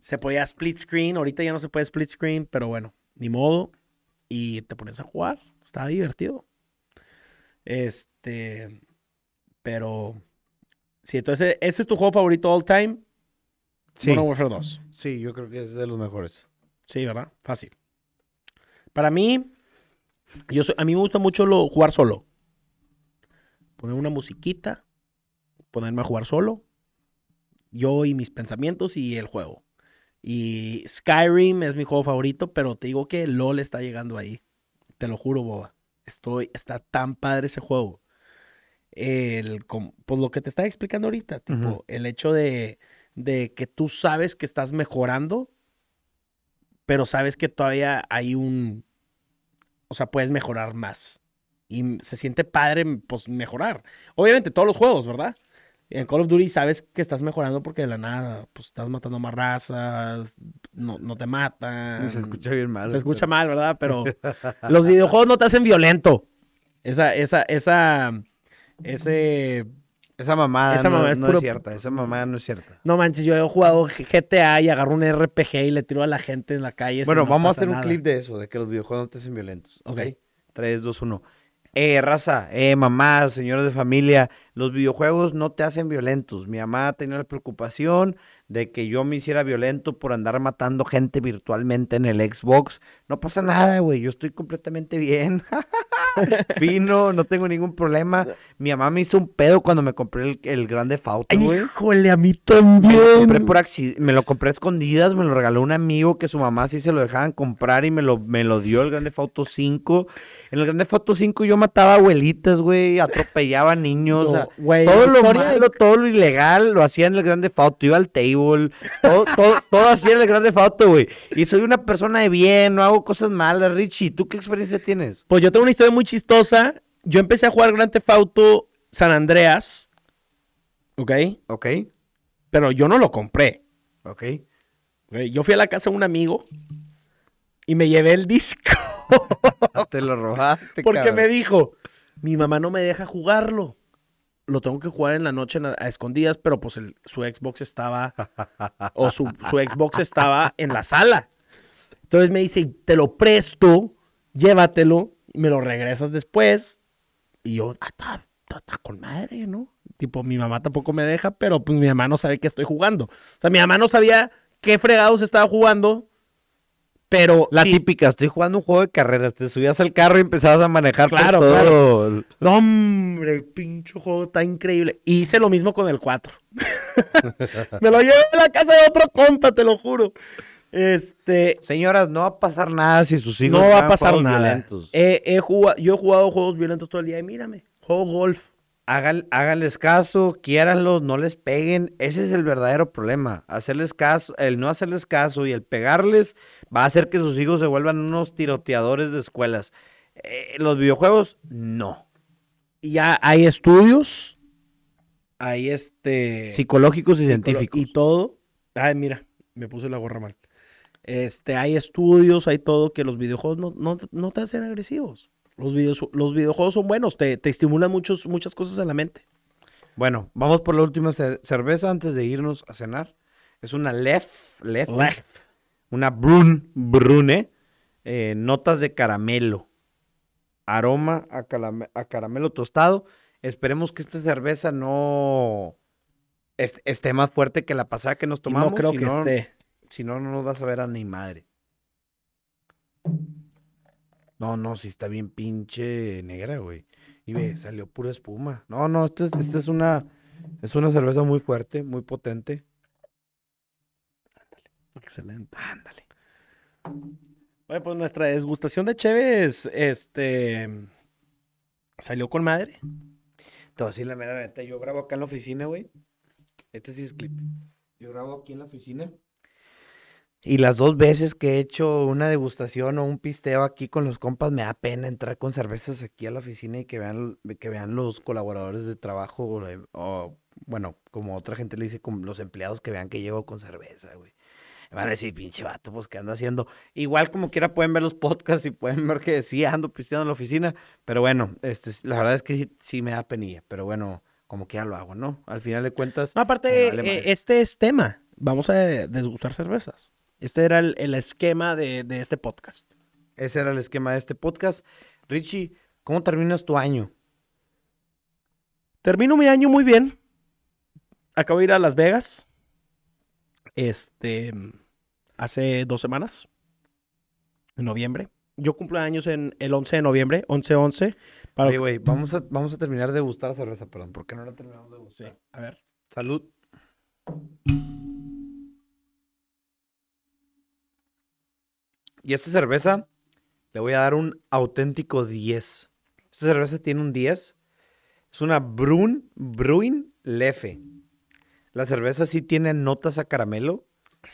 se podía split screen, ahorita ya no se puede split screen, pero bueno, ni modo. Y te pones a jugar, estaba divertido. Este, pero sí, entonces ese es tu juego favorito all time, Sí. Modern Warfare 2. Sí, yo creo que es de los mejores. Sí, ¿verdad? Fácil. Para mí, yo soy- a mí me gusta mucho lo, jugar solo. Poner una musiquita, ponerme a jugar solo. Yo y mis pensamientos y el juego. Y Skyrim es mi juego favorito, pero te digo que LOL está llegando ahí. Te lo juro, boba. Estoy, está tan padre ese juego. El, pues lo que te estaba explicando ahorita, tipo, el hecho de, de que tú sabes que estás mejorando, pero sabes que todavía hay un, o sea, puedes mejorar más. Y se siente padre, pues, mejorar. Obviamente, todos los juegos, ¿verdad? En Call of Duty sabes que estás mejorando porque de la nada, pues, estás matando más razas, no, no te matan. Se escucha bien mal. Se escucha mal, ¿verdad? Pero *laughs* los videojuegos no te hacen violento. Esa, esa, esa, ese... Esa mamada, Esa no, mamada es no puro- es cierta. Esa mamada no es cierta. No manches, yo he jugado GTA y agarro un RPG y le tiro a la gente en la calle. Bueno, no vamos a hacer un nada. clip de eso, de que los videojuegos no te hacen violentos. Ok. 3, 2, 1. Eh, raza, eh, mamá, señores de familia, los videojuegos no te hacen violentos. Mi mamá tenía la preocupación de que yo me hiciera violento por andar matando gente virtualmente en el Xbox. No pasa nada, güey, yo estoy completamente bien. *laughs* Fino, no tengo ningún problema. Mi mamá me hizo un pedo cuando me compré el, el Grande Auto, Ay, güey. híjole, a mí Me lo compré también. por me lo compré a escondidas, me lo regaló un amigo que su mamá sí se lo dejaban comprar y me lo, me lo dio el Grande Auto 5. En el Grande Auto 5 yo mataba abuelitas, güey, atropellaba niños, o sea, todo lo malo, todo lo ilegal lo hacía en el Grande Auto, iba al table, todo, todo, todo hacía en el Grande Auto, güey. Y soy una persona de bien, no hago cosas malas, Richie. ¿Tú qué experiencia tienes? Pues yo tengo una historia muy chistosa. Yo empecé a jugar Grand Theft Auto San Andreas. ¿Ok? Ok, Pero yo no lo compré. ok. Yo fui a la casa de un amigo y me llevé el disco. *laughs* Te lo robaste, Porque cabrón. me dijo, mi mamá no me deja jugarlo. Lo tengo que jugar en la noche a escondidas, pero pues el- su Xbox estaba, o su, su Xbox estaba en la sala. Entonces me dice, te lo presto, llévatelo, y me lo regresas después. Y yo, ah, está, con madre, ¿no? Tipo, mi mamá tampoco me deja, pero pues mi mamá no sabe que estoy jugando. O sea, mi mamá no sabía qué fregados estaba jugando, pero La sí, típica, estoy jugando un juego de carreras, te subías al carro y empezabas a manejar Claro, todo. No, hombre, el pinche juego está increíble. Y hice lo mismo con el 4. *laughs* Me lo llevé a la casa de otro compa, te lo juro. Este, Señoras, no va a pasar nada si sus hijos no va a pasar nada. violentos. He- jugado- yo he jugado juegos violentos todo el día y mírame, juego golf. Hagan- háganles caso, quiéranlos, no les peguen. Ese es el verdadero problema. Hacerles caso, el no hacerles caso y el pegarles va a hacer que sus hijos se vuelvan unos tiroteadores de escuelas. Eh, los videojuegos, no. Y ya hay estudios, hay este... Psicológicos y psicolo- científicos. Y todo. Ay, mira, me puse la gorra mal. Este, hay estudios, hay todo que los videojuegos no, no, no te hacen agresivos. Los, videos, los videojuegos son buenos, te, te estimulan muchos, muchas cosas en la mente. Bueno, vamos por la última cer- cerveza antes de irnos a cenar. Es una Lef, Lef, Lef. una Brun, Brune, eh, notas de caramelo, aroma a, caramelo tostado. Esperemos que esta cerveza no est- esté más fuerte que la pasada que nos Y tomamos. no creo que no- esté. Si no, no nos vas a ver a ni madre. No, no, sí está bien pinche negra, güey. Y ve, salió pura espuma. No, no, esta es, esta es una, es una cerveza muy fuerte, muy potente. Excelente. Ándale. Oye, pues nuestra desgustación de Cheves, este, salió con madre. Te voy a decir la mera neta, yo grabo acá en la oficina, güey. Este sí es clip. Yo grabo aquí en la oficina. Y las dos veces que he hecho una degustación o un pisteo aquí con los compas, me da pena entrar con cervezas aquí a la oficina y que vean, que vean los colaboradores de trabajo o, de- o, bueno, como otra gente le dice, como los empleados que vean que llego con cerveza, güey. Me van a decir, pinche vato, pues, ¿qué anda haciendo? Igual como quiera pueden ver los podcasts y pueden ver que sí ando pisteando en la oficina, pero bueno, este, la verdad es que sí, sí me da penilla, pero bueno, como que ya lo hago, ¿no? Al final de cuentas, No, aparte, vale eh, este es tema. Vamos a desgustar cervezas. Este era el, el esquema de, de este podcast. ese era el esquema de este podcast. Richie, ¿cómo terminas tu año? Termino mi año muy bien. Acabo de ir a Las Vegas. Este. Hace dos semanas. En noviembre. Yo cumplo años en el 11 de noviembre. 11-11. Para... Oye, güey, vamos a, vamos a terminar de gustar la cerveza, perdón, ¿por qué no la terminamos de Sí, gustar? a ver. Salud. Y esta cerveza le voy a dar un auténtico 10. Esta cerveza tiene un 10. Es una Brun, Bruin Lefe. La cerveza sí tiene notas a caramelo.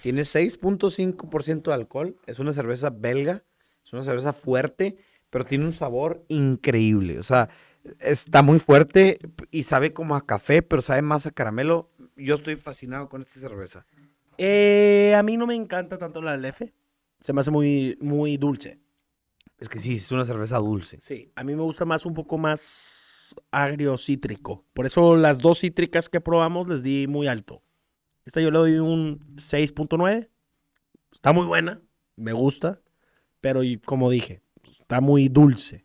Tiene 6.5% de alcohol. Es una cerveza belga. Es una cerveza fuerte, pero tiene un sabor increíble. O sea, está muy fuerte y sabe como a café, pero sabe más a caramelo. Yo estoy fascinado con esta cerveza. Eh, a mí no me encanta tanto la LF. Se me hace muy, muy dulce. Es que sí, es una cerveza dulce. Sí, a mí me gusta más un poco más agrio cítrico. Por eso las dos cítricas que probamos les di muy alto. Esta yo le doy un 6.9. Está muy buena, me gusta, pero como dije, está muy dulce.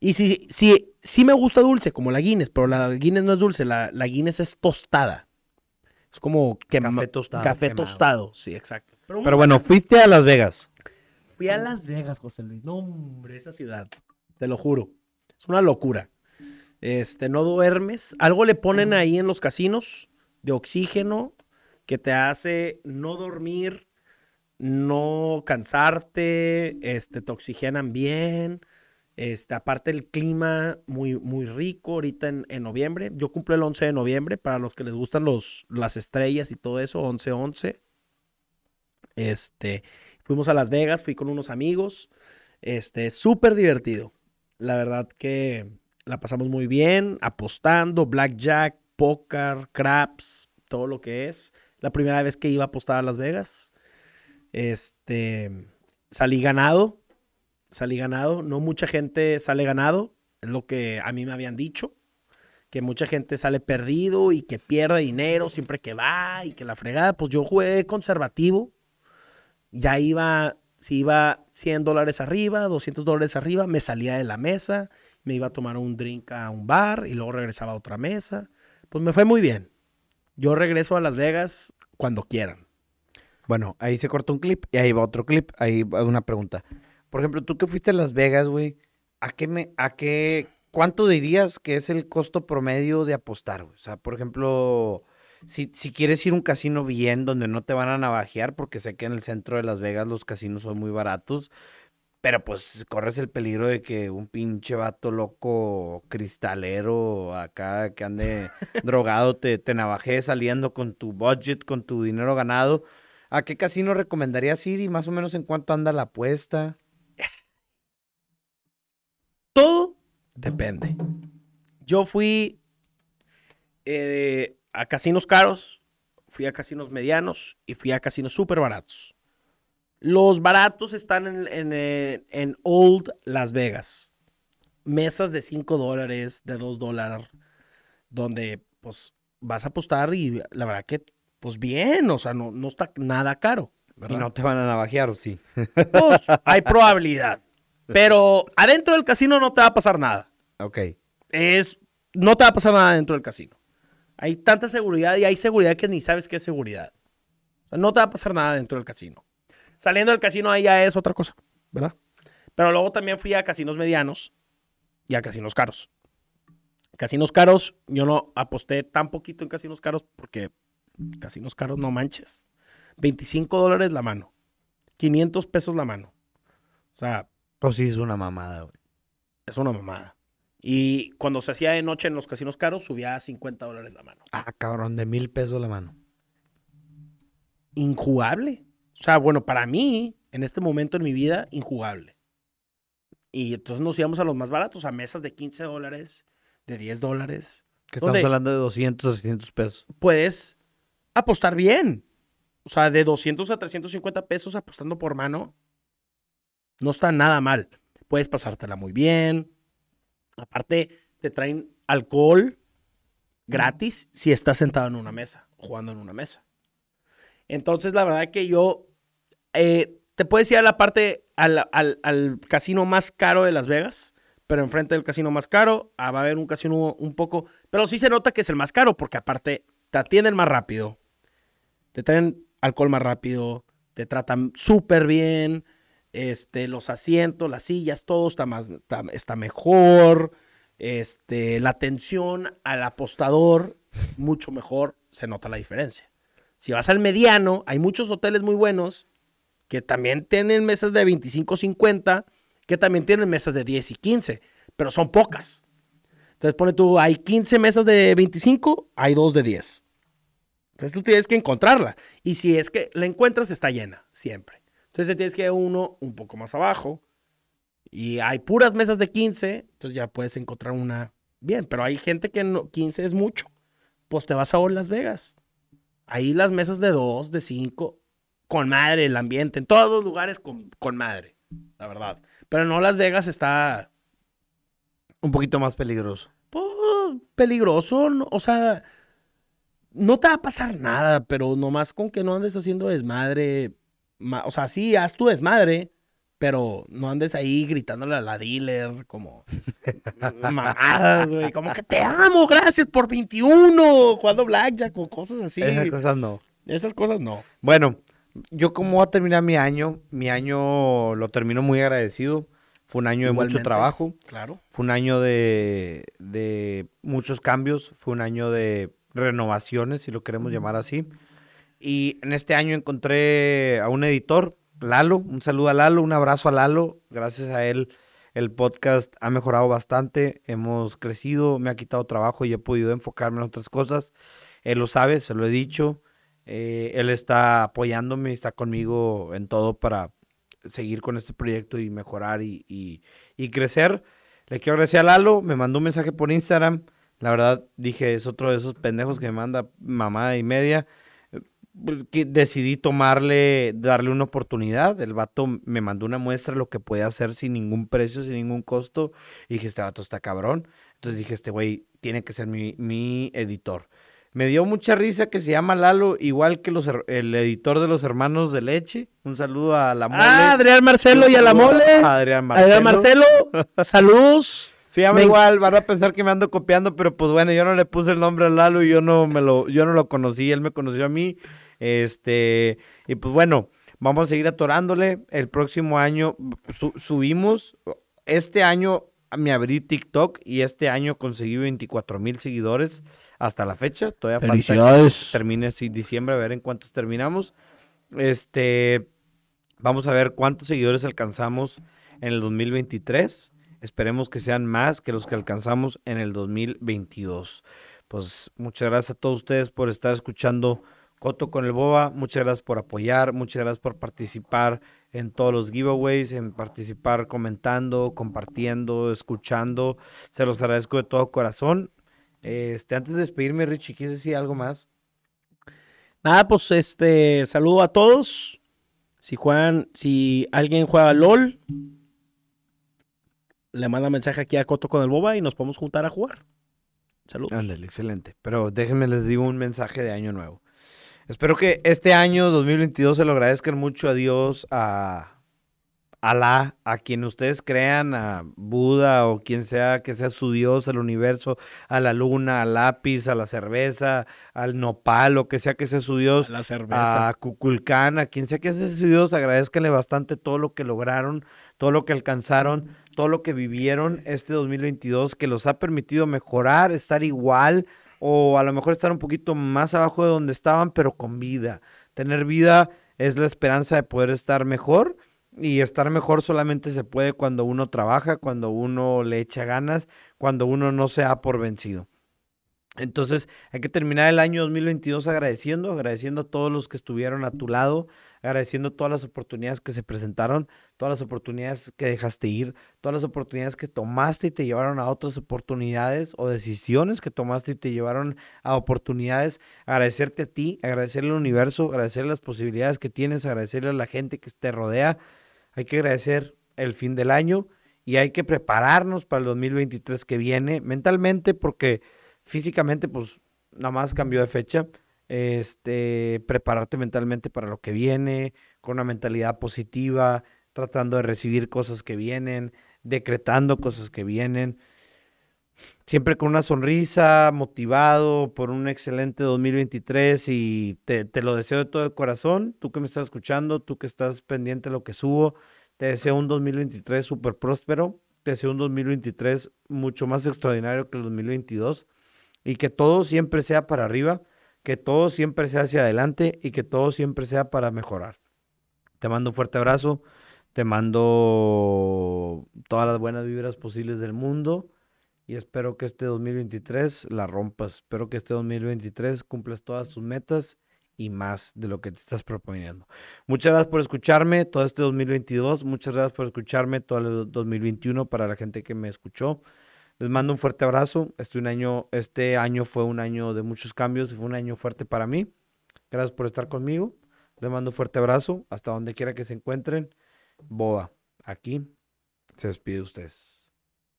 Y sí, sí, sí me gusta dulce, como la Guinness, pero la Guinness no es dulce, la, la Guinness es tostada. Es como Café tostado, Café quemado. tostado, sí, exacto. Pero, Pero bueno, fuiste a Las Vegas. Fui a Las Vegas, José Luis. No, hombre, esa ciudad. Te lo juro. Es una locura. Este, no duermes. Algo le ponen ahí en los casinos de oxígeno que te hace no dormir, no cansarte, este, te oxigenan bien. Este, aparte el clima muy, muy rico ahorita en, en noviembre. Yo cumplo el 11 de noviembre para los que les gustan los, las estrellas y todo eso, 11-11. Este, fuimos a Las Vegas, fui con unos amigos. Este, súper divertido. La verdad que la pasamos muy bien, apostando, blackjack, póker, craps, todo lo que es. La primera vez que iba a apostar a Las Vegas. Este, salí ganado, salí ganado. No mucha gente sale ganado, es lo que a mí me habían dicho. Que mucha gente sale perdido y que pierde dinero siempre que va y que la fregada. Pues yo jugué conservativo. Ya iba, si iba 100 dólares arriba, 200 dólares arriba, me salía de la mesa, me iba a tomar un drink a un bar y luego regresaba a otra mesa. Pues me fue muy bien. Yo regreso a Las Vegas cuando quieran. Bueno, ahí se corta un clip y ahí va otro clip. Ahí va una pregunta. Por ejemplo, tú que fuiste a Las Vegas, güey, ¿a qué me, a qué, cuánto dirías que es el costo promedio de apostar? O sea, por ejemplo, si, si quieres ir a un casino bien donde no te van a navajear, porque sé que en el centro de Las Vegas los casinos son muy baratos, pero pues corres el peligro de que un pinche vato loco cristalero acá que ande *laughs* drogado te, te navajee saliendo con tu budget, con tu dinero ganado. ¿A qué casino recomendarías ir y más o menos en cuánto anda la apuesta? Todo depende. Yo fui eh, a casinos caros, fui a casinos medianos y fui a casinos súper baratos. Los baratos están en, en, eh, en Old Las Vegas. Mesas de 5 dólares, de 2 dólares, donde pues vas a apostar y la verdad que pues bien, o sea, no, no está nada caro. Y no te van a navajear, ¿o sí? *laughs* Pues, hay probabilidad. Pero adentro del casino no te va a pasar nada. Ok. Es, no te va a pasar nada dentro del casino. Hay tanta seguridad y hay seguridad que ni sabes qué es seguridad. O sea, no te va a pasar nada dentro del casino. Saliendo del casino ahí ya es otra cosa, ¿verdad? Pero luego también fui a casinos medianos y a casinos caros. Casinos caros, yo no aposté tan poquito en casinos caros porque casinos caros no manches. 25 dólares la mano. 500 pesos la mano. O sea, Pues sí, es una mamada, güey. es una mamada. Y cuando se hacía de noche en los casinos caros, subía a 50 dólares la mano. Ah, cabrón, de mil pesos la mano. Injugable. O sea, bueno, para mí, en este momento en mi vida, injugable. Y entonces nos íbamos a los más baratos, a mesas de 15 dólares, de 10 dólares. Que estamos hablando de 200, 300 pesos. Puedes apostar bien. O sea, de 200 a 350 pesos apostando por mano, no está nada mal. Puedes pasártela muy bien. Aparte, te traen alcohol gratis si estás sentado en una mesa, jugando en una mesa. Entonces, la verdad que yo eh, te puedes ir a la parte, al, al- al casino más caro de Las Vegas, pero enfrente del casino más caro ah, va a haber un casino un poco, pero sí se nota que es el más caro, porque aparte te atienden más rápido, te traen alcohol más rápido, te tratan súper bien, este, los asientos, las sillas, todo está, más, está, mejor, este, la atención al apostador, mucho mejor, se nota la diferencia. Si vas al mediano, hay muchos hoteles muy buenos que también tienen mesas de 25, 50, que también tienen mesas de 10 y 15, pero son pocas. Entonces pone tú, hay 15 mesas de 25, hay dos de 10. Entonces tú tienes que encontrarla. Y si es que la encuentras, está llena, siempre. Entonces tienes que ir uno un poco más abajo. Y hay puras mesas de 15, entonces ya puedes encontrar una bien. Pero hay gente que no, 15 es mucho. Pues te vas a Las Vegas. Ahí las mesas de 2, de 5, con madre el ambiente. En todos los lugares con, con madre, la verdad. Pero no Las Vegas está Un poquito más peligroso. pues, peligroso. no- o sea, no te va a pasar nada, pero nomás con que no andes haciendo desmadre. O sea, sí, haz tu desmadre, pero no andes ahí gritándole a la dealer como *laughs* mamadas, güey. Como que te amo, gracias por 21, jugando blackjack o cosas así. Esas cosas no. Esas cosas no. Bueno, yo como voy a terminar mi año, mi año lo termino muy agradecido. Fue un año de mucho trabajo, Claro. fue un año de, de muchos cambios, fue un año de renovaciones, si lo queremos llamar así. Y en este año encontré a un editor, Lalo, un saludo a Lalo, un abrazo a Lalo. Gracias a él el podcast ha mejorado bastante, hemos crecido, me ha quitado trabajo y he podido enfocarme en otras cosas. Él lo sabe, se lo he dicho. Eh, él está apoyándome, está conmigo en todo para seguir con este proyecto y mejorar y, y- crecer. Le quiero agradecer a Lalo, me mandó un mensaje por Instagram. La verdad, dije, es otro de esos pendejos que me manda mamada y media. Que decidí tomarle, darle una oportunidad. El vato me mandó una muestra de lo que puede hacer sin ningún precio, sin ningún costo. Y dije, este vato está cabrón. Entonces dije, este güey tiene que ser mi, mi editor. Me dio mucha risa que se llama Lalo, igual que los, el editor de los hermanos de leche. Un saludo a la mole. Ah, Adrián Marcelo y a la mole. a Adrián Marcelo. Adrián Marcelo, saludos. Se llama Me- igual, van a pensar que me ando copiando, pero pues bueno, yo no le puse el nombre a Lalo y yo no me lo, yo no lo conocí, él me conoció a mí. Este, y pues bueno, vamos a seguir atorándole. El próximo año su- subimos. Este año me abrí TikTok y este año conseguí 24 mil seguidores hasta la fecha. Todavía falta que Felicidades. termine así diciembre, a ver en cuántos terminamos. Este, vamos a ver cuántos seguidores alcanzamos en el 2023. Esperemos que sean más que los que alcanzamos en el 2022. Pues muchas gracias a todos ustedes por estar escuchando Coto con el Boba. Muchas gracias por apoyar, muchas gracias por participar en todos los giveaways, en participar comentando, compartiendo, escuchando. Se los agradezco de todo corazón. Este, antes de despedirme, Richie, ¿quieres decir algo más? Nada, pues este, saludo a todos. Si juegan, si alguien juega LOL, le manda mensaje aquí a Coto con el Boba y nos podemos juntar a jugar. Saludos. Ándale, excelente. Pero déjenme les digo un mensaje de año nuevo. Espero que este año 2022 se lo agradezcan mucho a Dios, a Alá, a quien ustedes crean, a Buda o quien sea que sea su Dios, al universo, a la luna, al lápiz, a la cerveza, al nopal, o que sea que sea su Dios, La cerveza. a Cuculcán, a quien sea que sea su Dios, agradezcanle bastante todo lo que lograron, todo lo que alcanzaron, todo lo que vivieron este 2022, que los ha permitido mejorar, estar igual o a lo mejor estar un poquito más abajo de donde estaban, pero con vida, Tener vida es la esperanza de poder estar mejor y estar mejor solamente se puede cuando uno trabaja, cuando uno le echa ganas, cuando uno no se da por vencido. Entonces hay que terminar el año 2022 agradeciendo, agradeciendo a todos los que estuvieron a tu lado, agradeciendo todas las oportunidades que se presentaron, todas las oportunidades que dejaste ir, todas las oportunidades que tomaste y te llevaron a otras oportunidades o decisiones que tomaste y te llevaron a oportunidades. Agradecerte a ti, agradecerle al universo, agradecerle las posibilidades que tienes, agradecerle a la gente que te rodea. Hay que agradecer el fin del año y hay que prepararnos para el 2023 que viene mentalmente porque físicamente pues nada más cambió de fecha este, prepararte mentalmente para lo que viene, con una mentalidad positiva, tratando de recibir cosas que vienen, decretando cosas que vienen. Siempre con una sonrisa, motivado por un excelente 2023 y te, lo deseo de todo el corazón. Tú que me estás escuchando, tú que estás pendiente de lo que subo, te deseo un 2023 súper próspero. Te deseo un 2023 mucho más extraordinario que el 2022 y que todo siempre sea para arriba que todo siempre sea hacia adelante y que todo siempre sea para mejorar. Te mando un fuerte abrazo, te mando todas las buenas vibras posibles del mundo y espero que este 2023 la rompas, espero que este 2023 cumplas todas tus metas y más de lo que te estás proponiendo. Muchas gracias por escucharme todo este 2022, muchas gracias por escucharme todo el 2021 para la gente que me escuchó. Les mando un fuerte abrazo. Este, este año fue un año de muchos cambios y fue un año fuerte para mí. Gracias por estar conmigo. Les mando un fuerte abrazo hasta donde quiera que se encuentren. Boa, aquí se despide ustedes.